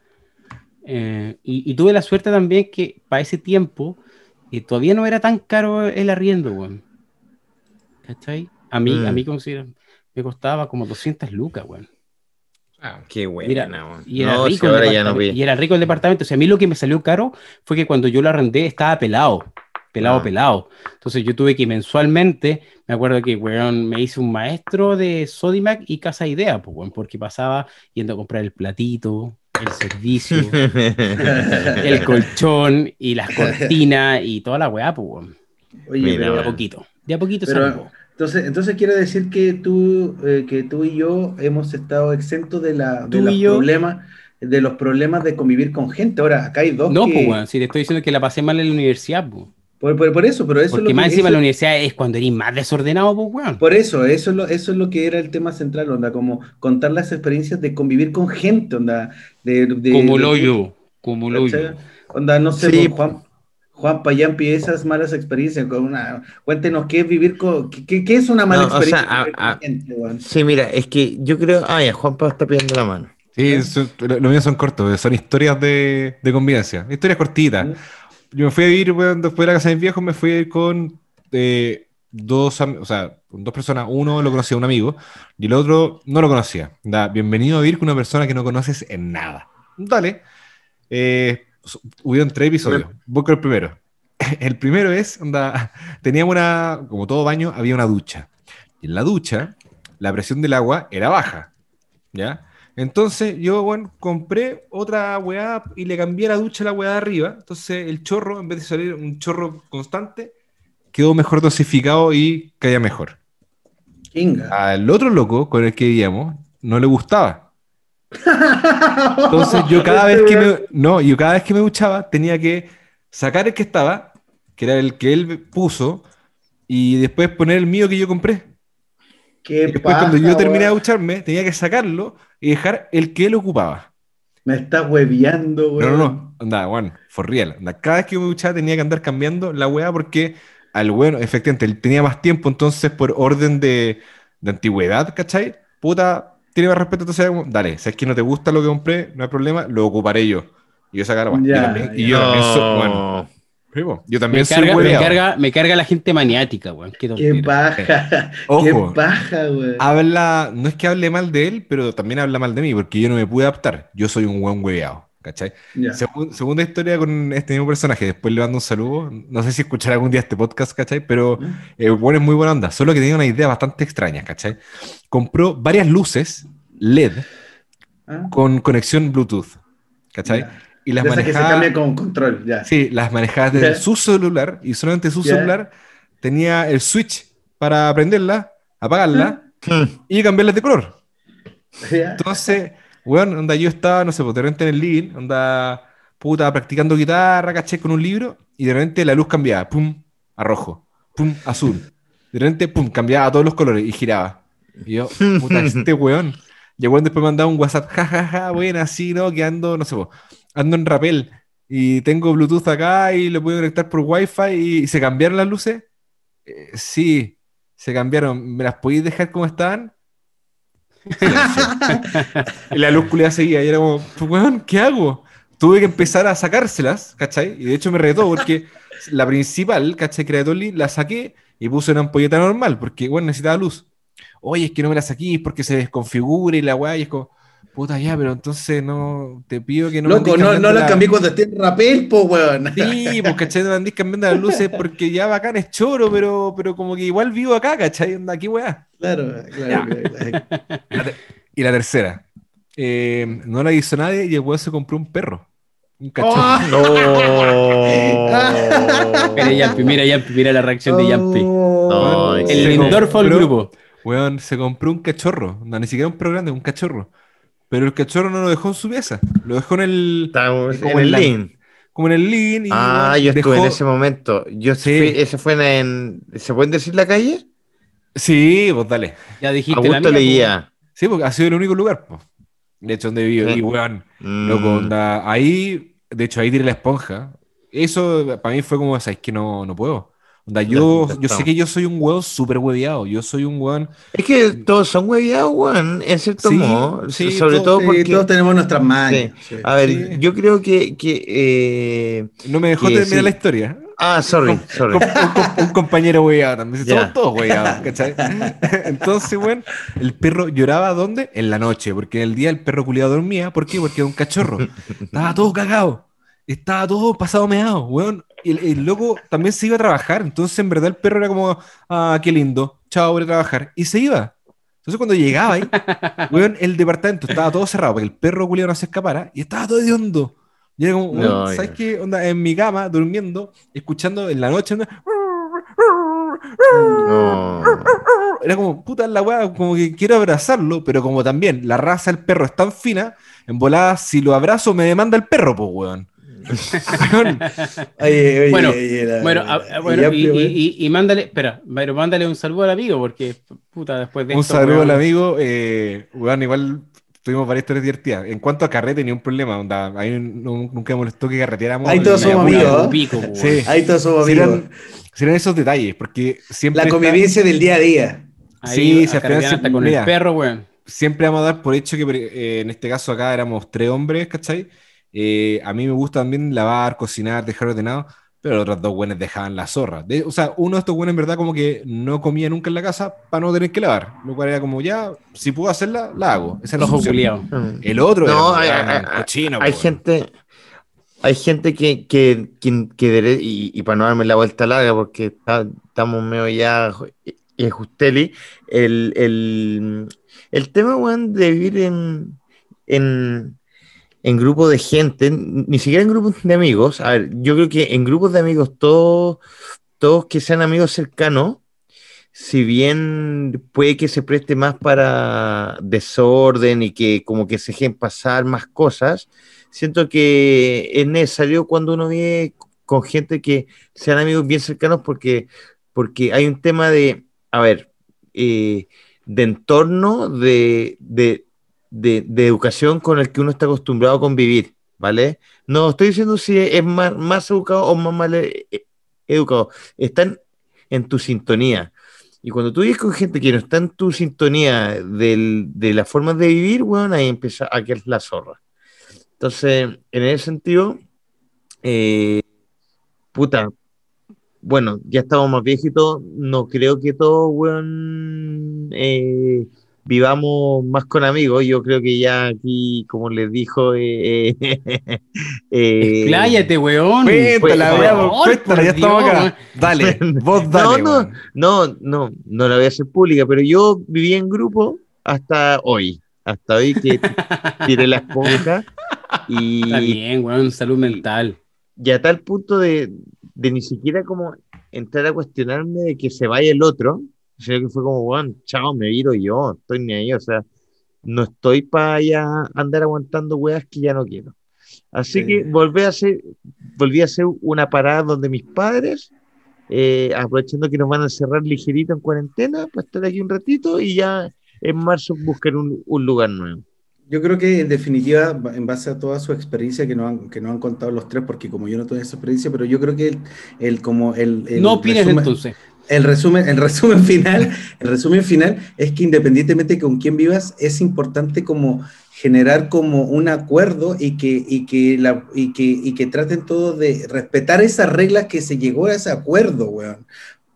Eh, y, y tuve la suerte también que para ese tiempo eh, todavía no era tan caro el arriendo, weón. ¿Cachai? A mí, a Mm. mí considero- me costaba como 200 lucas, weón. Ah, Qué bueno. Mira, weón. Y era, rico el ahora ya no departamento, vi. y era rico el departamento. O sea, a mí lo que me salió caro fue que cuando yo lo arrendé estaba pelado. Pelado, Ah. pelado. Entonces yo tuve que mensualmente, me acuerdo que, weón, me hice un maestro de Sodimac y Casa Idea, pues, weón, porque pasaba yendo a comprar el platito, el servicio, el colchón y las cortinas y toda la weá, pues, weón. Oye, Mira, De a poquito. De a poquito Pero- salgo. Entonces, entonces quiere decir que tú, eh, que tú y yo hemos estado exentos de, la, de los yo. problemas, de los problemas de convivir con gente. Ahora, acá hay dos No, que- pues, weón, si te estoy diciendo que la pasé mal en la universidad, pues. por, por- por eso, pero eso Porque es lo más que, encima eso- la universidad es cuando eres más desordenado, pues, weón. Por eso, eso es, lo, eso es lo que era el tema central, onda, como contar las experiencias de convivir con gente, onda, de, de- Como lo yo, como lo yo. ¿cachai? Onda, no sé, Sí. Juan, Juan Payampi, esas malas experiencias, con una, cuéntenos qué es vivir con, qué, es una mala No, o experiencia sea, vivir a- a- con gente? Sí, mira, es que yo creo. Ah, ya, Juanpa está pidiendo la mano. Sí, lo, lo mío son cortos, son historias de, de convivencia, historias cortitas. Yo me fui a vivir, weón, después de la casa de mis viejos, me fui a ir con eh, dos, o sea, con dos personas. Uno lo conocía un amigo y el otro no lo conocía. Da, bienvenido a vivir con una persona que no conoces en nada. Dale. Eh, hubieron tres episodios. Voy con el primero. El primero es, onda, teníamos una, como todo baño, había una ducha. Y en la ducha, la presión del agua era baja. ¿Ya? Entonces yo, bueno, compré otra weá y le cambié la ducha a la weá de arriba. Entonces el chorro, en vez de salir un chorro constante, quedó mejor dosificado y caía mejor. Kinga. Al otro loco con el que vivíamos no le gustaba. Entonces yo cada vez Este que weón. me, no, yo cada vez que me duchaba tenía que sacar el que estaba, que era el que él puso, y después poner el mío que yo compré. Qué Y después cuando yo terminé de ducharme, tenía que sacarlo y dejar el que él ocupaba. Me estás hueviando, No, weón. no, no. Anda, bueno, for real. Anda, cada vez que yo me duchaba tenía que andar cambiando la weá porque al bueno, efectivamente, él tenía más tiempo, entonces por orden de, de antigüedad, ¿cachai? Puta, tiene más respeto, entonces, dale, si es que no te gusta lo que compré, no hay problema, lo ocuparé yo. Y yo sacar Yo también- Y yo también soy, No. bueno, yo Me también soy carga, me, hueveado. carga, me carga la gente maniática, weón. Qué Qué paja. Ojo. Qué paja, weón. Habla, no es que hable mal de él, pero también habla mal de mí, porque yo no me pude adaptar. Yo soy un buen hueveado. ¿Cachai? Ya. Segun- segunda historia con este mismo personaje, después le mando un saludo, no sé si escuchará algún día este podcast, ¿cachai? Pero eh, bueno, es muy buena onda, solo que tenía una idea bastante extraña, ¿cachai? Compró varias luces LED Ah, con conexión Bluetooth, ¿cachai? ya. Y las esas que se cambia con control, ya. sí, las manejaba desde su celular y solamente su celular tenía el switch para prenderla, apagarla Hmm. y cambiarla de color. Entonces, weón, onda, yo estaba, no sé, pues de repente en el living, onda, puta, practicando guitarra, caché, con un libro, y de repente la luz cambiaba, pum, a rojo, pum, azul. De repente, pum, cambiaba a todos los colores y giraba. Y yo, puta, este weón. Y el weón después me mandaba un WhatsApp, jajaja, ja, ja, bueno, así, ¿no? Que ando, no sé, pues, ando en rapel y tengo Bluetooth acá y lo puedo conectar por Wi-Fi y se cambiaron las luces. Eh, sí, se cambiaron. ¿Me las podéis dejar como estaban? Y la luz culiada seguía y era como, pues, weón, ¿qué hago? Tuve que empezar a sacárselas, ¿cachai? Y de hecho me retó porque la principal, ¿cachai? Que era la saqué y puse una ampolleta normal porque, bueno, necesitaba luz. Oye, es que no me la saquís porque se desconfigura y la weá, y es como, puta ya, pero entonces no, te pido que no Loco, no, no la cambié cuando esté en rapel, po, weón. Sí, pues, ¿cachai? No me andís cambiando las luces porque ya bacán es choro, pero, pero como que igual vivo acá, ¿cachai? Aquí weá. Claro, claro. y la tercera. eh, no la hizo nadie y el weón se compró un perro. Un cachorro. ¡Oh! No. Mira, Yampi, mira, Yampi, mira la reacción de Yampi. No, El Lindorfo al grupo. Weón, se compró un cachorro. No, ni siquiera un perro grande, un cachorro. Pero el cachorro no lo dejó en su pieza. Lo dejó en el. Estamos como en el la- link. Como en el living. y, Ah, yo estuve en dejó- ese momento. Yo Sí. fui- ese fue en. ¿Se pueden decir la calle? Sí, pues dale. Ya dijiste la Augusto mía, leía. Sí, porque ha sido el único lugar. pues. De hecho, donde vivo. Sí. Y weón, Mm. loco, onda, ahí. De hecho, ahí tiré la esponja. Eso para mí fue como, ¿sabes que no, no puedo? Onda, yo, yo sé que yo soy un weón súper hueveado. Yo soy un weón. Es que todos son hueviados, weón, en cierto Sí, modo. sí, sobre todo- todo Sí, porque. todos tenemos nuestras sí. A ver, Sí. yo creo que. que eh, No me dejó Que terminar sí. la historia. Ah, sorry, sorry. un- un- un compañero hueveado también. Somos todos hueveados, ¿cachai? Entonces, weón, el perro lloraba ¿dónde? En la noche, porque en el día el perro culiado dormía. ¿Por qué? Porque era un cachorro. Estaba todo cagado. Estaba todo pasado meado, weón. Y el, el loco también se iba a trabajar. Entonces, en verdad, el perro era como, ah, qué lindo. Chao, voy a trabajar. Y se iba. Entonces, cuando llegaba ahí, weón, el departamento estaba todo cerrado para que el perro culiado no se escapara. Y estaba todo hediondo. Y era como, No, ¿sabes ya. qué? Onda, en mi cama, durmiendo, escuchando en la noche, onda, No. era como, puta la weá, como que quiero abrazarlo, pero como también la raza del perro es tan fina, en volada, si lo abrazo me demanda el perro, pues weón. Oye, oye, Bueno, oye, la- Bueno, a- a- bueno, y, y- y- y mándale, espera, pero mándale un saludo al amigo, porque puta, después de un esto, saludo weón, al amigo, eh, weón, igual tuvimos varias historias divertidas. En cuanto a carrete, ni un problema, onda, ahí no- nunca me molestó que carreteáramos. Ahí todos somos amigos, ¿eh? pico. Sí. Ahí todos somos amigos. eran esos detalles, porque siempre La está- convivencia del día a día. Ahí Sí, se hasta con mira. el perro, weón. siempre vamos a dar por hecho que eh, en este caso acá éramos tres hombres, ¿cachai? Eh, a mí me gusta también lavar, cocinar, dejar ordenado, pero los otros dos buenos dejaban la zorra. De- o sea, uno de estos buenos en verdad como que no comía nunca en la casa para no tener que lavar, lo cual era como ya, si puedo hacerla, la hago. Esa es la. El otro No, hay, era hay- un hay- cochino, hay po, gente, hay gente que, que, que, que dere- y, y para no darme la vuelta larga, porque está- estamos medio ya en Justeli, el, el, el tema, weón, de vivir en, en, en grupos de gente, ni siquiera en grupos de amigos, a ver, yo creo que en grupos de amigos, todos, todos que sean amigos cercanos, si bien puede que se preste más para desorden y que como que se dejen pasar más cosas, siento que es necesario cuando uno vive con gente que sean amigos bien cercanos porque, porque hay un tema de, a ver, eh, de entorno, de, de, de, educación con el que uno está acostumbrado a convivir, ¿vale? No estoy diciendo si es más, más educado o más mal eh, educado, están en tu sintonía. Y cuando tú vives con gente que no está en tu sintonía de la forma de vivir, bueno, ahí empieza a quedar la zorra. Entonces, en ese sentido, eh, puta, bueno, ya estamos más viejitos, no creo que todos, weón, eh, vivamos más con amigos. Yo creo que ya aquí, como les dijo, eh, eh, eh, Expláyate, weón. Pues, Cuéntala, por veamos, favor, cuéntala, ya estamos Dios. acá. Dale, vos dale. no, weón. no, no, no, no la voy a hacer pública, pero yo viví en grupo hasta hoy. Hasta hoy que tiré la esponja y, Está bien, weón, salud mental. y a tal punto de, de ni siquiera como entrar a cuestionarme de que se vaya el otro, sino que fue como, bueno, chao, me viro yo, estoy ni ahí, o sea, no estoy para ya andar aguantando weas que ya no quiero. Así Sí. que volví a hacer, volví a hacer una parada donde mis padres, eh, aprovechando que nos van a cerrar ligerito en cuarentena, para estar aquí un ratito y ya en marzo buscar un, un lugar nuevo. Yo creo que en definitiva, en base a toda su experiencia que nos han, que nos han contado los tres, porque como yo no tengo esa experiencia, pero yo creo que el, el- como el, el No opines resumen- entonces. El resumen, el resumen final, el resumen final es que independientemente de con quién vivas, es importante como generar como un acuerdo y que, y que, la, y que, y que traten todos de respetar esas reglas que se llegó a ese acuerdo, weón.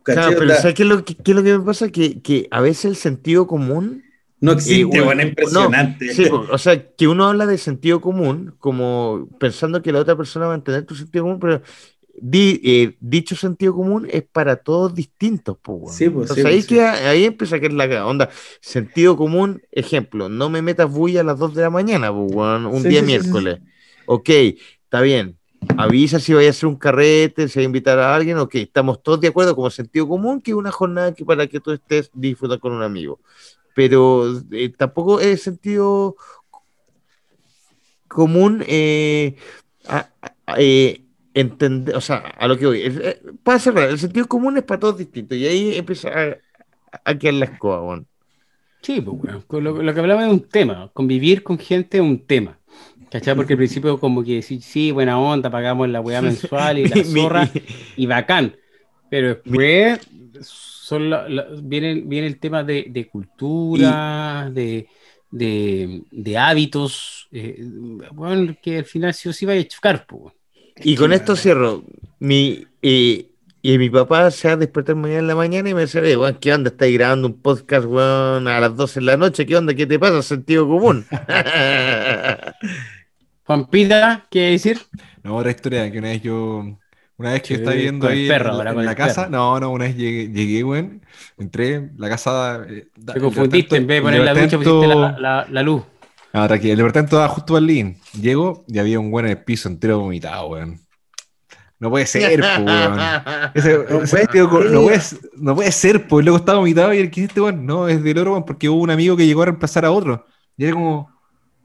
Claro, pero ¿sabes qué es lo que, qué es lo que me pasa? Que, que a veces el sentido común no existe, eh, weón, no, es impresionante. Sí, po, o sea, que uno habla de sentido común como pensando que la otra persona va a entender tu sentido común, pero di- eh, dicho sentido común es para todos distintos, po, weón. Sí, pues, Entonces sí, ahí, pues, sí. queda- ahí empieza a caer la onda. Sentido común, ejemplo, no me metas bulla a las 2 de la mañana, po, weón, un día miércoles. Ok, está bien. Avisa si vaya a hacer un carrete, si va a invitar a alguien, ok, estamos todos de acuerdo como sentido común que es una jornada que para que tú estés disfrutar con un amigo. Pero eh, tampoco es sentido común eh, a- a- eh, entender, o sea, a lo que voy. es- eh, para cerrar, el sentido común es para todos distinto y ahí empieza a, a quedar la escoba, weón. Sí, pues. Con Lo, lo que hablaba es un tema. Convivir con gente es un tema. ¿Cachai? Porque al principio como que sí, sí, buena onda, pagamos la weá mensual y la zorra y bacán. Pero después son la- la- viene, viene el tema de, de cultura, de, de, de hábitos, eh, bueno, que al final sí o sí va a chocar, pues. Y con esto cierro. Mi, eh, y mi papá se va a despertar mañana en la mañana y me dice, "Oye, weón, ¿qué onda? ¿Estáis grabando un podcast, a las 12 de la noche? ¿Qué onda? ¿Qué te pasa? Sentido común. Juanpita, ¿qué decir? No, otra historia que una vez yo, una vez que Sí, estaba el ahí perro, en, la- en casa, no, no, una vez llegué, llegué, weón, entré, la casa... eh, da- Te confundiste, en vez de poner la ducha, pusiste la- la luz. Ah, tranquilo, el departamento estaba justo al living. Llego y había un weón en el piso entero vomitado, weón. No puede ser, po, weón. Ese- No ese puede tío ser. no, puede, no puede ser, pues luego estaba vomitado y el que este weón, no, es del oro, weón, porque hubo un amigo que llegó a reemplazar a otro. Y era como,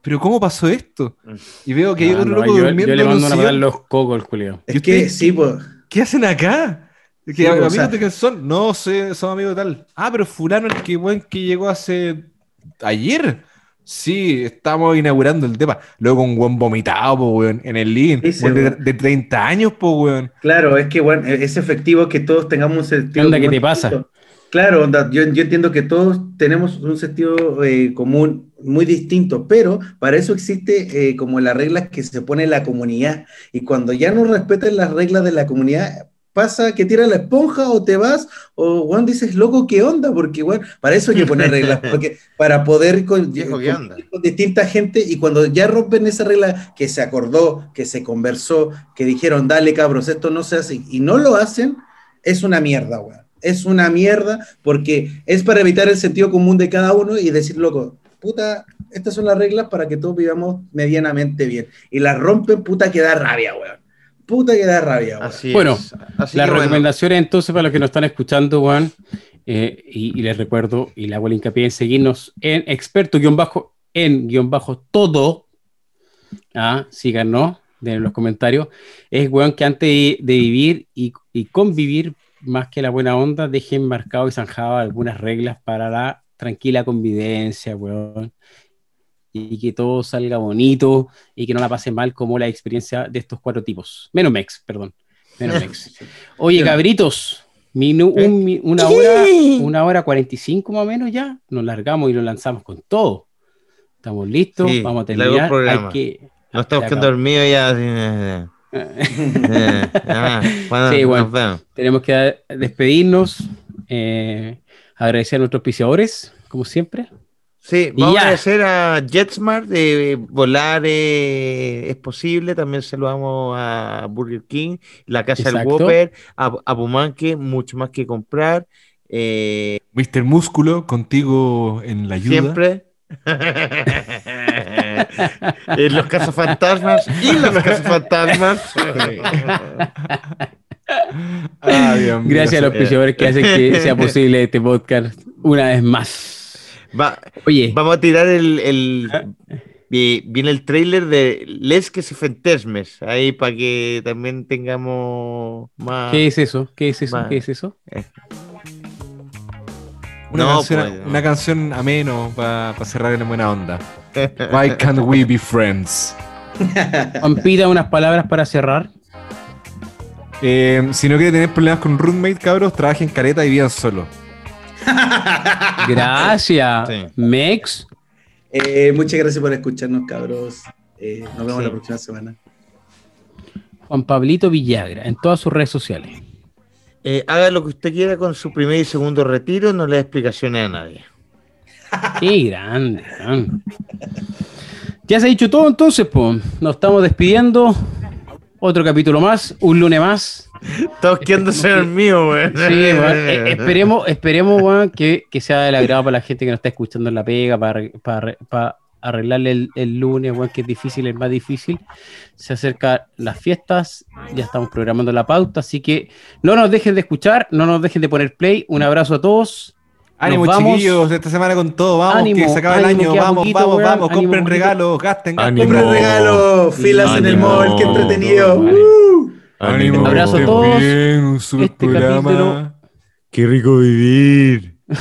¿pero cómo pasó esto? Y veo que hay Ah, otro no, loco yo, durmiendo yo le mando una los cocos, el culiao. Es ¿Y que usted- sí, pues. ¿Qué hacen acá? ¿Que Sí, o amigos sea- de quién son? No sé, son amigos de tal. Ah, pero fulano el que weón que llegó hace ayer. Sí, estamos inaugurando el tema. Luego un weón vomitado, po, weón, en el living. Sí, sí, Weón de, weón. de 30 años, po, weón. Claro, es que bueno, es efectivo que todos tengamos un sentido ¿Qué onda, qué común te pasa? Claro, onda, yo, yo entiendo que todos tenemos un sentido eh, común muy distinto, pero para eso existe eh, como las reglas que se pone la comunidad. Y cuando ya no respetan las reglas de la comunidad, pasa que tira la esponja o te vas, o Juan dices, loco, ¿qué onda? Porque bueno, para eso hay que poner reglas, porque para poder con, Viejo, ¿qué con- onda? con distinta gente y cuando ya rompen esa regla que se acordó, que se conversó, que dijeron, dale cabros, esto no se hace y no lo hacen, es una mierda, weón. Es una mierda porque es para evitar el sentido común de cada uno y decir, loco, puta, estas son las reglas para que todos vivamos medianamente bien. Y las rompen, puta, que da rabia, weón. Puta que da rabia, weón. Así Bueno, es. Así Las que bueno, recomendaciones entonces para los que nos están escuchando, Juan, eh, y, y les recuerdo, y le hago el hincapié en seguirnos en experto guion bajo, en guion bajo todo, ah, síganos en los comentarios, es, weón, que antes de, de vivir y, y convivir, más que la buena onda, dejen marcado y zanjado algunas reglas para la tranquila convivencia, weón, y que todo salga bonito y que no la pasen mal como la experiencia de estos cuatro tipos, menos Mex, perdón, menos Mex. Oye, cabritos, minu- ¿Eh? un mi- una hora, una hora 45 más o menos ya, nos largamos y lo lanzamos con todo. Estamos listos, Sí, vamos a terminar. Hay que... no estamos Ya quedando acabó. dormidos ya. eh, eh, ah, bueno, Sí, nos bueno. vemos. Tenemos que despedirnos, eh, agradecer a nuestros auspiciadores, como siempre. Sí, vamos ya. a agradecer a JetSmart de volar eh, es posible. También saludamos a Burger King, la Casa del. Whopper, a, a Pumanque, mucho más que comprar. eh, Mr. Músculo, contigo en la ayuda. siempre. en los cazafantasmas y los cazafantasmas. Ah, Dios mío. Gracias a los auspiciadores que hacen que sea posible este podcast una vez más. Va- Oye, vamos a tirar el, el- vi- viene el trailer de Les que se Fentesmes ahí para que también tengamos más. ¿qué es eso? ¿Qué es eso? ¿Qué es eso? Una, No, canción, pues, no. una canción ameno para cerrar en buena onda. Why can't we be friends? Pampita, unas palabras para cerrar. Eh, si no quiere tener problemas con roommate, cabros, trabajen careta y vivan solo. Gracias, Sí. Mex. Eh, muchas gracias por escucharnos, cabros. Eh, nos vemos Sí. la próxima semana. Juan Pablito Villagra, en todas sus redes sociales. Eh, haga lo que usted quiera con su primer y segundo retiro, no le dé explicaciones a nadie. Qué grande, grande. Ya se ha dicho todo entonces, pues. Nos estamos despidiendo. Otro capítulo más, un lunes más. Todos quedándose en el mío, güey. Sí, weón. Eh, esperemos, esperemos, que, que sea del agrado para la gente que nos está escuchando en la pega, para, para, para arreglarle el, el lunes, weón, que es difícil, es más difícil. Se acercan las fiestas, ya estamos programando la pauta, así que no nos dejen de escuchar, no nos dejen de poner play. Un abrazo a todos. Ánimo, chiquillos, esta semana con todo. Vamos, Ánimo, que se acaba el ánimo, año. Vamos, poquito, vamos, weón. vamos. Ánimo, Compren poquito. regalos, gasten, gasten. Ánimo. Compren regalo, filas en el Ánimo. mall, qué entretenido. Vale. Uh. Ánimo, Abrazo a todos. bien, un super Este programa. capítulo- Qué rico vivir. Me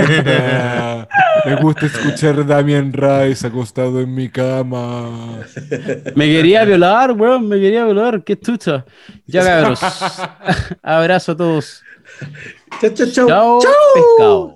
encanta. Me gusta escuchar a Damian Rice acostado en mi cama. Me quería violar, weón, me quería violar, qué chucha. Ya cabros. Abrazo a todos. Chau, chau, chau. Chao, pescado.